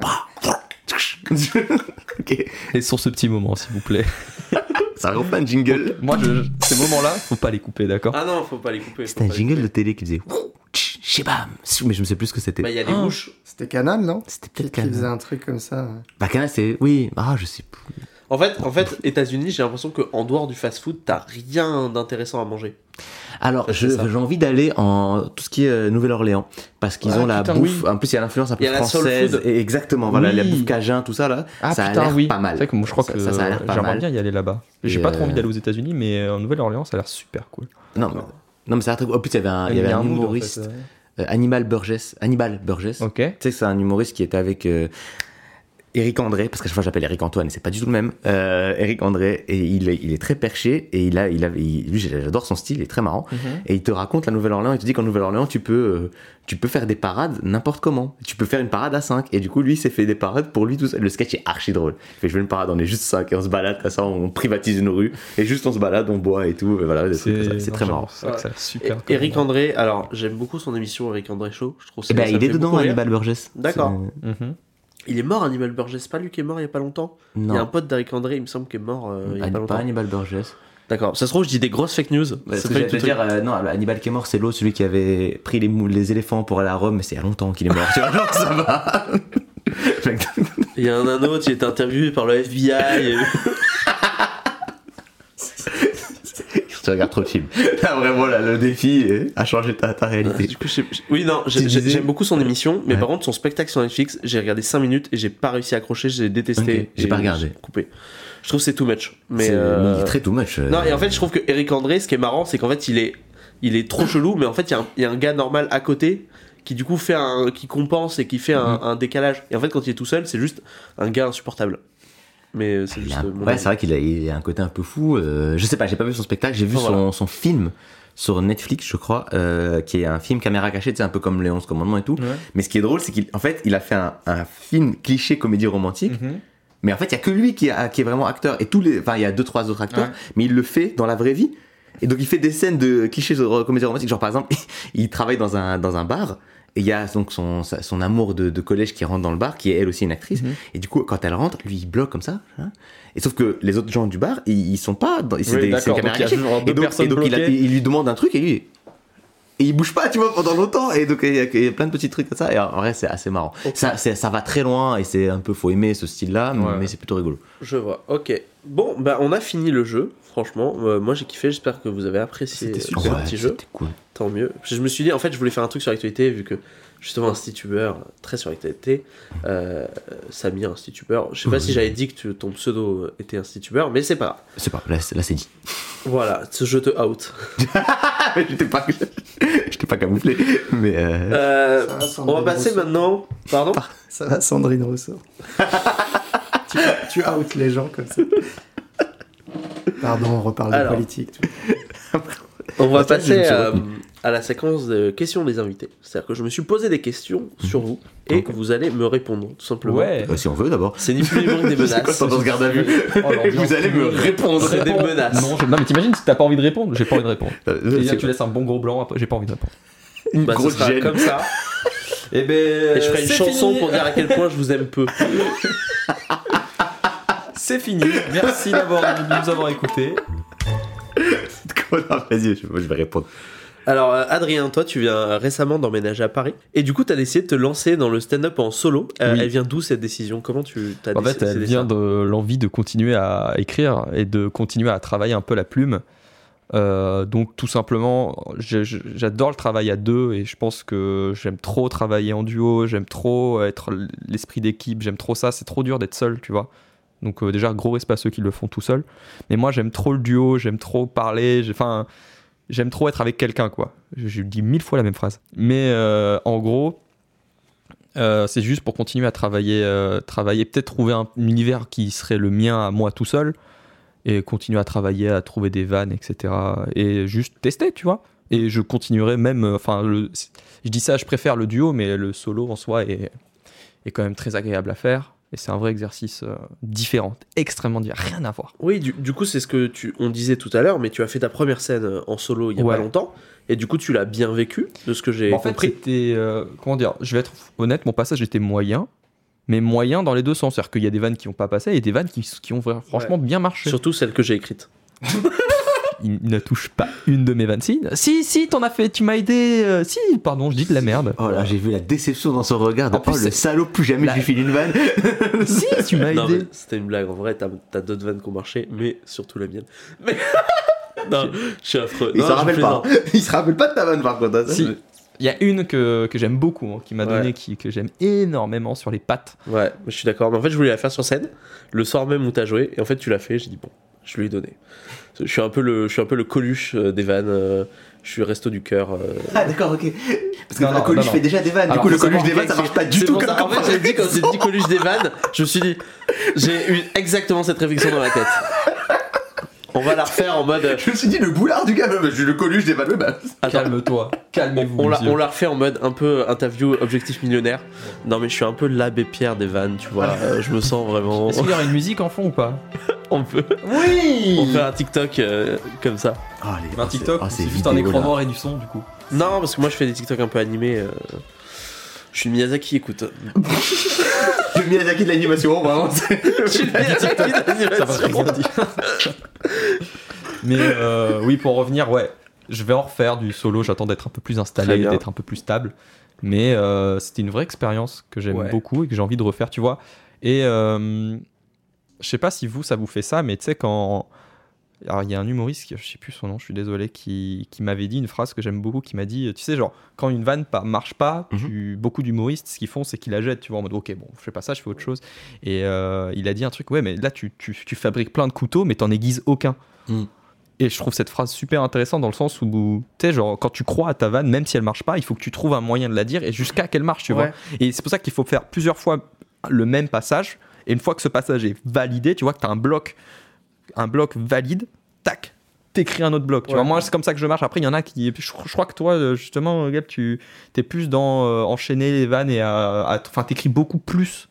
Et sur ce petit moment, s'il vous plaît. Ça refait un jingle. Moi, je, ces moments-là, faut pas les couper, d'accord Ah non, faut pas les couper. C'était un pas jingle de télé qui faisait Shebam. Mais je ne sais plus ce que c'était. Bah, il y a Ah. bouches. C'était Canal, non C'était peut-être qui faisait Canal. un truc comme ça. Bah, Canal, c'est. Oui, ah, je sais plus. En fait, en fait, États-Unis, j'ai l'impression qu'en dehors du fast-food, t'as rien d'intéressant à manger. Alors, ça. j'ai envie d'aller en tout ce qui est euh, Nouvelle-Orléans. Parce qu'ils Ah, ont la putain, bouffe. oui. En plus, il y a l'influence un peu a française. food. Et exactement, voilà, Oui. la bouffe cajun, tout ça là. Ah ça a putain, l'air oui. pas mal. C'est vrai que moi, je crois Ça- que ça, ça a l'air pas j'aimerais bien y aller là-bas. J'ai pas trop euh, envie d'aller aux États-Unis, mais euh, en Nouvelle-Orléans, ça a l'air super cool. Non, mais, non, mais c'est un truc. En plus, il y avait un, il y avait un mood, en humoriste, euh, Animal Burgess. Hannibal Burgess. Ok. Tu sais que c'est un humoriste qui était avec euh, Eric André, parce qu'à chaque fois j'appelle Eric Antoine, et c'est pas du tout le même. Euh, Eric André, et il est, il est très perché, et il a, il a, il- lui j'adore son style, il est très marrant. Et il te raconte la Nouvelle-Orléans, il te dit qu'en Nouvelle-Orléans tu peux, euh, tu peux faire des parades n'importe comment. Tu peux faire une parade à 5 et du coup lui il s'est fait des parades pour lui tout seul. Le sketch est archi drôle. Il fait je veux une parade, on est juste 5 et on se balade comme ça, on privatise une rue et juste on se balade, on boit et tout. Et voilà, ça. c'est très marrant. C'est vrai que ça a l'air super. Et- Eric André, alors j'aime beaucoup son émission Eric André Show. Je trouve Et ça- ben ça il est dedans. Hannibal Burgess. D'accord. C'est-. Il est mort, Hannibal Burgess. C'est pas lui qui est mort il y a pas longtemps Il y a un Non. pote d'Eric André, il me semble, qui est mort euh, il y a pas Pas longtemps. Hannibal Burgess. D'accord. Ça se trouve, je dis des grosses fake news. Ouais, c'est ce pas que du tout j'allais le dire, euh, non, Hannibal qui est mort, c'est l'autre, celui qui avait pris les, mou- les éléphants pour aller à Rome, mais c'est il y a longtemps qu'il est mort. tu vois, genre, ça va. Fait que- truc. Il y en a un autre, il est interviewé par le FBI. et- tu regardes trop de films. Là, vraiment, là, le défi a changé ta, ta réalité. Du coup, je sais- je- oui, non, disais- j'aime beaucoup son émission, mais Ouais. par contre, son spectacle sur Netflix, j'ai regardé 5 minutes et j'ai pas réussi à accrocher, j'ai détesté. Ok, j'ai pas regardé. Coupé. Je trouve que c'est too much. Mais, euh, mais il est très too much. euh. Non, et en fait, je trouve que Eric André, ce qui est marrant, c'est qu'en fait, il est, il est trop chelou, mais en fait, il y a un- il y, a un gars normal à côté qui, du coup, fait un, qui compense et qui fait un, un décalage. Et en fait, quand il est tout seul, c'est juste un gars insupportable. Mais c'est Il juste. un- mon ouais, c'est vrai qu'il a, il a un côté un peu fou. euh, je sais pas, j'ai pas vu son spectacle, j'ai vu Enfin, son, voilà. son film sur Netflix, je crois, euh, qui est un film caméra cachée, c'est un peu comme Les 11 commandements et tout. Mais ce qui est drôle, c'est qu'en fait, il a fait un, un film cliché comédie romantique. Mhm. Mais en fait, il y a que lui qui, a- qui est vraiment acteur. Et tous les, enfin, il y a deux, trois autres acteurs, Ouais. mais il le fait dans la vraie vie. Et donc, il fait des scènes de clichés de comédie romantique. Genre, par exemple, il travaille dans un, dans un bar. Et il y a donc son, son amour de, de collège qui rentre dans le bar, qui est elle aussi une actrice. Mhm. Et du coup, quand elle rentre, lui, il bloque comme ça. hein. Et sauf que les autres gens du bar, ils, ils sont pas dans, c'est Oui, des- c'est une caméra donc il y a Et donc, personnes et donc il, a- bloquées. il lui demande un truc et lui, et il bouge pas, tu vois, pendant longtemps. Et donc, il y a, il y a plein de petits trucs comme ça. Et en vrai, c'est assez marrant. Ça, c'est- ça va très loin et c'est un peu, faut aimer ce style-là, Ouais. mais c'est plutôt rigolo. Je vois, ok. Bon, bah on a fini le jeu, franchement. Euh, moi j'ai kiffé, j'espère que vous avez apprécié C'était ce super. Ouais, petit jeu. c'était cool. Tant mieux. Je me suis dit, en fait, je voulais faire un truc sur l'actualité, vu que justement, institubeur, très sur l'actualité. Euh, Samir, institubeur. Je sais pas si j'avais dit que tu- ton pseudo était institubeur, mais c'est pas grave. C'est pas, là, là, c'est dit. Voilà, ce jeu te out. Pas, j'étais pas camouflé. Mais, euh, Euh, va, on va passer Rousseau. maintenant. Pardon? Ça va, Sandrine Rousseau. tu, tu out les gens comme ça. Pardon, on reparle Alors. de politique. On va Attends, passer à, la séquence de questions des invités. C'est-à-dire que je me suis posé des questions sur vous et que vous allez me répondre, tout simplement. Ouais. bah, si on veut d'abord. C'est ni plus ni moins que des C'est quoi menaces. ton garde à vue Oh. Vous allez me répondre. C'est des menaces. Non, je- non, mais t'imagines si t'as pas envie de répondre J'ai pas envie de répondre. Euh, Et là, c'est tu laisses un bon gros blanc, j'ai pas envie de répondre. une Bah, grosse gêne. comme ça. Et ben. Et je ferai une chanson pour dire à quel point je vous aime peu. C'est fini. Merci d'avoir de nous avoir écoutés. Vas-y, je, je vais répondre. Alors, euh, Adrien, toi, tu viens récemment d'emménager à Paris. Et du coup, tu as décidé de te lancer dans le stand-up en solo. Euh, Oui. Elle vient d'où cette décision? Comment tu t'as En fait, elle vient de l'envie de continuer à écrire et de continuer à travailler un peu la plume. Euh, donc tout simplement, j'adore le travail à deux et je pense que j'aime trop travailler en duo, j'aime trop être l'esprit d'équipe, j'aime trop ça. C'est trop dur d'être seul, tu vois. Donc euh, déjà, gros respect à ceux qui le font tout seul. Mais moi, j'aime trop le duo, j'aime trop parler, enfin, j'aime trop être avec quelqu'un, quoi. Je, je dis mille fois la même phrase. Mais euh, en gros, euh, c'est juste pour continuer à travailler, travailler peut-être trouver un univers qui serait le mien à moi tout seul et continuer à travailler, à trouver des vannes, etc. Et juste tester, tu vois. Et je continuerai même, enfin, je dis ça, je préfère le duo, mais le solo en soi est, est quand même très agréable à faire. Et c'est un vrai exercice euh, différent, extrêmement différent, rien à voir. Oui, du, du coup, c'est ce que tu, on disait tout à l'heure, mais tu as fait ta première scène euh, en solo il y a Ouais. pas longtemps. Et du coup, tu l'as bien vécu, de ce que j'ai En fait, compris. c'était. euh, comment dire Je vais être honnête, mon passage était moyen, mais moyen dans les deux sens. C'est-à-dire qu'il y a des vannes qui n'ont pas passé et des vannes qui, qui ont franchement bien marché. Surtout celle que j'ai écrite. Il ne touche pas une de mes vannes. Si, si, si, t'en as fait, tu m'as aidé. euh, si, pardon, je dis de la merde. Oh là, j'ai vu la déception dans son regard. de, En plus, oh, le c'est- salaud, plus jamais La- je lui file une vanne. si, tu m'as Non, mais aidé. c'était une blague. En vrai, t'as as, d'autres vannes qui ont marché, mais surtout la mienne. Mais. non, je suis affreux. Il Non, se je rappelle pas. plaisante. Il se rappelle pas de ta vanne par contre. hein, ça, Si. je- Il y a une que, que j'aime beaucoup, hein, qui m'a donné, Ouais. qui, que j'aime énormément sur les pattes. Ouais, je suis d'accord. Mais en fait, je voulais la faire sur scène le soir même où t'as joué. Et en fait, tu l'as fait. J'ai dit bon, je lui ai donné. Je suis un peu le, je suis un peu le coluche euh, des vannes. euh, je suis resto du cœur. euh. Ah d'accord, ok. Parce que Non, la non, Coluche non, fait déjà des vannes. Alors, du coup, le Coluche des vannes, ça marche pas du tout comme ça. En fait, j'ai dit quand j'ai dit coluche des vannes, je me suis dit, j'ai eu exactement cette réflexion dans la tête. On va la refaire en mode. Je me suis dit, le boulard du gars, je le Coluche des vannes. Bah, Calme-toi, calmez-vous. on la, on la refait en mode un peu interview objectif millionnaire. Non mais je suis un peu l'abbé Pierre des vannes, tu vois. euh, je me sens vraiment. Est-ce qu'il y aura une musique en fond ou pas? On peut. Oui On fait un TikTok euh, comme ça. oh, les... Un TikTok, oh, c'est ces juste un écran noir et du son, du coup. Non parce que moi je fais des TikTok un peu animés. euh, Je suis Miyazaki, écoute. Le Miyazaki de l'animation, vraiment. Je suis Miyazaki Ça va d'animation. rien dire. Mais euh, oui, pour revenir, ouais, je vais en refaire du solo. J'attends d'être un peu plus installé, d'être un peu plus stable. Mais euh, c'était une vraie expérience que j'aime Ouais. beaucoup et que j'ai envie de refaire, tu vois. Et euh, je sais pas si vous, ça vous fait ça, mais tu sais, quand. Alors, il y a un humoriste, je sais plus son nom, je suis désolé, qui, qui m'avait dit une phrase que j'aime beaucoup, qui m'a dit, tu sais, genre, quand une vanne pas, marche pas, tu- beaucoup d'humoristes, ce qu'ils font, c'est qu'ils la jettent, tu vois, en mode, ok, bon, je fais pas ça, je fais autre chose. Et euh, il a dit un truc, ouais, mais là, tu, tu, tu fabriques plein de couteaux, mais t'en aiguises aucun. Mm. Et je trouve cette phrase super intéressante dans le sens où, tu sais, genre, quand tu crois à ta vanne, même si elle marche pas, il faut que tu trouves un moyen de la dire et jusqu'à qu'elle marche, tu Ouais. vois. Et c'est pour ça qu'il faut faire plusieurs fois le même passage. Et une fois que ce passage est validé, tu vois que tu as un bloc, un bloc valide, tac, t'écris un autre bloc. Tu vois, moi, c'est comme ça que je marche. Après, il y en a qui. Je, je crois que toi, euh, justement, Gab, tu es plus dans euh, enchaîner les vannes et à. Enfin, t'écris beaucoup plus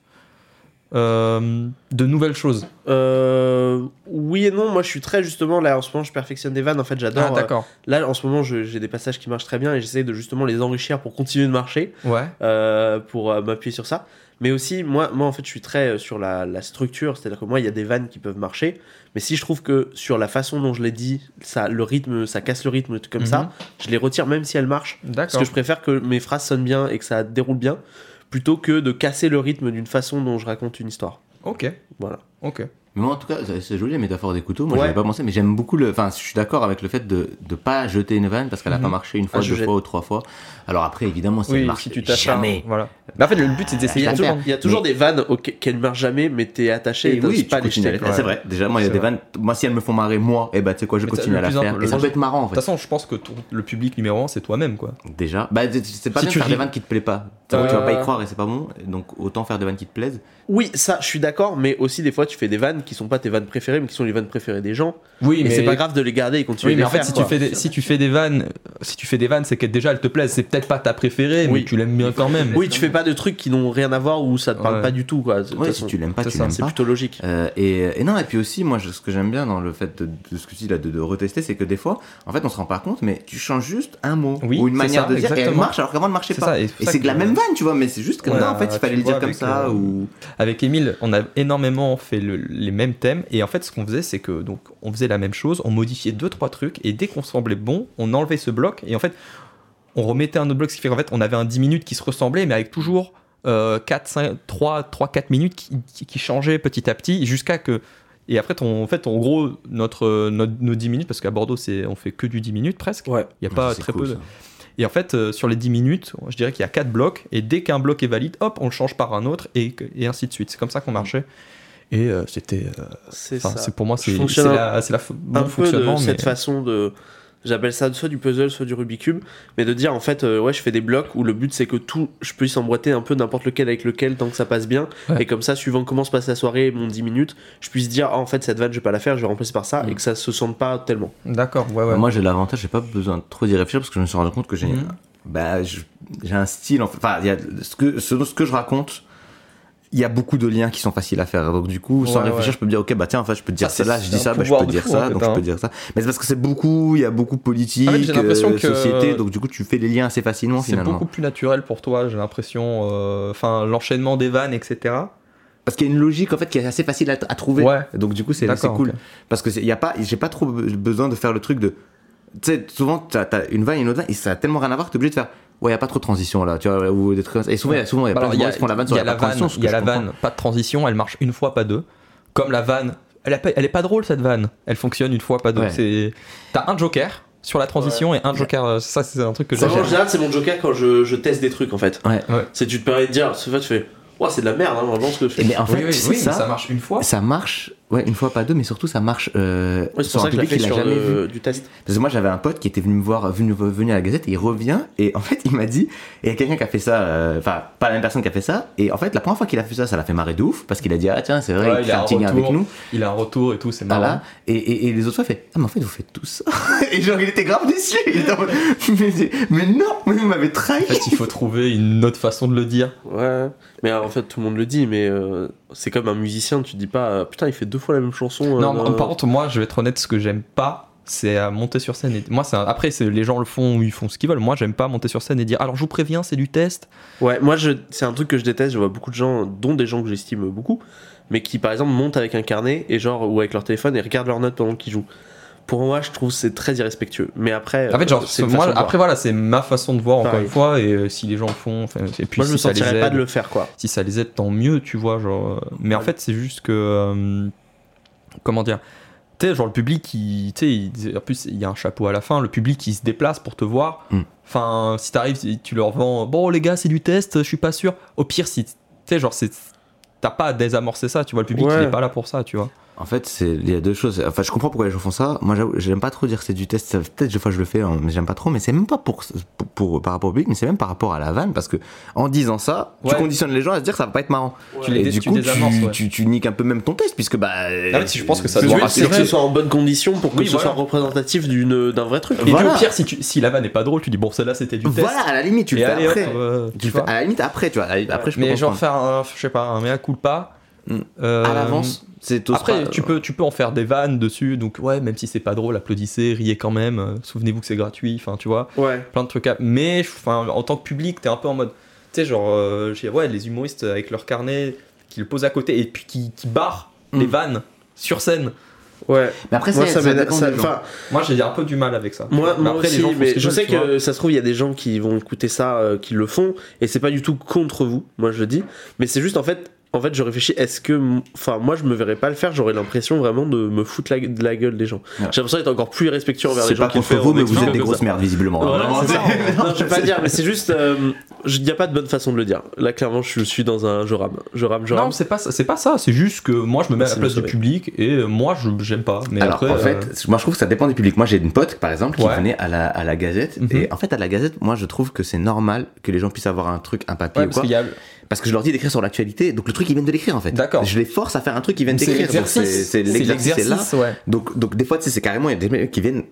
euh, de nouvelles choses. Euh, oui et non, moi je suis très justement là en ce moment je perfectionne des vannes en fait j'adore. Ah, d'accord. euh, là en ce moment j'ai des passages qui marchent très bien et j'essaie de justement les enrichir pour continuer de marcher, Ouais. pour m'appuyer sur ça. Mais aussi moi, moi en fait je suis très sur la, la structure, c'est-à-dire que moi il y a des vannes qui peuvent marcher, mais si je trouve que sur la façon dont je l'ai dit, ça le rythme, ça casse le rythme comme Mhm. ça, je les retire même si elles marchent. Parce que je préfère que mes phrases sonnent bien et que ça déroule bien, plutôt que de casser le rythme d'une façon dont je raconte une histoire. Ok. Voilà. Ok. Mais moi, en tout cas, c'est- joli la métaphore des couteaux. Moi, Ouais. j'avais pas pensé, mais j'aime beaucoup le. Enfin, je suis d'accord avec le fait de ne pas jeter une vanne parce qu'elle a Mhm. pas marché une fois, Ah, deux jette. fois ou trois fois. Alors après, évidemment, si Oui, elle marche si tu jamais. Voilà. Mais en fait, le but, c'est Il d'essayer y a de faire. toujours, il y a toujours des vannes auxquelles qui ne marchent jamais, mais t'es attaché et oui, pas tu les continues à jeter. faire. C'est vrai. Déjà, moi, il y a des vrai. vannes. Moi, si elles me font marrer, moi, et bah, tu sais quoi, je Mais continue à la faire. Et ça peut être marrant, en De toute fait. façon, je pense que le public numéro un, c'est toi-même, quoi. Déjà. Bah, c'est- pas Si bien tu de faire des vannes qui te plaisent pas. Tu vas Euh. pas y croire et c'est pas bon. Donc, autant faire des vannes qui te plaisent. Oui, ça, je suis d'accord, mais aussi des fois tu fais des vannes qui sont pas tes vannes préférées, mais qui sont les vannes préférées des gens. Oui, Et c'est pas grave de les garder et continuer Oui, mais de en les fait, faire. si quoi. tu, fais des, si tu fais des vannes, si tu fais des vannes, c'est que déjà elles te plaisent. C'est peut-être pas ta préférée, Oui. mais tu l'aimes bien quand même. Oui, tu fais pas de trucs qui n'ont rien à voir ou ça te parle Ouais. pas du tout, quoi. Ouais, si tu l'aimes pas, c'est tu l'aimes c'est pas. plutôt logique. Euh, et, et non, et puis aussi, moi, je- ce que j'aime bien dans le fait de, de ce que tu dis là, de, de retester, c'est que des fois, en fait, on se rend pas compte, mais tu changes juste un mot Oui, ou une c'est manière ça, de dire et elle marche alors qu'avant elle marchait C'est pas. ça, et c'est c'est de la même vanne, tu vois, mais c'est juste que en fait, il fallait le dire comme ça euh, ou. Avec Emile, on a énormément fait le- les mêmes thèmes et en fait, ce qu'on faisait, c'est que donc on faisait la même chose, on modifiait deux trois trucs et dès qu'on semblait bon, on enlevait ce bloc et en fait, on remettait un autre bloc, ce qui fait qu'en fait, on avait un 10 minutes qui se ressemblait, mais avec toujours euh, 4, 5, 3, 3, 4 minutes qui, qui, qui changeaient petit à petit jusqu'à que. Et après, ton, en fait, en gros, notre, notre- nos 10 minutes, parce qu'à Bordeaux, c'est, on fait que du 10 minutes presque. Ouais. Il n'y a pas très cool, peu de. Et en fait, euh, sur les 10 minutes, je dirais qu'il y a 4 blocs, et dès qu'un bloc est valide, hop, on le change par un autre, et, ainsi de suite. C'est comme ça qu'on marchait. Et euh, c'était. euh, C'est enfin, ça. c'est pour moi, c'est, la, la bon un peu de fonctionnement. cette façon de j'appelle ça soit du puzzle soit du Rubik's cube mais de dire en fait euh, ouais je fais des blocs où le but c'est que tout je puisse emboîter un peu n'importe lequel avec lequel tant que ça passe bien Ouais. et comme ça suivant comment se passe la soirée mon 10 minutes je puisse dire ah, en fait cette vanne je vais pas la faire je vais remplacer par ça Mm. et que ça se sente pas tellement D'accord, ouais, ouais. Moi, j'ai l'avantage, j'ai pas besoin de trop d'y réfléchir parce que je me suis rendu compte que j'ai bah, je- j'ai un style. Enfin, il y a ce que, ce, ce que je raconte. Il y a beaucoup de liens qui sont faciles à faire. Donc, du coup, sans réfléchir, ouais. je peux me dire, ok, bah tiens, en fait, je peux te dire Ça, là, c'est- je c'est dis ça, bah, je peux dire fou, ça, en fait, donc je hein. peux dire ça. Mais c'est parce que c'est beaucoup, il y a beaucoup politique, En fait, j'ai l'impression euh, que- société, donc du coup, tu fais les liens assez facilement c'est finalement. beaucoup plus naturel pour toi, j'ai l'impression. euh, Enfin, l'enchaînement des vannes, etc. Parce qu'il y a une logique en fait qui est assez facile à, à trouver. Ouais. Donc du coup c'est c'est cool. Parce que c'est- il y a pas, j'ai pas trop be- besoin de faire le truc de. Tu sais, souvent t'as as une vanne et une autre vanne et ça a tellement rien à voir que t'es obligé de faire. Ouais, y a pas trop de transition là, tu vois, ou des trucs comme ça. Et souvent, il y a souvent, il y a Bah alors, de il y a, gens qui font la vanne il sur y a la pas vanne, il y a la vanne, pas de transition, elle marche une fois, pas deux. Comme la vanne, elle, a pas- elle est pas drôle cette vanne. Elle fonctionne une fois, pas deux. Ouais. T'as un joker sur la transition et un joker. euh, Ça, c'est un truc que j'aime. en général c'est mon joker quand je, je teste des trucs en fait Ouais. Ouais. c'est tu te permets de dire ce fait tu fais ouais c'est de la merde hein, vraiment ce que je fais Et mais en fait, Oui, oui, ça marche une fois. ça marche, ouais, une fois pas deux, mais surtout ça marche euh, Ouais, c'est sur un que je l'ai public fait qu'il a sur jamais vu. le- du test Parce que moi j'avais un pote qui était venu me voir, venu, venu à la Gazette et il revient et en fait il m'a dit, et il y a quelqu'un qui a fait ça, euh, enfin pas la même personne qui a fait ça, et en fait la première fois qu'il a fait ça, ça l'a fait marrer de ouf parce qu'il a dit ah tiens c'est vrai, Ouais, il il fait a un lien avec retour. nous. Il a un retour et tout, c'est marrant. Voilà. Et, et, et les autres fois, il fait Ah, mais en fait, vous faites tout ça. et genre, il était grave déçu. Il était en mode, mais, mais non, mais vous m'avez trahi. En fait, il faut trouver une autre façon de le dire. ouais mais en fait tout le monde le dit mais euh, c'est comme un musicien tu dis pas euh, putain il fait deux fois la même chanson euh, non, dans- par contre, moi, je vais être honnête, ce que j'aime pas, c'est à monter sur scène. Et... Moi, après, les gens le font, ils font ce qu'ils veulent. Moi, j'aime pas monter sur scène et dire alors je vous préviens, c'est du test. Ouais, moi je, c'est un truc que je déteste. Je vois beaucoup de gens, dont des gens que j'estime beaucoup, mais qui par exemple montent avec un carnet et genre ou avec leur téléphone et regardent leurs notes pendant qu'ils jouent. Pour moi, je trouve que c'est très irrespectueux. Mais après, En fait, genre, euh, c'est une moi, voir. après, voilà, c'est ma façon de voir encore une fois. Et euh, si les gens le font, et puis moi je me si les sentirais pas de le faire quoi. si ça les aide, tant mieux, tu vois. Genre, euh, mais en fait, c'est juste que. euh, comment dire Tu sais, genre, le public, il, tu sais, en plus, il y a un chapeau à la fin, le public, il se déplace pour te voir. Mm. Enfin, si t'arrives, tu leur vends, bon, les gars, c'est du test, je suis pas sûr. Au pire, si. Tu sais, genre, c'est. T'as pas à désamorcer ça, tu vois. Le public, Ouais. il est pas là pour ça, tu vois. En fait, c'est il y a deux choses. Enfin, je comprends pourquoi les gens font ça. Moi, j'aime pas trop dire que c'est du test. Peut-être des fois je le fais, hein, mais j'aime pas trop. Mais c'est même pas pour, pour, pour- par rapport au public, mais c'est même par rapport à la vanne, parce que en disant ça, tu conditionnes les gens à se dire que ça va pas être marrant. Tu les Et du tu coup, tu, ouais. tu, tu niques un peu même ton test, puisque bah. En fait, je pense que ça doit que ce soit en bonne condition pour que Oui, ce voilà. soit représentatif d'une- d'un vrai truc. Et puis Voilà. au pire, si, tu, si la vanne n'est pas drôle, tu dis bon, celle-là c'était du test. Voilà, à la limite, tu le fais après. euh, Tu à la limite après, tu vois. Après, je peux Mais genre faire un, je sais pas, un mea culpa. Euh, à l'avance, c'est Après, pas- tu peux, tu peux en faire des vannes dessus, donc ouais, même si c'est pas drôle, applaudissez, riez quand même, euh, souvenez-vous que c'est gratuit, enfin tu vois, Ouais. plein de trucs. À... Mais en tant que public, t'es un peu en mode, tu sais, genre, euh, ouais, les humoristes avec leur carnet qui le posent à côté et puis qui, qui barrent Mm. les vannes sur scène. Ouais. Mais après, Moi, c'est- ça ça dépend Moi, j'ai un peu du mal avec ça. Moi, Mais moi après, les aussi, gens mais je sais que ça se trouve, il y a des gens qui vont écouter ça, euh, qui le font, et c'est pas du tout contre vous, moi je le dis, mais c'est juste en fait, en fait, je réfléchis, est-ce que, enfin, moi je me verrais pas le faire, j'aurais l'impression vraiment de me foutre la, de la gueule des gens. Ouais. J'ai l'impression d'être encore plus irrespectueux envers C'est les gens pas qui le contre vous, mais vous êtes des grosses merdes, visiblement. Voilà, Non, c'est c'est- Non, je vais pas dire, mais c'est juste, euh, il n'y a pas de bonne façon de le dire. Là, clairement, je suis dans un, je rame, je rame, je rame. Non, c'est pas ça. C'est pas ça. C'est juste que moi, je me mets à la place du public et euh, moi, je j'aime pas. Mais Alors après, en euh, fait, moi je trouve que ça dépend du public. Moi j'ai une pote par exemple qui Ouais. venait à la, à la Gazette Mhm. et en fait à la Gazette, moi je trouve que c'est normal que les gens puissent avoir un truc, un papier ou parce quoi, parce que je leur dis d'écrire sur l'actualité, donc le truc ils viennent de l'écrire en fait. D'accord. Je les force à faire un truc qu'ils viennent d'écrire. C'est l'exercice. là. ouais. Donc donc des fois tu sais c'est carrément il y a des mecs qui viennent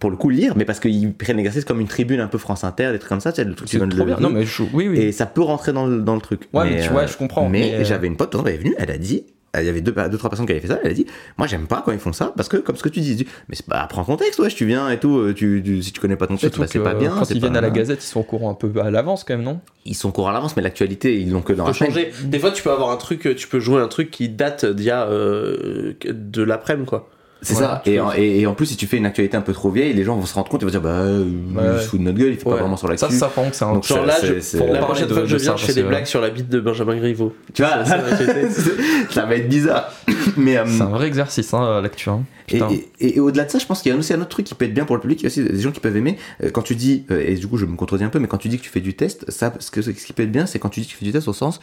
pour le coup lire, mais parce qu'ils prennent l'exercice comme une tribune un peu France Inter, des trucs comme ça, tu sais, le truc qui trop le bien. Non, mais je- oui, oui. et ça peut rentrer dans le, dans le truc. Ouais, mais tu vois, je comprends, Mais, mais, euh, j'avais une pote, elle est venue, elle a dit, il y avait deux, deux trois personnes qui avaient fait ça, elle a dit, moi j'aime pas quand ils font ça, parce que comme ce que tu dis, tu dis, mais c'est pas, prends contexte, ouais, tu viens et tout, euh, tu, tu- si tu connais pas ton texte, Surtout bah, c'est pas bien. Quand c'est ils viennent pas- à la Gazette, ils sont au courant un peu à l'avance quand même, non? Ils sont courants à l'avance, mais l'actualité, ils l'ont que dans la changer. Des fois, tu peux avoir un truc, tu peux jouer un truc qui date d'il y a euh, de l'après-midi, quoi. C'est ça. Et en, et, et en plus, si tu fais une actualité un peu trop vieille, les gens vont se rendre compte, ils vont dire, bah, euh, Ouais. il se fout de notre gueule, il fait Ouais. pas vraiment sur Ça, l'actu. ça, par contre, c'est un Donc, Genre ça, là, je- c'est- la prochaine de- fois que je viens, ça, je fais des que- blagues sur la bite de Benjamin Griveaux. Tu vois, Ça, ça, ça va être bizarre. Mais, euh, C'est un vrai exercice, hein, l'actu. hein. Et, et- et au-delà de ça, je pense qu'il y a aussi un autre truc qui peut être bien pour le public. Il y a aussi des gens qui peuvent aimer. Euh, Quand tu dis, euh, et du coup, je me contredis un peu, mais quand tu dis que tu fais du test, ça, ce, que, ce qui peut être bien, c'est quand tu dis que tu fais du test au sens.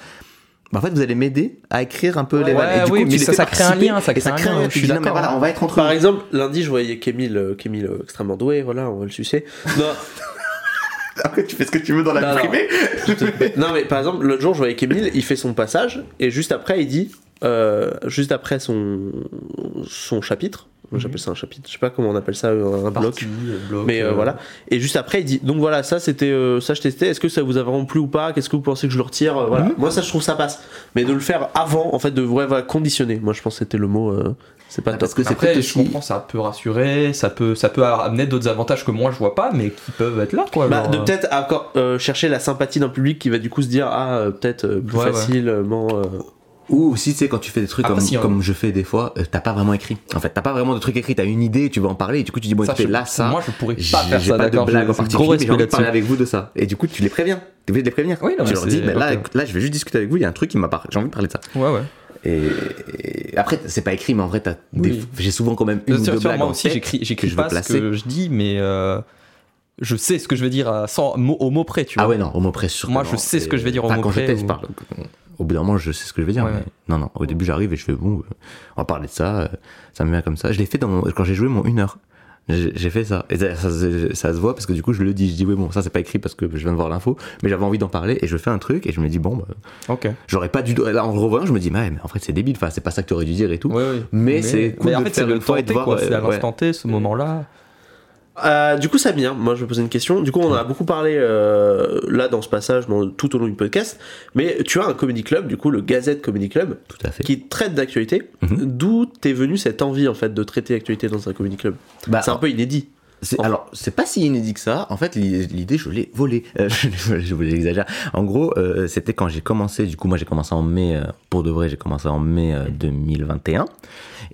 Bah, en fait, vous allez m'aider à écrire un peu les Ouais, vannes. Et du oui, coup, mais ça- ça crée un lien, ça crée un crée lien, je suis mais d'accord, voilà, hein. on va être entre Par nous. exemple, lundi, je voyais Kémil, euh, Kémil euh, extrêmement doué, voilà, on va le sucer. Non, Après, tu fais ce que tu veux dans la Non, te- non, mais par exemple, l'autre jour, je voyais Kémil, il fait son passage, et juste après, il dit, euh, juste après son, son chapitre, moi, j'appelle ça un chapitre, je sais pas comment on appelle ça, un, un bloc. Euh, bloc, Mais euh, euh, voilà. Et juste après, il dit donc voilà, ça c'était euh, ça je testais. Est-ce que ça vous a vraiment plu ou pas? Qu'est-ce que vous pensez que je le retire? Euh, Voilà. Mhm. Moi ça je trouve ça passe. Mais de le faire avant, en fait, de ouais, voilà, conditionner. Moi je pense que c'était le mot. euh, c'est pas Ah, top. parce que c'est Après, peut-être je comprends, ça peut rassurer, ça peut, ça peut amener d'autres avantages que moi je vois pas, mais qui peuvent être là, quoi. Bah, genre, de euh, peut-être encore euh, chercher la sympathie d'un public qui va du coup se dire ah euh, peut-être euh, plus Ouais, ouais. facilement. euh, Ou aussi, tu sais, quand tu fais des trucs Après, comme, si, hein. comme je fais des fois, euh, t'as pas vraiment écrit. En fait, t'as pas vraiment de trucs écrits. T'as une idée, tu veux en parler, et du coup, tu dis, bon, ça, je- là, ça. Moi, je pourrais pas faire ça, pas de blague en particulier, mais j'ai envie de parler avec vous de ça. Et du coup, tu les préviens. T'es obligé de les prévenir. Oui, non, tu leur dis, mais là, là, je vais juste discuter avec vous, il y a un truc qui m'a par- j'ai envie de parler de ça. Ouais, ouais. Et, et après, c'est pas écrit, mais en vrai, t'as des- Oui. j'ai souvent quand même une ou deux blagues moi aussi, j'écris, j'écris pas ce que je dis, mais euh, je sais ce que je vais dire à- sans mot, au mot près, tu vois. Ah ouais, non, au mot près, sûrement. Moi, je sais ce que je vais dire au Enfin, mot quand je près, ou- je parle. Au bout d'un moment, je sais ce que je vais dire. Ouais, mais. Non, non, au début, j'arrive et je fais bon, euh, on va parler de ça, euh, ça me vient comme ça. Je l'ai fait dans mon- quand j'ai joué mon 1 heure. J'ai fait ça. Et ça, ça- ça se voit parce que du coup, je le dis. Je dis, oui, bon, ça, c'est pas écrit parce que je viens de voir l'info, mais j'avais envie d'en parler et je fais un truc et je me dis, bon, bah, Ok. j'aurais pas dû. Là, en le revoyant, je me dis, mais, mais en fait, c'est débile. Enfin, c'est pas ça que tu aurais dû dire et tout. Ouais. Mais c'est cool mais en fait, faire le temps et de T, voir, quoi. C'est à ouais. l'instant T, ce moment-là. Euh, du coup, Samir, moi je vais poser une question. Du coup, on en a beaucoup parlé euh, là dans ce passage, dans- tout au long du podcast. Mais tu as un comedy club, du coup, le Gazette Comedy Club, Tout à fait. qui traite d'actualité. Mhm. D'où t'es venu cette envie en fait de traiter l'actualité dans un comedy club? Bah, C'est un peu inédit. C'est- alors, c'est pas si inédit que ça. En fait, l'i- l'idée, je l'ai volée. Euh, je, voulais exagérer. En gros, euh, c'était quand j'ai commencé. Du coup, moi, j'ai commencé en mai. euh, pour de vrai, j'ai commencé en mai euh, 2021.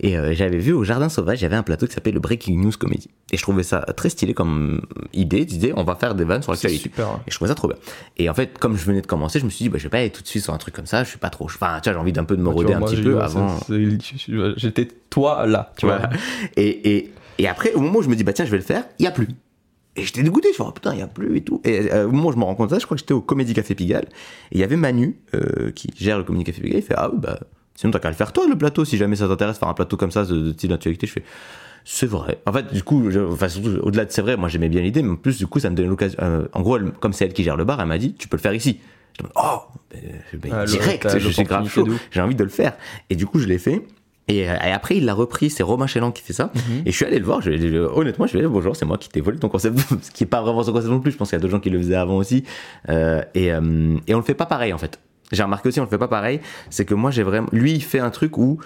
Et euh, j'avais vu au Jardin Sauvage, il y avait un plateau qui s'appelait le Breaking News Comedy. Et je trouvais ça très stylé comme idée. D'idée, on va faire des vannes sur l'actualité. super. hein. Et je trouvais ça trop bien. Et en fait, comme je venais de commencer, je me suis dit, bah, je vais pas aller tout de suite sur un truc comme ça. Je suis pas trop. Enfin, tu vois, j'ai envie d'un peu de me tu roder vois, un moi, petit peu avant. J'étais toi là, tu vois. Voilà. Et, et, et après, au moment où je me dis, bah tiens, je vais le faire, il y a plus. Et j'étais dégoûté, je me dis, oh, putain, il y a plus et tout. Et euh, au moment où je me rends compte de ça, je crois que j'étais au Comédie Café Pigalle. Et il y avait Manu, euh, qui gère le Comédie Café Pigalle, il fait, ah oui, bah, Sinon, t'as qu'à le faire toi, le plateau, si jamais ça t'intéresse, faire un plateau comme ça, de, de style d'actualité. Je fais, c'est vrai. En fait, du coup, je- enfin, surtout, au-delà de c'est vrai, moi j'aimais bien l'idée, mais en plus, du coup, ça me donnait l'occasion. euh, en gros, elle- comme c'est elle qui gère le bar, elle m'a dit, tu peux le faire ici. Je me dis, oh, ben, ben, Ah, direct, je suis grave chaud. J'ai envie de le faire. Et du coup, je l'ai fait. Et, euh, et après, il l'a repris, c'est Romain Chélan qui fait ça. Mhm. Et je suis allé le voir, je, je- honnêtement, je lui ai dit bonjour, c'est moi qui t'ai volé ton concept, ce qui est pas vraiment son concept non plus. Je pense qu'il y a d'autres gens qui le faisaient avant aussi. Euh, et, euh, et on le fait pas pareil en fait. J'ai remarqué aussi, on le fait pas pareil. C'est que moi, j'ai vraiment. Lui, il fait un truc où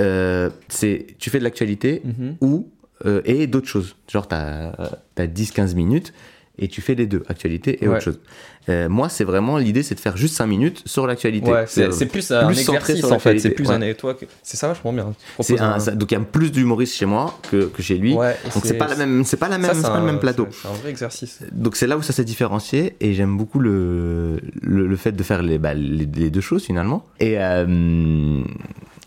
euh, c'est tu fais de l'actualité Mhm. ou euh, et d'autres choses. Genre, t'as as 10-15 minutes et tu fais les deux, actualité et Ouais. autre chose. Euh, moi, c'est vraiment l'idée, c'est de faire juste 5 minutes sur l'actualité. Ouais, c'est plus un plus centré exercice sur en fait. C'est plus ouais. un nettoie. C'est ça vachement bien. Un, un- ça- donc il y a plus d'humoristes chez moi que, que chez lui. Ouais, donc c'est pas la même, c'est pas la même, ça, pas un- le même plateau. C'est c'est un vrai exercice. Donc c'est là où ça s'est différencié et j'aime beaucoup le, le, le fait de faire les, bah, les, les deux choses finalement. Et euh,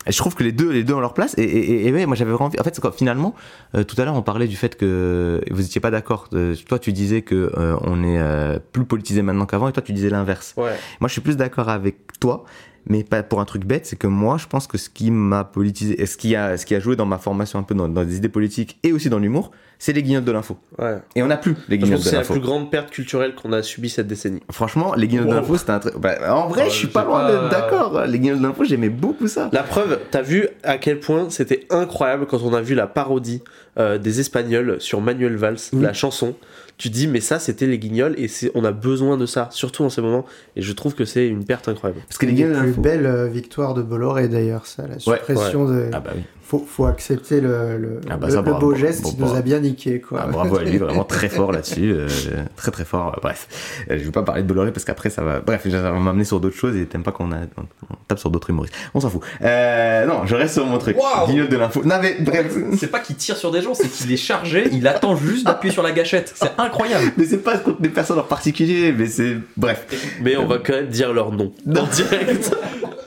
je trouve que les deux, les deux ont leur place. Et, et, et ouais, moi j'avais vraiment envie. En fait, quoi Finalement, euh, tout à l'heure on parlait du fait que vous étiez pas d'accord. Euh, Toi tu disais que euh, on est euh, plus politisé maintenant qu'avant et toi tu disais l'inverse. Ouais. Moi, je suis plus d'accord avec toi, mais pas pour un truc bête, c'est que moi, je pense que ce qui m'a politisé, et ce qui a, ce qui a joué dans ma formation un peu dans, dans des idées politiques et aussi dans l'humour, c'est les guignols de l'info. Ouais. Et on n'a plus les Je pense guignols que de c'est la l'info. plus grande perte culturelle qu'on a subie cette décennie. Franchement, les guignols de l'info, c'était un truc. bah, en vrai, Ouais, je suis pas loin pas, d'être d'accord. Les guignols de l'info, j'aimais beaucoup ça. La preuve, t'as vu à quel point c'était incroyable quand on a vu la parodie euh, des Espagnols sur Manuel Valls, Oui. la chanson. Tu dis, mais ça, c'était les guignols et c'est- on a besoin de ça, surtout en ces moments. Et je trouve que c'est une perte incroyable. Parce que les Une guignols l'info. belles euh, victoires de Bolloré d'ailleurs, ça, la suppression de. Ah bah oui. Faut, faut accepter le, le, Ah bah le- ça, le bravo. beau geste Bon, qui bon. nous a bien niqué quoi. Ah, bravo à lui, vraiment très fort là-dessus, euh, très très fort. Bref, Euh, je vais pas parler de Bolloré parce qu'après ça va. Bref, ça va m'amener sur d'autres choses et t'aimes pas qu'on a... on tape sur d'autres humoristes. On s'en fout. Euh, non, je reste sur mon truc. Guignol de l'info. Non mais bref, C'est pas qu'il tire sur des gens, c'est qu'il est chargé, il attend juste d'appuyer sur la gâchette. C'est incroyable. mais c'est pas contre des personnes en particulier, mais c'est bref. Mais on va quand même dire leur nom. Non. En direct.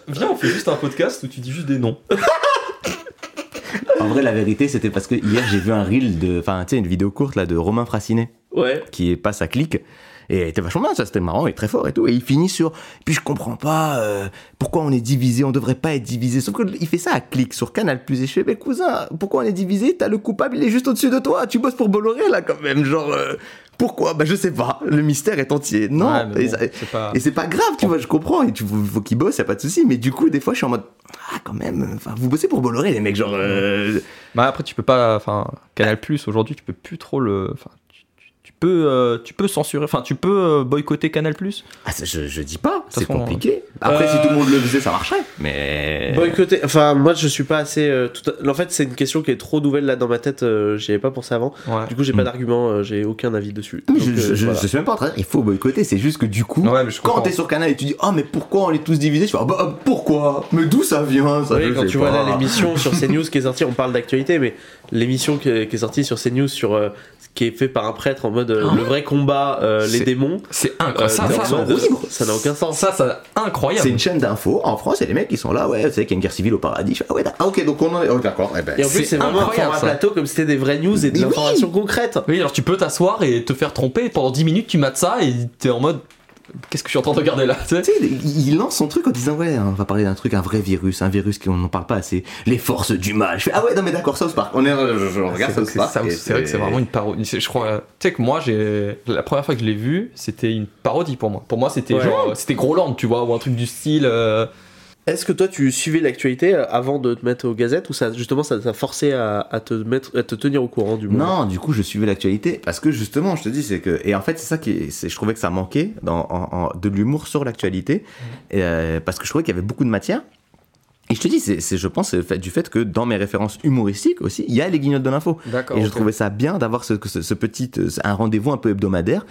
Viens, on fait juste un podcast où tu dis juste des noms. En vrai, la vérité, c'était parce que hier j'ai vu un reel de, enfin, tu sais, une vidéo courte là de Romain Frassinet Ouais. qui passe à clic. Et était vachement bien, ça c'était marrant et très fort et tout. Et il finit sur. Puis je comprends pas euh, pourquoi on est divisé, on devrait pas être divisé. Sauf qu'il fait ça à clic sur Canal Plus. Et je fais, mais cousin, pourquoi on est divisé? T'as le coupable, il est juste au-dessus de toi. Tu bosses pour Bolloré là quand même. Genre, euh, pourquoi? Bah je sais pas. Le mystère est entier. Non. Ouais, et c'est pas. et c'est pas grave, tu vois, je comprends. Et tu faut, qu'il bosse, y a pas de souci. Mais du coup, des fois, je suis en mode. Ah, quand même. Enfin, vous bossez pour Bolloré, les mecs. Genre. euh, Bah après tu peux pas, enfin Canal Plus aujourd'hui tu peux plus trop le, enfin peux, euh, tu peux censurer, enfin tu peux euh, boycotter Canal Plus? Ah, je, je dis pas. C'est façon, compliqué. Après, si euh, tout le monde le faisait, ça marcherait. Mais. Boycotter. Enfin, moi, je suis pas assez. euh, tout En fait, c'est une question qui est trop nouvelle là dans ma tête. euh, J'y avais pas pensé avant. Ouais. Du coup, j'ai pas Mm. d'argument. euh, j'ai aucun avis dessus. Mais Donc, je, euh, je, voilà. je suis même pas en train de dire il faut boycotter, c'est juste que du coup, Ouais, mais je quand t'es sur Canal et tu dis oh mais pourquoi on est tous divisés, tu fais ah, bah euh, pourquoi? Mais d'où ça vient ça Oui, je quand sais tu vois là l'émission sur CNews qui est sortie, on parle d'actualité, mais l'émission qui, est qui est sortie sur CNews sur euh, qui est fait par un prêtre en mode euh, Oh. le vrai combat, euh, les C'est- démons. C'est euh, incroyable. ça, t'es ça, ça, mode, ça, euh, ça n'a aucun sens. ça, ça, C'est incroyable. une chaîne d'infos en France et les mecs ils sont là ouais c'est qu'il y a une guerre civile au paradis. Fais, ah ouais d'accord. Ah, ok donc on en est oh, d'accord. eh ben, Et en plus, c'est c'est vraiment un format plateau comme si c'était des vraies news et de Mais oui. l'information concrète. Oui, alors tu peux t'asseoir et te faire tromper pendant 10 minutes, tu mates ça et t'es en mode qu'est-ce que je suis en train de regarder là tu sais? Il lance son truc en disant ouais on va parler d'un truc un vrai virus un virus qu'on n'en parle pas assez les forces du mal je fais ah ouais non mais d'accord South Park on est je, je regarde South c'est Park c'est vrai que c'est vraiment une parodie. Je crois, tu sais que moi, j'ai la première fois que je l'ai vu, c'était une parodie pour moi. Pour moi, c'était Ouais. genre, c'était Groland, tu vois, ou un truc du style. euh, Est-ce que toi tu suivais l'actualité euh, avant de te mettre aux gazettes ou ça justement ça t'a forcé à, à te mettre à te tenir au courant du monde Non, du coup, je suivais l'actualité parce que justement, je te dis, c'est que et en fait, c'est ça qui, est- je trouvais que ça manquait dans, en- en- de l'humour sur l'actualité et, euh, parce que je trouvais qu'il y avait beaucoup de matière. Et je te dis, c'est, c'est- je pense, fait, du fait que dans mes références humoristiques aussi, il y a les guignols de l'info. D'accord. Et je trouvais ça bien d'avoir ce, ce, ce petit, euh, un rendez-vous un peu hebdomadaire.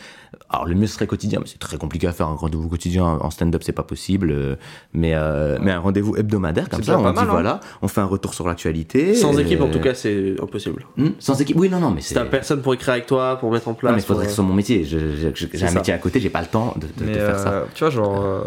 Alors le mieux serait quotidien, mais c'est très compliqué à faire un rendez-vous quotidien en stand-up, c'est pas possible. euh, Mais, euh, mais un rendez-vous hebdomadaire comme ça, on dit mal, hein. voilà, on fait un retour sur l'actualité. Sans euh, équipe en tout cas c'est impossible. hmm, sans équipe, oui, non, non, mais c'est. t'as personne pour écrire avec toi, pour mettre en place. Non, mais il faudrait que ce soit mon métier. J'ai un ça. métier à côté, j'ai pas le temps de, de- de Mais faire ça. tu vois, genre, euh,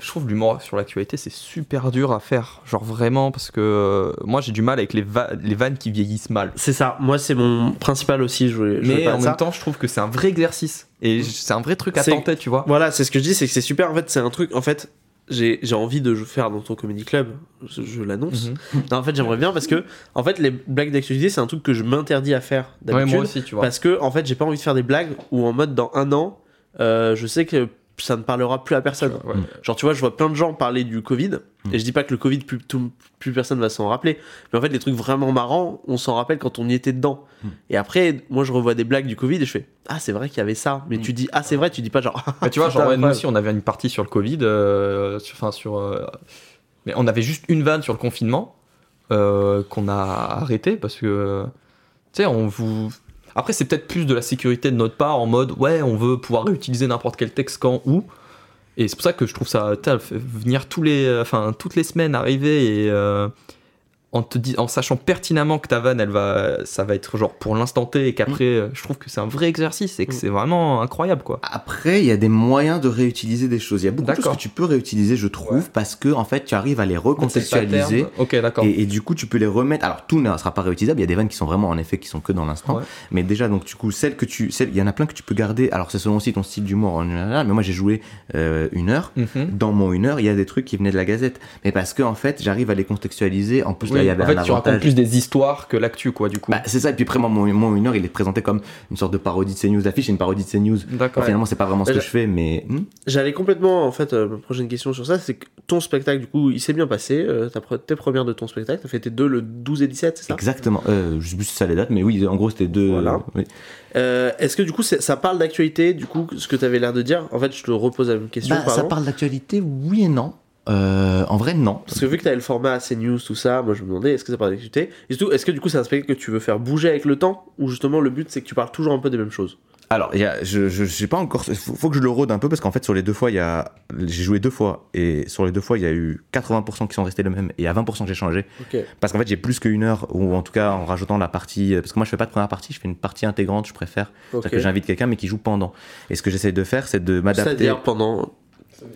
je trouve l'humour sur l'actualité, c'est super dur à faire. Genre vraiment, parce que euh, moi, j'ai du mal avec les, va- les vannes qui vieillissent mal. C'est ça, moi c'est mon principal aussi, je voulais, je voulais Mais en même ça. temps, je trouve que c'est un vrai exercice. Et j- c'est un vrai truc à tenter, tu vois. Voilà, c'est ce que je dis, c'est que c'est super, en fait c'est un truc, en fait, j'ai envie de faire dans ton comedy club, je, je l'annonce. Non, en fait, j'aimerais bien parce que, en fait, les blagues d'actualité, c'est un truc que je m'interdis à faire Ouais, d'habitude. moi aussi, tu vois. parce que, en fait, j'ai pas envie de faire des blagues où en mode dans un an, euh, je sais que ça ne parlera plus à personne. Ouais. Genre, tu vois, je vois plein de gens parler du Covid, Mm. et je dis pas que le Covid, plus, tout- plus personne va s'en rappeler, mais en fait, les trucs vraiment marrants, on s'en rappelle quand on y était dedans. Mm. Et après, moi, je revois des blagues du Covid et je fais, ah, c'est vrai qu'il y avait ça, mais tu dis, ah, c'est vrai, tu dis pas genre, Bah, tu vois, genre, ouais, nous aussi, on avait une partie sur le Covid, euh, sur- enfin, sur. euh, mais on avait juste une vanne sur le confinement euh, qu'on a arrêté parce que. Tu sais, on vous. Après, c'est peut-être plus de la sécurité de notre part en mode, ouais, on veut pouvoir réutiliser n'importe quel texte quand, où. Et c'est pour ça que je trouve ça. Venir tous les, enfin, toutes les semaines arriver et. En, te dis- en sachant pertinemment que ta vanne, elle va, ça va être genre pour l'instant T et qu'après, euh, je trouve que c'est un vrai exercice et que Mm. c'est vraiment incroyable quoi. Après, il y a des moyens de réutiliser des choses. Il y a beaucoup de choses que tu peux réutiliser, je trouve, parce que en fait, tu arrives à les recontextualiser. Ok, d'accord. Et, et du coup, tu peux les remettre. Alors, tout ne sera pas réutilisable. Il y a des vannes qui sont vraiment, en effet, qui sont que dans l'instant. Ouais. Mais déjà, donc, du coup, celles que tu, celles, il y en a plein que tu peux garder. Alors, c'est selon aussi ton style d'humour en général. Mais moi, j'ai joué euh, une heure. Mhm. Dans mon une heure, il y a des trucs qui venaient de la Gazette. Mais parce que, en fait, j'arrive à les contextualiser. En plus, Oui, y avait en fait, un tu racontes plus des histoires que l'actu, quoi, du coup. Bah, c'est ça. Et puis après, moi, mon, mon une heure, il est présenté comme une sorte de parodie de CNews. L'affiche est une parodie de CNews. D'accord. Finalement, c'est pas vraiment ce que je fais, mais. hmm J'allais complètement, en fait, euh, ma prochaine question sur ça, c'est que ton spectacle, du coup, il s'est bien passé, euh, ta pre- tes premières de ton spectacle, t'as fait tes deux le 12 et 17, c'est ça? Exactement. Euh, je sais plus si ça les dates, mais oui, en gros, c'était deux. Voilà. oui. Euh, Est-ce que du coup, ça parle d'actualité, du coup, ce que t'avais l'air de dire? En fait, je te repose la même question, Bah, ça parle d'actualité, oui et non. Euh, en vrai, non. Parce que vu que t'avais le format CNews, tout ça, moi je me demandais, est-ce que ça parle d'actualité Et surtout, est-ce que du coup, c'est un spectacle que tu veux faire bouger avec le temps Ou justement, le but, c'est que tu parles toujours un peu des mêmes choses Alors, il y a, je, je, je sais pas encore. Faut, faut que je le rôde un peu parce qu'en fait, sur les deux fois, il y a, j'ai joué deux fois et sur les deux fois, il y a eu 80% qui sont restés les mêmes et a 20% que j'ai changé. Parce qu'en fait, j'ai plus qu'une heure ou en tout cas en rajoutant la partie. Parce que moi, je fais pas de première partie, je fais une partie intégrante. Je préfère. C'est-à-dire que j'invite quelqu'un mais qui joue pendant. Et ce que j'essaie de faire, c'est de m'adapter. C'est-à-dire pendant.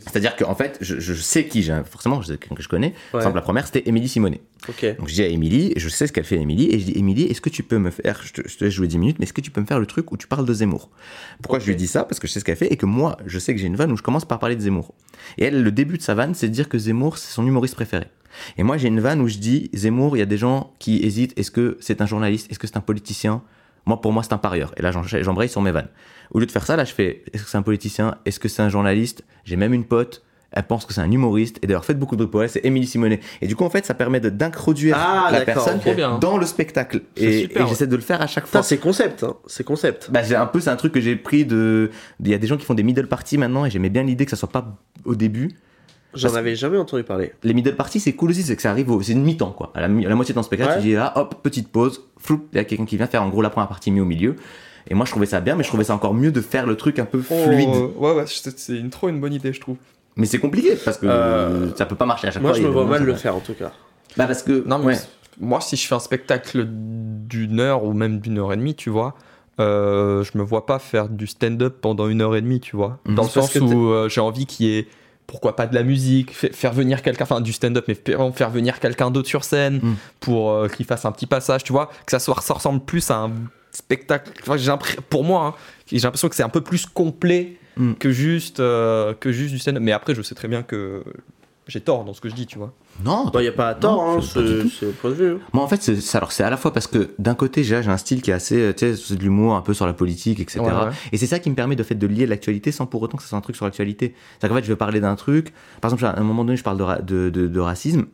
C'est-à-dire qu'en fait, je, je sais qui j'ai. Forcément, je sais quelqu'un que je connais. Ouais. Par exemple, la première, c'était Émilie Simonet. Ok. Donc je dis à Émilie, je sais ce qu'elle fait Émilie, et je dis Émilie, est-ce que tu peux me faire, je te, je te laisse jouer 10 minutes, mais est-ce que tu peux me faire le truc où tu parles de Zemmour? Pourquoi je lui dis ça? Parce que je sais ce qu'elle fait et que moi, je sais que j'ai une vanne où je commence par parler de Zemmour. Et elle, le début de sa vanne, c'est de dire que Zemmour, c'est son humoriste préféré. Et moi, j'ai une vanne où je dis Zemmour, il y a des gens qui hésitent, est-ce que c'est un journaliste Est-ce que c'est un politicien? Moi, pour moi, c'est un parieur. Et là, j'en- j'embraye sur mes vannes. Au lieu de faire ça, là, je fais est-ce que c'est un politicien? Est-ce que c'est un journaliste? J'ai même une pote. Elle pense que c'est un humoriste et d'ailleurs faites beaucoup de bruit pour elle, c'est Émilie Simonet. Et du coup en fait ça permet d'introduire Ah, la personne dans le spectacle. Et, j'essaie de le faire à chaque fois. c'est concept, hein. C'est concept. Bah, un peu, c'est un truc que j'ai pris de. Il y a des gens qui font des middle parties maintenant et j'aimais bien l'idée que ça soit pas au début. J'en avais jamais entendu parler. Les middle parties, c'est cool aussi, c'est que ça arrive au. C'est une mi-temps quoi. À la, mi- à la moitié ton spectacle, Ouais. tu dis là, hop, petite pause, flou, il y a quelqu'un qui vient faire en gros la première partie mis au milieu. Et moi je trouvais ça bien, mais je trouvais ça encore mieux de faire le truc un peu fluide. Oh, ouais, ouais, c'est une, trop une bonne idée, je trouve. Mais c'est compliqué parce que Euh, ça peut pas marcher à chaque Moi, fois. je il y me a vois mal le faire en tout cas. Bah parce que. Non, mais ouais. moi, si je fais un spectacle d'une heure ou même d'une heure et demie, tu vois, euh, je me vois pas faire du stand-up pendant une heure et demie, tu vois. Mhm. Dans le sens où euh, j'ai envie qu'il y ait, pourquoi pas de la musique, fa- faire venir quelqu'un, enfin du stand-up, mais faire faire venir quelqu'un d'autre sur scène Mhm. pour euh, qu'il fasse un petit passage, tu vois, que ça, soit, ça ressemble plus à un spectacle. Enfin, pour moi, hein, j'ai l'impression que c'est un peu plus complet Mhm. que, juste, euh, que juste du stand-up. Mais après, je sais très bien que j'ai tort dans ce que je dis, tu vois. Non, Bah, y a pas à tort, hein. c'est point de vue. hein. Moi, en fait, c'est c'est- alors c'est à la fois parce que d'un côté, j'ai un style qui est assez, euh, tu sais, c'est de l'humour un peu sur la politique, etc. Ouais, ouais. Et c'est ça qui me permet de fait de lier l'actualité sans pour autant que ce soit un truc sur l'actualité. C'est-à-dire qu'en fait, je vais parler d'un truc. Par exemple, à un moment donné, je parle de, ra- de, de- de racisme.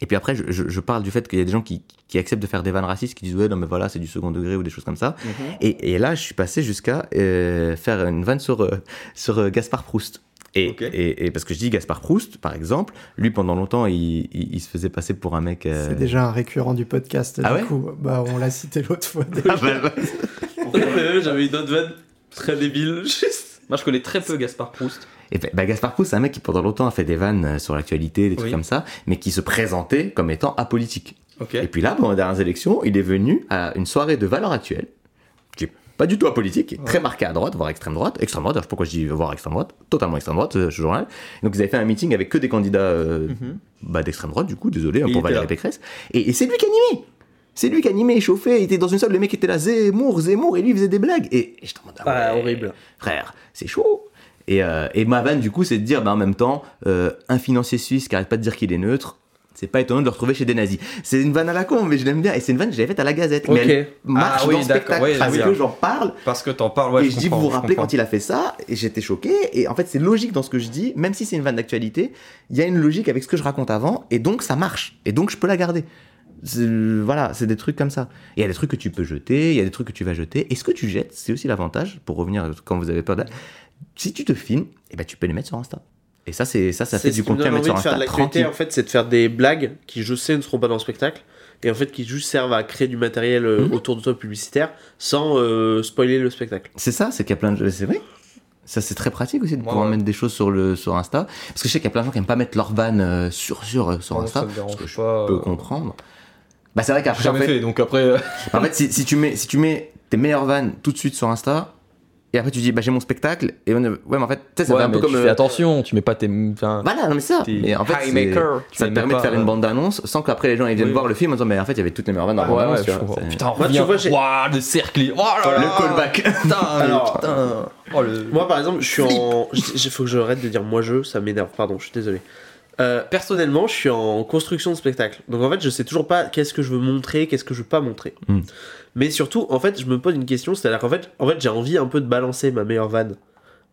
Et puis après, je, je- je parle du fait qu'il y a des gens qui, qui acceptent de faire des vannes racistes, qui disent ouais, non mais voilà, c'est du second degré ou des choses comme ça. Et, et là, je suis passé jusqu'à euh, faire une vanne sur euh, sur euh, Gaspard Proust. Et, et, et parce que je dis Gaspard Proust, par exemple, lui pendant longtemps, il, il- il se faisait passer pour un mec. euh, C'est déjà un récurrent du podcast. Ah du ouais coup, bah, on l'a cité l'autre fois. Ah, bah, bah. J'avais une autre vanne très débile. Juste. Moi, je connais très peu Gaspard Proust. Et ben, bah, Gaspard Proust, c'est un mec qui pendant longtemps a fait des vannes euh, sur l'actualité, des trucs Oui. comme ça, mais qui se présentait comme étant apolitique. Et puis là, pendant les dernières élections, il est venu à une soirée de valeurs actuelles, qui est pas du tout apolitique, est très marqué à droite, voire extrême droite. Extrême droite, pourquoi je dis voire extrême droite, totalement extrême droite, ce, ce journal. Donc ils avaient fait un meeting avec que des candidats euh, bah, d'extrême droite, du coup, désolé hein, pour Valérie. Pécresse. Et, et c'est lui qui animait C'est lui qui animait, il chauffait, il était dans une salle, le mec était là, Zemmour, Zemmour, et lui il faisait des blagues. Et, et je te demande, ah Ah, ouais, horrible. Frère, c'est chaud. Et, euh, et ma vanne, du coup, c'est de dire, bah, en même temps, euh, un financier suisse qui arrête pas de dire qu'il est neutre, c'est pas étonnant de le retrouver chez des nazis. C'est une vanne à la con, mais je l'aime bien. Et c'est une vanne que j'avais faite à la Gazette. Mais Ok. elle marche Ah oui, dans le spectacle Ouais, parce que j'en parle. Parce que t'en parles, ouais. et je, dis, vous vous rappelez quand il a fait ça Et j'étais choqué. Et en fait, c'est logique dans ce que je dis, même si c'est une vanne d'actualité, il y a une logique avec ce que je raconte avant, et donc ça marche. Et donc je peux la garder. C'est- Voilà, c'est des trucs comme ça. Et il y a des trucs que tu peux jeter, il y a des trucs que tu vas jeter. Et ce que tu jettes, c'est aussi l'avantage, pour revenir quand vous avez peur d'aller. Si tu te filmes, eh ben, tu peux les mettre sur Insta. Et ça, c'est ça, ça C'est fait du contenu à mettre sur de faire Insta. de l'actualité, tranquille. en fait, c'est de faire des blagues qui, je sais, ne seront pas dans le spectacle. Et en fait, qui juste servent à créer du matériel euh, Mhm. autour de toi publicitaire sans euh, spoiler le spectacle. C'est ça, c'est qu'il y a plein de. C'est vrai. Ça, c'est très pratique aussi de pouvoir ouais. mettre des choses sur, le, sur Insta. Parce que je sais qu'il y a plein de gens qui aiment pas mettre leur van euh, sur, sur, euh, sur Non, Insta. ça me dérange ce que je pas, peux euh. comprendre. Bah, c'est vrai qu'après, en jamais fait, fait, donc après. en fait si, si tu mets, si tu mets tes meilleures vannes tout de suite sur Insta, et après tu dis, bah, j'ai mon spectacle, et on, ouais, mais en fait, tu sais, ça ouais, fait un peu comme. tu euh, fais attention, tu mets pas tes. Enfin, Voilà, non, mais ça. Mais en fait, ça te permet de faire une bande d'annonce sans qu'après les gens ils viennent Oui. voir le film en disant, mais en fait, il y avait toutes les meilleures vannes dans la Ouais, bande ouais, je c'est- Putain, Moi, tu reviens. vois, j'ai- Waouh, le cercle. Oh là là. Le callback. Putain, Alors, putain. Oh, le... Moi, par exemple, je suis en. Il faut que j'arrête de dire moi je, ça m'énerve, pardon, je suis désolé. Euh, personnellement, je suis en construction de spectacle. Donc en fait, je sais toujours pas qu'est-ce que je veux montrer, qu'est-ce que je veux pas montrer. Hmm. Mais surtout, en fait, je me pose une question, c'est-à-dire qu'en fait, en fait j'ai envie un peu de balancer ma meilleure vanne.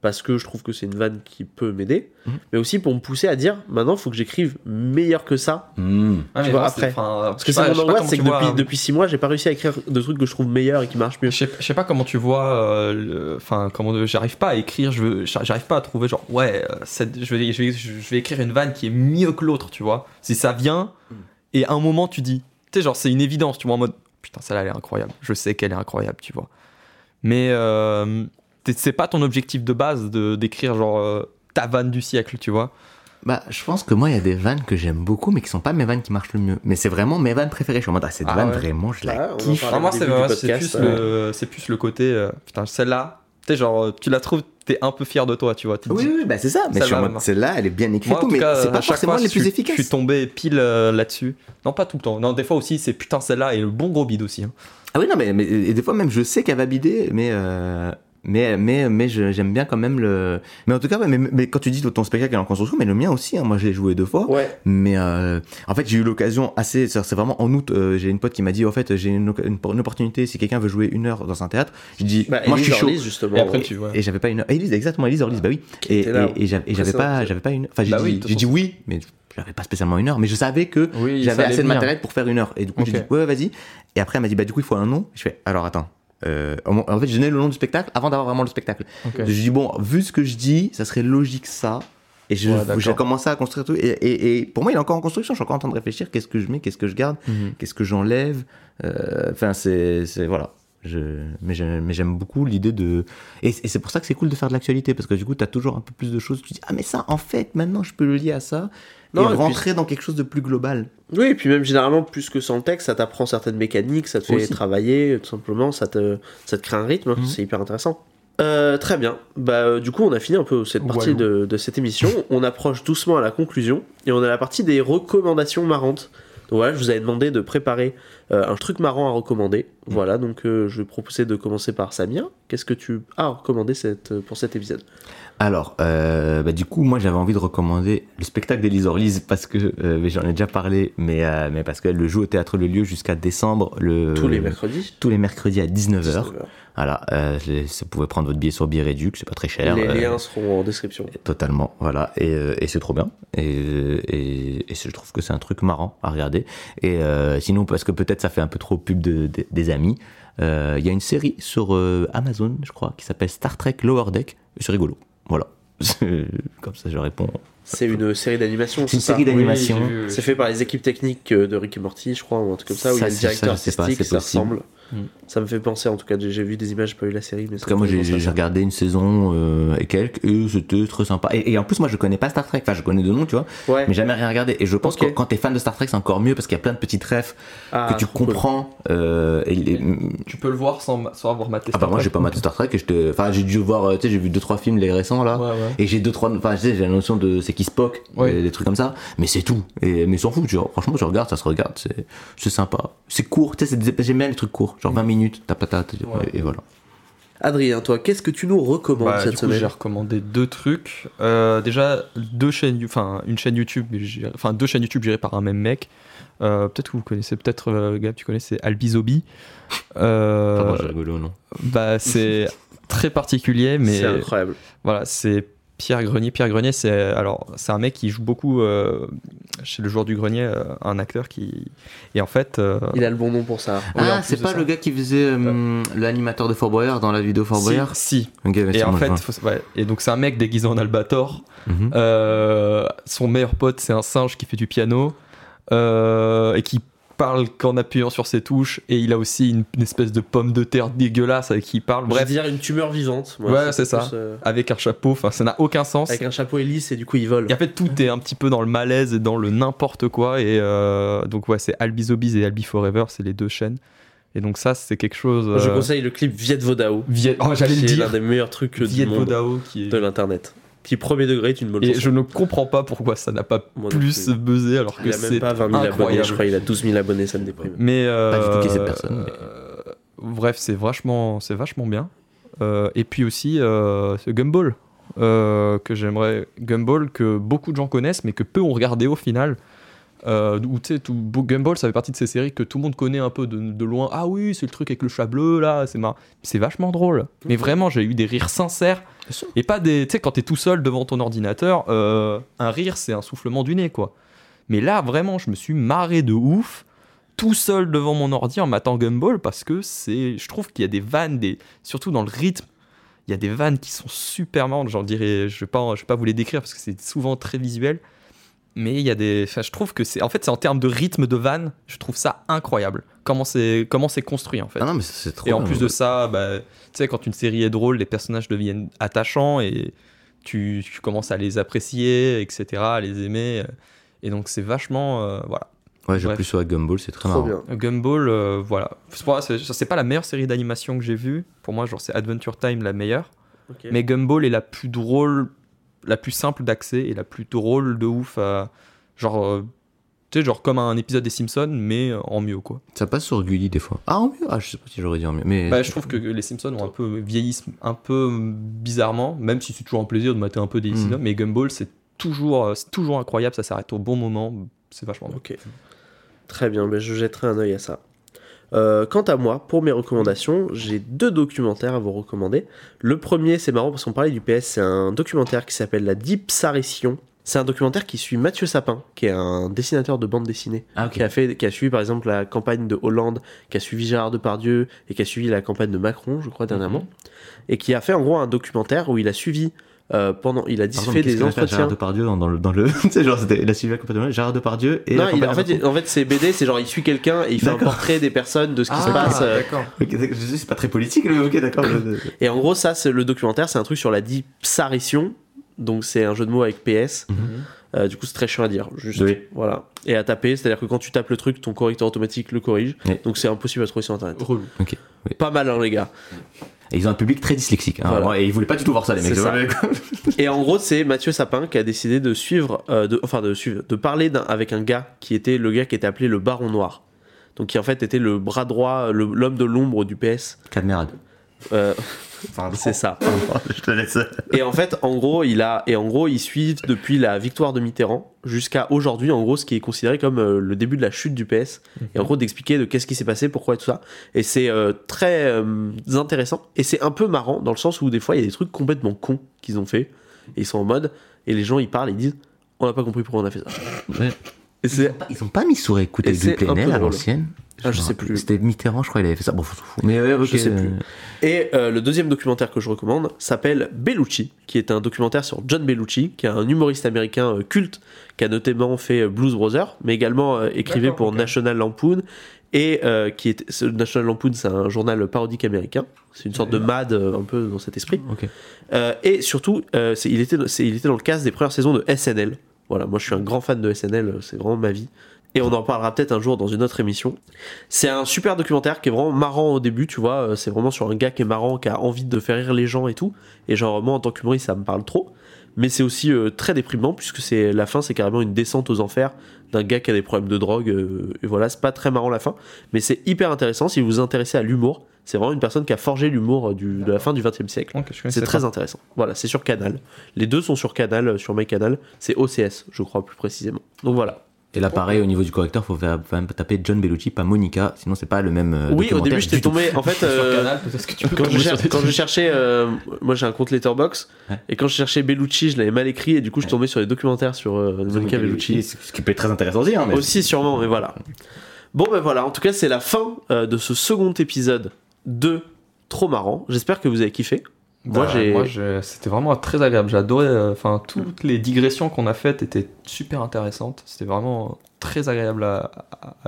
Parce que je trouve que c'est une vanne qui peut m'aider. Hmm. Mais aussi pour me pousser à dire, maintenant, il faut que j'écrive meilleur que ça. Ah, tu vois, après. Parce que pas- mon angoisse, c'est que vois, depuis, hein. depuis 6 mois, j'ai pas réussi à écrire de trucs que je trouve meilleurs et qui marchent mieux. Je sais, je sais pas comment tu vois, euh, enfin comment j'arrive pas à écrire, je veux, j'arrive pas à trouver genre ouais, euh, cette- je, vais, je, vais, je vais écrire une vanne qui est mieux que l'autre, tu vois. Si ça vient et à un moment tu dis, tu sais genre c'est une évidence, tu vois en mode putain celle-là elle est incroyable, je sais qu'elle est incroyable, tu vois. Mais euh, c'est pas ton objectif de base de d'écrire genre euh, ta vanne du siècle, tu vois? Bah, je pense que moi, il y a des vannes que j'aime beaucoup, mais qui sont pas mes vannes qui marchent le mieux. Mais c'est vraiment mes vannes préférées. Je suis en mode, ah, cette Ah vanne, ouais. vraiment, je la kiffe. Ah, moi au c'est plus, ouais. le, c'est plus le côté euh, putain celle-là, sais genre tu la trouves, t'es un peu fier de toi, tu vois. tu Oui, dis, oui, bah c'est ça. Mais je suis en Celle-là, mode, celle-là, elle est bien écrite, tout, mais c'est pas forcément fois, les je plus suis- efficaces. Je suis tombé pile euh, là-dessus. Non, pas tout le temps. Non, des fois aussi, c'est putain celle-là et le bon gros bide aussi. hein. Ah oui, non, mais, mais et des fois même, je sais qu'elle va bider, mais. euh, mais, mais, mais je- j'aime bien quand même le. Mais en tout cas, ouais, mais, mais quand tu dis ton spectacle est en construction, mais le mien aussi, hein, moi je l'ai joué deux fois. Ouais. Mais euh, en fait, j'ai eu l'occasion assez. C'est vraiment en août, euh, j'ai une pote qui m'a dit en fait, j'ai une, une, une opportunité si quelqu'un veut jouer une heure dans un théâtre. J'ai dit, Bah, moi je suis chaud. Orlise, justement. Et après, ouais. tu vois. Et j'avais pas une heure. Elise, exactement, Elise Orlis, bah oui. Et, et, et j'avais et j'avais précédente. pas, j'avais pas une. Enfin, j'ai Bah dit, oui, j'ai dit oui, mais j'avais pas spécialement une heure. Mais je savais que Oui, j'avais assez de matériel pour faire une heure. Et du coup, j'ai dit, ouais, ouais, vas-y. Et après, elle m'a dit, bah, du coup, il faut un nom. Je fais, alors attends. Euh, en fait, j'ai donné le nom du spectacle avant d'avoir vraiment le spectacle. Ok. Je dis, bon, vu ce que je dis, ça serait logique ça. Et je- Ouais, j'ai commencé à construire tout. Et, et, et pour moi, il est encore en construction. Je suis encore en train de réfléchir. Qu'est-ce que je mets, qu'est-ce que je garde, Mhm. qu'est-ce que j'enlève? Euh, Enfin, c'est voilà. Je, mais j'aime beaucoup l'idée de. Et, c'est pour ça que c'est cool de faire de l'actualité parce que du coup, tu as toujours un peu plus de choses. Tu dis, ah, mais ça, en fait, maintenant, je peux le lier à ça. Non, et et puis- rentrer dans quelque chose de plus global. Oui, et puis même généralement, plus que sans le texte, ça t'apprend certaines mécaniques, ça te fait Aussi. travailler, tout simplement, ça te, ça te crée un rythme, Mhm. c'est hyper intéressant. Euh, très bien, bah, euh, du coup on a fini un peu cette partie de cette émission, on approche doucement à la conclusion, et on a la partie des recommandations marrantes. Donc voilà, je vous avais demandé de préparer euh, un truc marrant à recommander. Voilà, donc euh, je vais proposer de commencer par Samir. Qu'est-ce que tu as à recommander cette, pour cet épisode? Alors, euh, bah, du coup, moi j'avais envie de recommander le spectacle d'Élise Orlise parce que euh, mais j'en ai déjà parlé, mais, euh, mais parce qu'elle le joue au théâtre Le Lieu jusqu'à décembre, le, Tous les mercredis tous les mercredis à 19h. 19h. Voilà, euh, ça pouvez prendre votre billet sur billet réduc, c'est pas très cher. Les euh, liens seront en description. Totalement, voilà, et, euh, et c'est trop bien. Et, et, je trouve que c'est un truc marrant à regarder. Et euh, sinon, parce que peut-être ça fait un peu trop pub de, de- des amis, euh, il y a une série sur Amazon, je crois, qui s'appelle Star Trek Lower Deck. C'est rigolo, voilà. Comme ça, je réponds. C'est une série d'animation. C'est une ça série d'animation. Oui. C'est fait par les équipes techniques euh, de Rick et Morty, je crois, ou un truc comme ça, où il y a Ça, le directeur ça, je sais pas, artistique, c'est ça possible. ressemble. Mm. Ça me fait penser, en tout cas, j'ai vu des images, j'ai pas eu la série, mais En tout cas, moi, j'ai regardé une saison euh, et quelques, et c'était très sympa. Et, et en plus, moi, je connais pas Star Trek. Enfin, je connais de nom, tu vois, Ouais. mais jamais rien regardé. Et je pense que quand t'es fan de Star Trek, c'est encore mieux parce qu'il y a plein de petites refs Ah, que tu cool. comprends. euh, et, et- Tu peux le voir sans, sans avoir maté. Ah bah moi j'ai pas maté Star Trek et enfin j'ai dû voir euh, tu sais j'ai vu deux trois films les récents là Ouais, ouais. et j'ai deux trois enfin tu sais j'ai la notion de c'est qui Spock Ouais. des trucs comme ça mais c'est tout et mais s'en fout tu vois, franchement tu regardes ça se regarde c'est sympa c'est court tu sais c'est des- j'aime bien les trucs courts genre 20 minutes ta Ouais. et voilà Adrien, toi, qu'est-ce que tu nous recommandes Bah, cette du coup, semaine j'ai recommandé deux trucs. Euh, déjà, deux chaînes, enfin une chaîne YouTube, enfin deux chaînes YouTube gérées par un même mec. Euh, peut-être que vous connaissez, peut-être euh, Gab, tu connais, c'est Albizobi. Euh, rigolo, non bah, c'est très particulier, mais C'est incroyable. voilà, c'est Pierre Grenier. Pierre Grenier, c'est alors c'est un mec qui joue beaucoup euh, chez le joueur du grenier, euh, un acteur qui et en fait, euh, Il a le bon nom pour ça. Ah, c'est pas ça. le gars qui faisait euh, l'animateur de Fort Boyard dans la vidéo Fort si, Boyard si. Ouais, Et c'est en fait, faut- ouais. et donc c'est un mec déguisé en albator. Mhm. Euh, son meilleur pote, c'est un singe qui fait du piano euh, et qui parle qu'en appuyant sur ses touches. Et il a aussi une, une espèce de pomme de terre dégueulasse avec qui il parle. Bref, dire une tumeur vivante. moi, Ouais, c'est ça. euh, avec un chapeau. Enfin, ça n'a aucun sens. avec un chapeau hélice et du coup il vole. Et en fait, tout est un petit peu dans le malaise et dans le n'importe quoi. Et euh, donc, ouais, c'est Albizobiz et Albi Forever, c'est les deux chaînes. Et donc, ça, c'est quelque chose. Je euh, conseille le clip Viet Vodao. Viet- Oh, j'allais le dire. l'un des meilleurs trucs Viet du monde Vodao qui est. de l'internet. Qui premier degré est une bonne Et chanson. je ne comprends pas pourquoi ça n'a pas Moi plus buzzé alors que Il a même c'est pas 20 000 abonnés, incroyable. je crois. Il a 12 000 abonnés, ça me déprime. Mais euh, Pas du tout qui est cette personne, mais- euh, bref, c'est vachement, c'est vachement bien. Euh, et puis aussi, euh, ce Gumball euh, que j'aimerais, Gumball que beaucoup de gens connaissent, mais que peu ont regardé au final. Euh, où tu sais, tout- Gumball, ça fait partie de ces séries que tout le monde connaît un peu de, de loin. Ah oui, c'est le truc avec le chat bleu là, c'est marrant. C'est vachement drôle. Mais vraiment, j'ai eu des rires sincères. Et pas des. Tu sais, quand t'es tout seul devant ton ordinateur, euh, un rire, c'est un soufflement du nez, quoi. Mais là, vraiment, je me suis marré de ouf, tout seul devant mon ordi en matant Gumball, parce que c'est. Je trouve qu'il y a des vannes, des, surtout dans le rythme, il y a des vannes qui sont super marrantes. J'en dirais. Je vais, pas, je vais pas vous les décrire parce que c'est souvent très visuel. Mais il y a des. Enfin, je trouve que c'est. En fait, c'est en termes de rythme de vannes, je trouve ça incroyable. Comment c'est comment c'est construit, en fait. Ah non, mais c'est trop Et en plus de ça, bah, tu sais, quand une série est drôle, les personnages deviennent attachants et tu, tu commences à les apprécier, etc., à les aimer. Et donc, c'est vachement. euh, voilà. Ouais, j'ai plus sur Gumball, c'est très Trop marrant. bien. Gumball, euh, voilà. C'est pas la meilleure série d'animation que j'ai vue. Pour moi, genre, c'est Adventure Time la meilleure. Mais Gumball est la plus drôle, la plus simple d'accès et la plus drôle de ouf. à- genre, euh, tu sais, genre comme un épisode des Simpsons, mais en mieux, quoi. Ça passe sur Gulli des fois. Ah, en mieux Ah, je sais pas si j'aurais dit en mieux. Mais Bah, je trouve que les Simpsons ont un peu vieilli un peu bizarrement, même si c'est toujours un plaisir de mater un peu des Mm. Simpsons, mais Gumball c'est toujours, euh, c'est toujours incroyable, ça s'arrête au bon moment, c'est vachement bien. Ok. Très bien, ben je jetterai un œil à ça. Euh, quant à moi, pour mes recommandations, j'ai deux documentaires à vous recommander. Le premier, c'est marrant parce qu'on parlait du PS, c'est un documentaire qui s'appelle La Dipsarition. C'est un documentaire qui suit Mathieu Sapin, qui est un dessinateur de bande dessinée, Ah, qui a fait, qui a suivi par exemple la campagne de Hollande, qui a suivi Gérard Depardieu et qui a suivi la campagne de Macron, je crois dernièrement, et qui a fait en gros un documentaire où il a suivi euh, pendant, il a dit fait des entretiens. Gérard Depardieu dans, dans le. Dans le... tu sais, genre, c'était la Sylvia complètement. Gérard Depardieu et. Non, il- en fait, Macron. en fait, c'est BD, c'est genre il suit quelqu'un et il fait un portrait des personnes, de ce qui Ah, se passe. euh, d'accord. Ok, d'accord, je sais, c'est pas très politique, mais ok, d'accord. Et en gros, ça, c'est le documentaire, c'est un truc sur la dipsarition. Donc, c'est un jeu de mots avec PS. Mhm. Euh, du coup, c'est très chiant à dire. Juste, Oui. voilà. Et à taper, c'est-à-dire que quand tu tapes le truc, ton correcteur automatique le corrige. Oui. Donc, c'est impossible à trouver sur internet. Relou. Pas mal, hein, les gars. Et ils ont un public très dyslexique. Hein, Voilà. Et ils voulaient pas du tout voir ça, les mecs. Ça. Et en gros, c'est Mathieu Sapin qui a décidé de suivre, euh, de, enfin de suivre, de parler avec un gars qui était le gars qui était appelé le Baron Noir. Donc qui en fait était le bras droit, l'homme de l'ombre du PS. Cadmerade. Euh, c'est ça. je te laisse. Et en fait, en gros, il a et en gros, ils suivent depuis la victoire de Mitterrand jusqu'à aujourd'hui, en gros, ce qui est considéré comme euh, le début de la chute du PS. Et en gros, d'expliquer de qu'est-ce qui s'est passé, pourquoi et tout ça. Et c'est euh, très euh, intéressant et c'est un peu marrant dans le sens où des fois, il y a des trucs complètement cons qu'ils ont fait et ils sont en mode et les gens ils parlent, ils disent, on n'a pas compris pourquoi on a fait ça. Ouais. Et Ils ont pas- Ils ont pas mis sur écoute avec du Plenel à l'ancienne Ah, je sais plus. C'était Mitterrand, je crois, il avait fait ça. Bon, faut- Mais. Je sais plus. euh, Et euh, le deuxième documentaire que je recommande s'appelle Bellucci, qui est un documentaire sur John Bellucci, qui est un humoriste américain euh, culte, qui a notamment fait Blues Brothers, mais également écrivait pour. National Lampoon. Et qui est, ce National Lampoon, c'est un journal parodique américain. C'est une sorte de MAD un peu dans cet esprit. Et surtout, il, était, il était dans le cast des premières saisons de SNL. Voilà, moi je suis un grand fan de SNL, c'est vraiment ma vie. Et on en parlera peut-être un jour dans une autre émission. C'est un super documentaire qui est vraiment marrant au début, tu vois. euh, C'est vraiment sur un gars qui est marrant, qui a envie de faire rire les gens et tout. Et genre, moi en tant qu'humoriste, ça me parle trop. Mais c'est aussi euh, très déprimant puisque c'est la fin, c'est carrément une descente aux enfers d'un gars qui a des problèmes de drogue. euh, et voilà, c'est pas très marrant la fin, mais c'est hyper intéressant si vous vous intéressez à l'humour. C'est vraiment une personne qui a forgé l'humour euh, de la fin du XXe siècle. C'est très pas. intéressant. Voilà, c'est sur Canal. Les deux sont sur Canal, sur MyCanal. C'est OCS, je crois plus précisément. Donc voilà. Et là, pareil, au niveau du correcteur, faut faire, faut même taper John Bellucci, pas Monica, sinon c'est pas le même. euh, oui, au début j'étais tombé. En fait, euh, Canal, peut-être que tu peux quand, je, cher- quand cherchais, euh, moi j'ai un compte Letterbox, Ouais. et quand je cherchais Bellucci, je l'avais mal écrit, et du coup je tombais sur les documentaires sur euh, Monica Bellucci. Ce qui peut être très intéressant aussi, hein, mais Aussi sûrement, mais voilà. Bon ben voilà, en tout cas c'est la fin euh, de ce second épisode de Trop marrant. J'espère que vous avez kiffé. Moi Bah, j'ai... c'était vraiment très agréable. J'ai adoré. euh, Enfin, toutes les digressions qu'on a faites étaient super intéressantes. C'était vraiment très agréable à,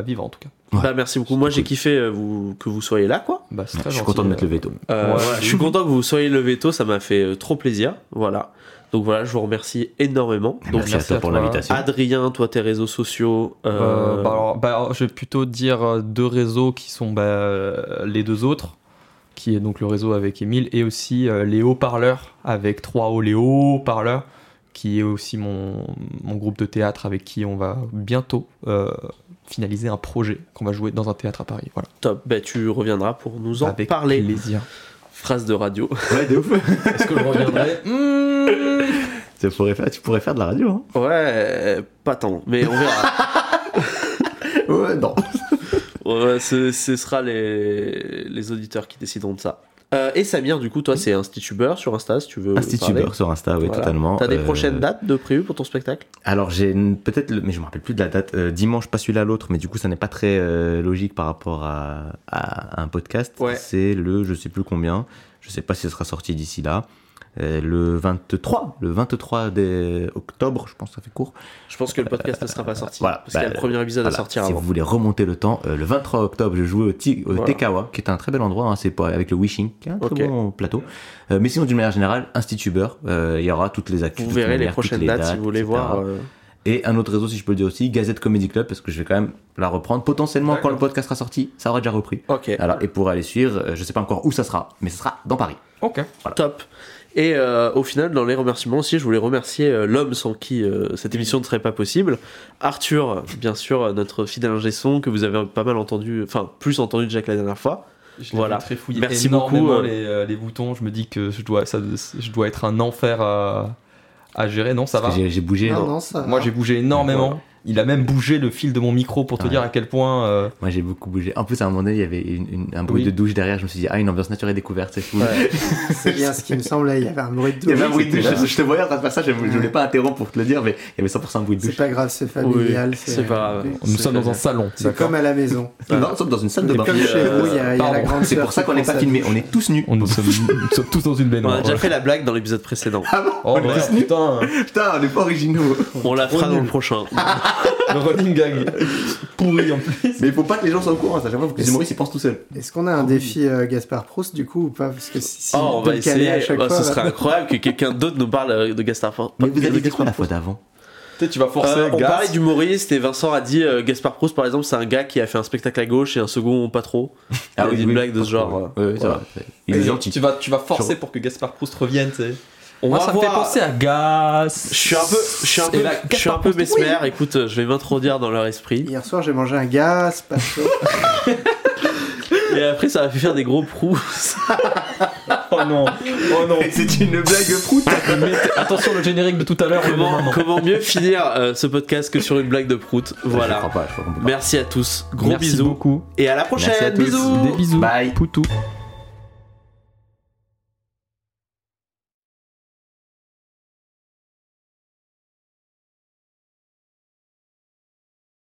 vivre en tout cas. Ouais. Bah merci beaucoup. Moi j'ai kiffé euh, vous, que vous soyez là quoi. Bah, c'est je très suis gentil, content de mettre euh. le veto. Euh, Ouais. voilà, je suis content que vous soyez le veto, ça m'a fait euh, trop plaisir. Voilà. Donc voilà, je vous remercie énormément. Donc Merci, à toi pour l'invitation. Adrien, toi tes réseaux sociaux. euh, Euh, bah, alors, bah, alors, je vais plutôt dire deux réseaux qui sont les deux autres, qui est donc le réseau avec Emile, et aussi euh, les haut-parleurs avec 3O, les haut-parleurs, qui est aussi mon, mon groupe de théâtre avec qui on va bientôt euh, finaliser un projet qu'on va jouer dans un théâtre à Paris. Voilà. top. Bah, tu reviendras pour nous en avec parler. plaisir. Phrase de radio. Ouais, de ouf. Est-ce que je reviendrai tu, pourrais faire, tu pourrais faire de la radio, hein. Ouais, pas tant, mais on verra. Ouais, non. Ce, ce sera les, les auditeurs qui décideront de ça. Euh, et Samir, du coup, toi, c'est Institubeur sur Insta, si tu veux. Parler. sur Insta, oui, Voilà. totalement. T'as des Euh, prochaines dates de prévues pour ton spectacle? Alors j'ai une- peut-être, le- mais je me rappelle plus de la date. euh, dimanche, pas celui-là, l'autre, mais du coup ça n'est pas très logique par rapport à, à un podcast. Ouais. C'est le, je sais plus combien. Je sais pas si ce sera sorti d'ici là. Euh, le 23, le 23 des- octobre, je pense que ça fait court. Je pense que le podcast ne sera pas sorti. Voilà, parce qu'il y a bah, le premier épisode Voilà, à sortir si avant. vous voulez remonter le temps, euh, le 23 octobre, je jouais au, Ti- au Voilà. Tekawa, qui est un très bel endroit, hein, c'est avec le Wishing, qui est un très bon plateau. Euh, mais sinon, d'une manière générale, Institubeur, euh, il y aura toutes les actus. Vous verrez les prochaines dates si vous voulez etc. voir. euh, Et un autre réseau, si je peux le dire aussi, Gazette Comedy Club, parce que je vais quand même la reprendre. Potentiellement, quand le podcast sera sorti, ça aura déjà repris. Ok, Alors, et pour aller suivre, euh, je sais pas encore où ça sera, mais ce sera dans Paris. Ok. top. Et euh, au final, dans les remerciements aussi, je voulais remercier euh, l'homme sans qui euh, cette émission ne serait pas possible. Arthur, bien sûr, notre fidèle ingé son, que vous avez pas mal entendu, enfin plus entendu déjà que la dernière fois. Je Voilà. vu trifouiller Merci énormément beaucoup, euh. les, euh, les boutons. Je me dis que je dois, ça, je dois être un enfer à, à gérer. Non, ça va. J'ai bougé. Non, non. non, ça Moi j'ai bougé énormément. Il a même bougé le fil de mon micro pour te Ouais. dire à quel point. euh, Moi, j'ai beaucoup bougé. En plus, à un moment donné, il y avait une- une- un bruit Oui. de douche derrière. Je me suis dit, ah, une ambiance naturelle découverte, c'est fou. Ouais. C'est bien ce qui me semblait. Il y avait un bruit de Il y avait un douche. bruit de douche. Je te voyais en train de faire ça, je, je voulais pas interrompre pour te le dire, mais il y avait 100% un bruit de C'est douche. pas grave, c'est familial. Oui, c'est pas grave. Nous C'est sommes dans un salon. C'est comme à la maison. Non, nous sommes dans une salle de bain. Comme chez euh, vous, il y a, il y a la pardon. grande C'est pour ça qu'on n'est pas filmé. douche. On est tous nus. On, nous, sommes, tous dans une On a baignoire. déjà fait la blague dans l'épisode précédent. Ah bon Oh, On est ouais, tous nus putain, Putain, on n'est pas originaux. On la fera dans le prochain. le running gag pourri en plus. Mais il faut pas que les gens soient au courant, ça. Chaque fois, faut que les humoristes ils pensent tout seuls. Est-ce qu'on a un défi euh, Gaspard Proust du coup ou pas? Parce que si, si Oh, on peut va essayer. à chaque fois. ce serait incroyable que quelqu'un d'autre nous parle euh, de Gaspard Proust. Mais vous avez dit quoi la fois d'avant Tu sais, tu vas forcer. Euh, on Gas. parlait d'humoriste et Vincent a dit euh, Gaspard Proust par exemple c'est un gars qui a fait un spectacle à gauche et un second pas trop. Il a dit une blague de ce genre. Oui, oui, c'est voilà. vrai. Il est gentil. Tu vas, tu vas forcer pour que Gaspard Proust revienne, tu sais. On Moi, va ça me voir. fait penser à Gas. Je suis un peu, je suis un peu, je suis un peu mesmer. Écoute, euh, je vais m'introduire dans leur esprit. Hier soir, j'ai mangé un gaz, pas chaud. Et après, ça va faire des gros prous. Oh non. Oh non. C'est une blague prout. Attention, le générique de tout à l'heure. comment, mieux finir euh, ce podcast que sur une blague de prout Je Voilà. crois pas, je crois qu'on peut pas. Merci à tous. Gros Merci bisous. beaucoup. Et à la prochaine. Merci à tous. Bisous. Des bisous. Bye. Poutou.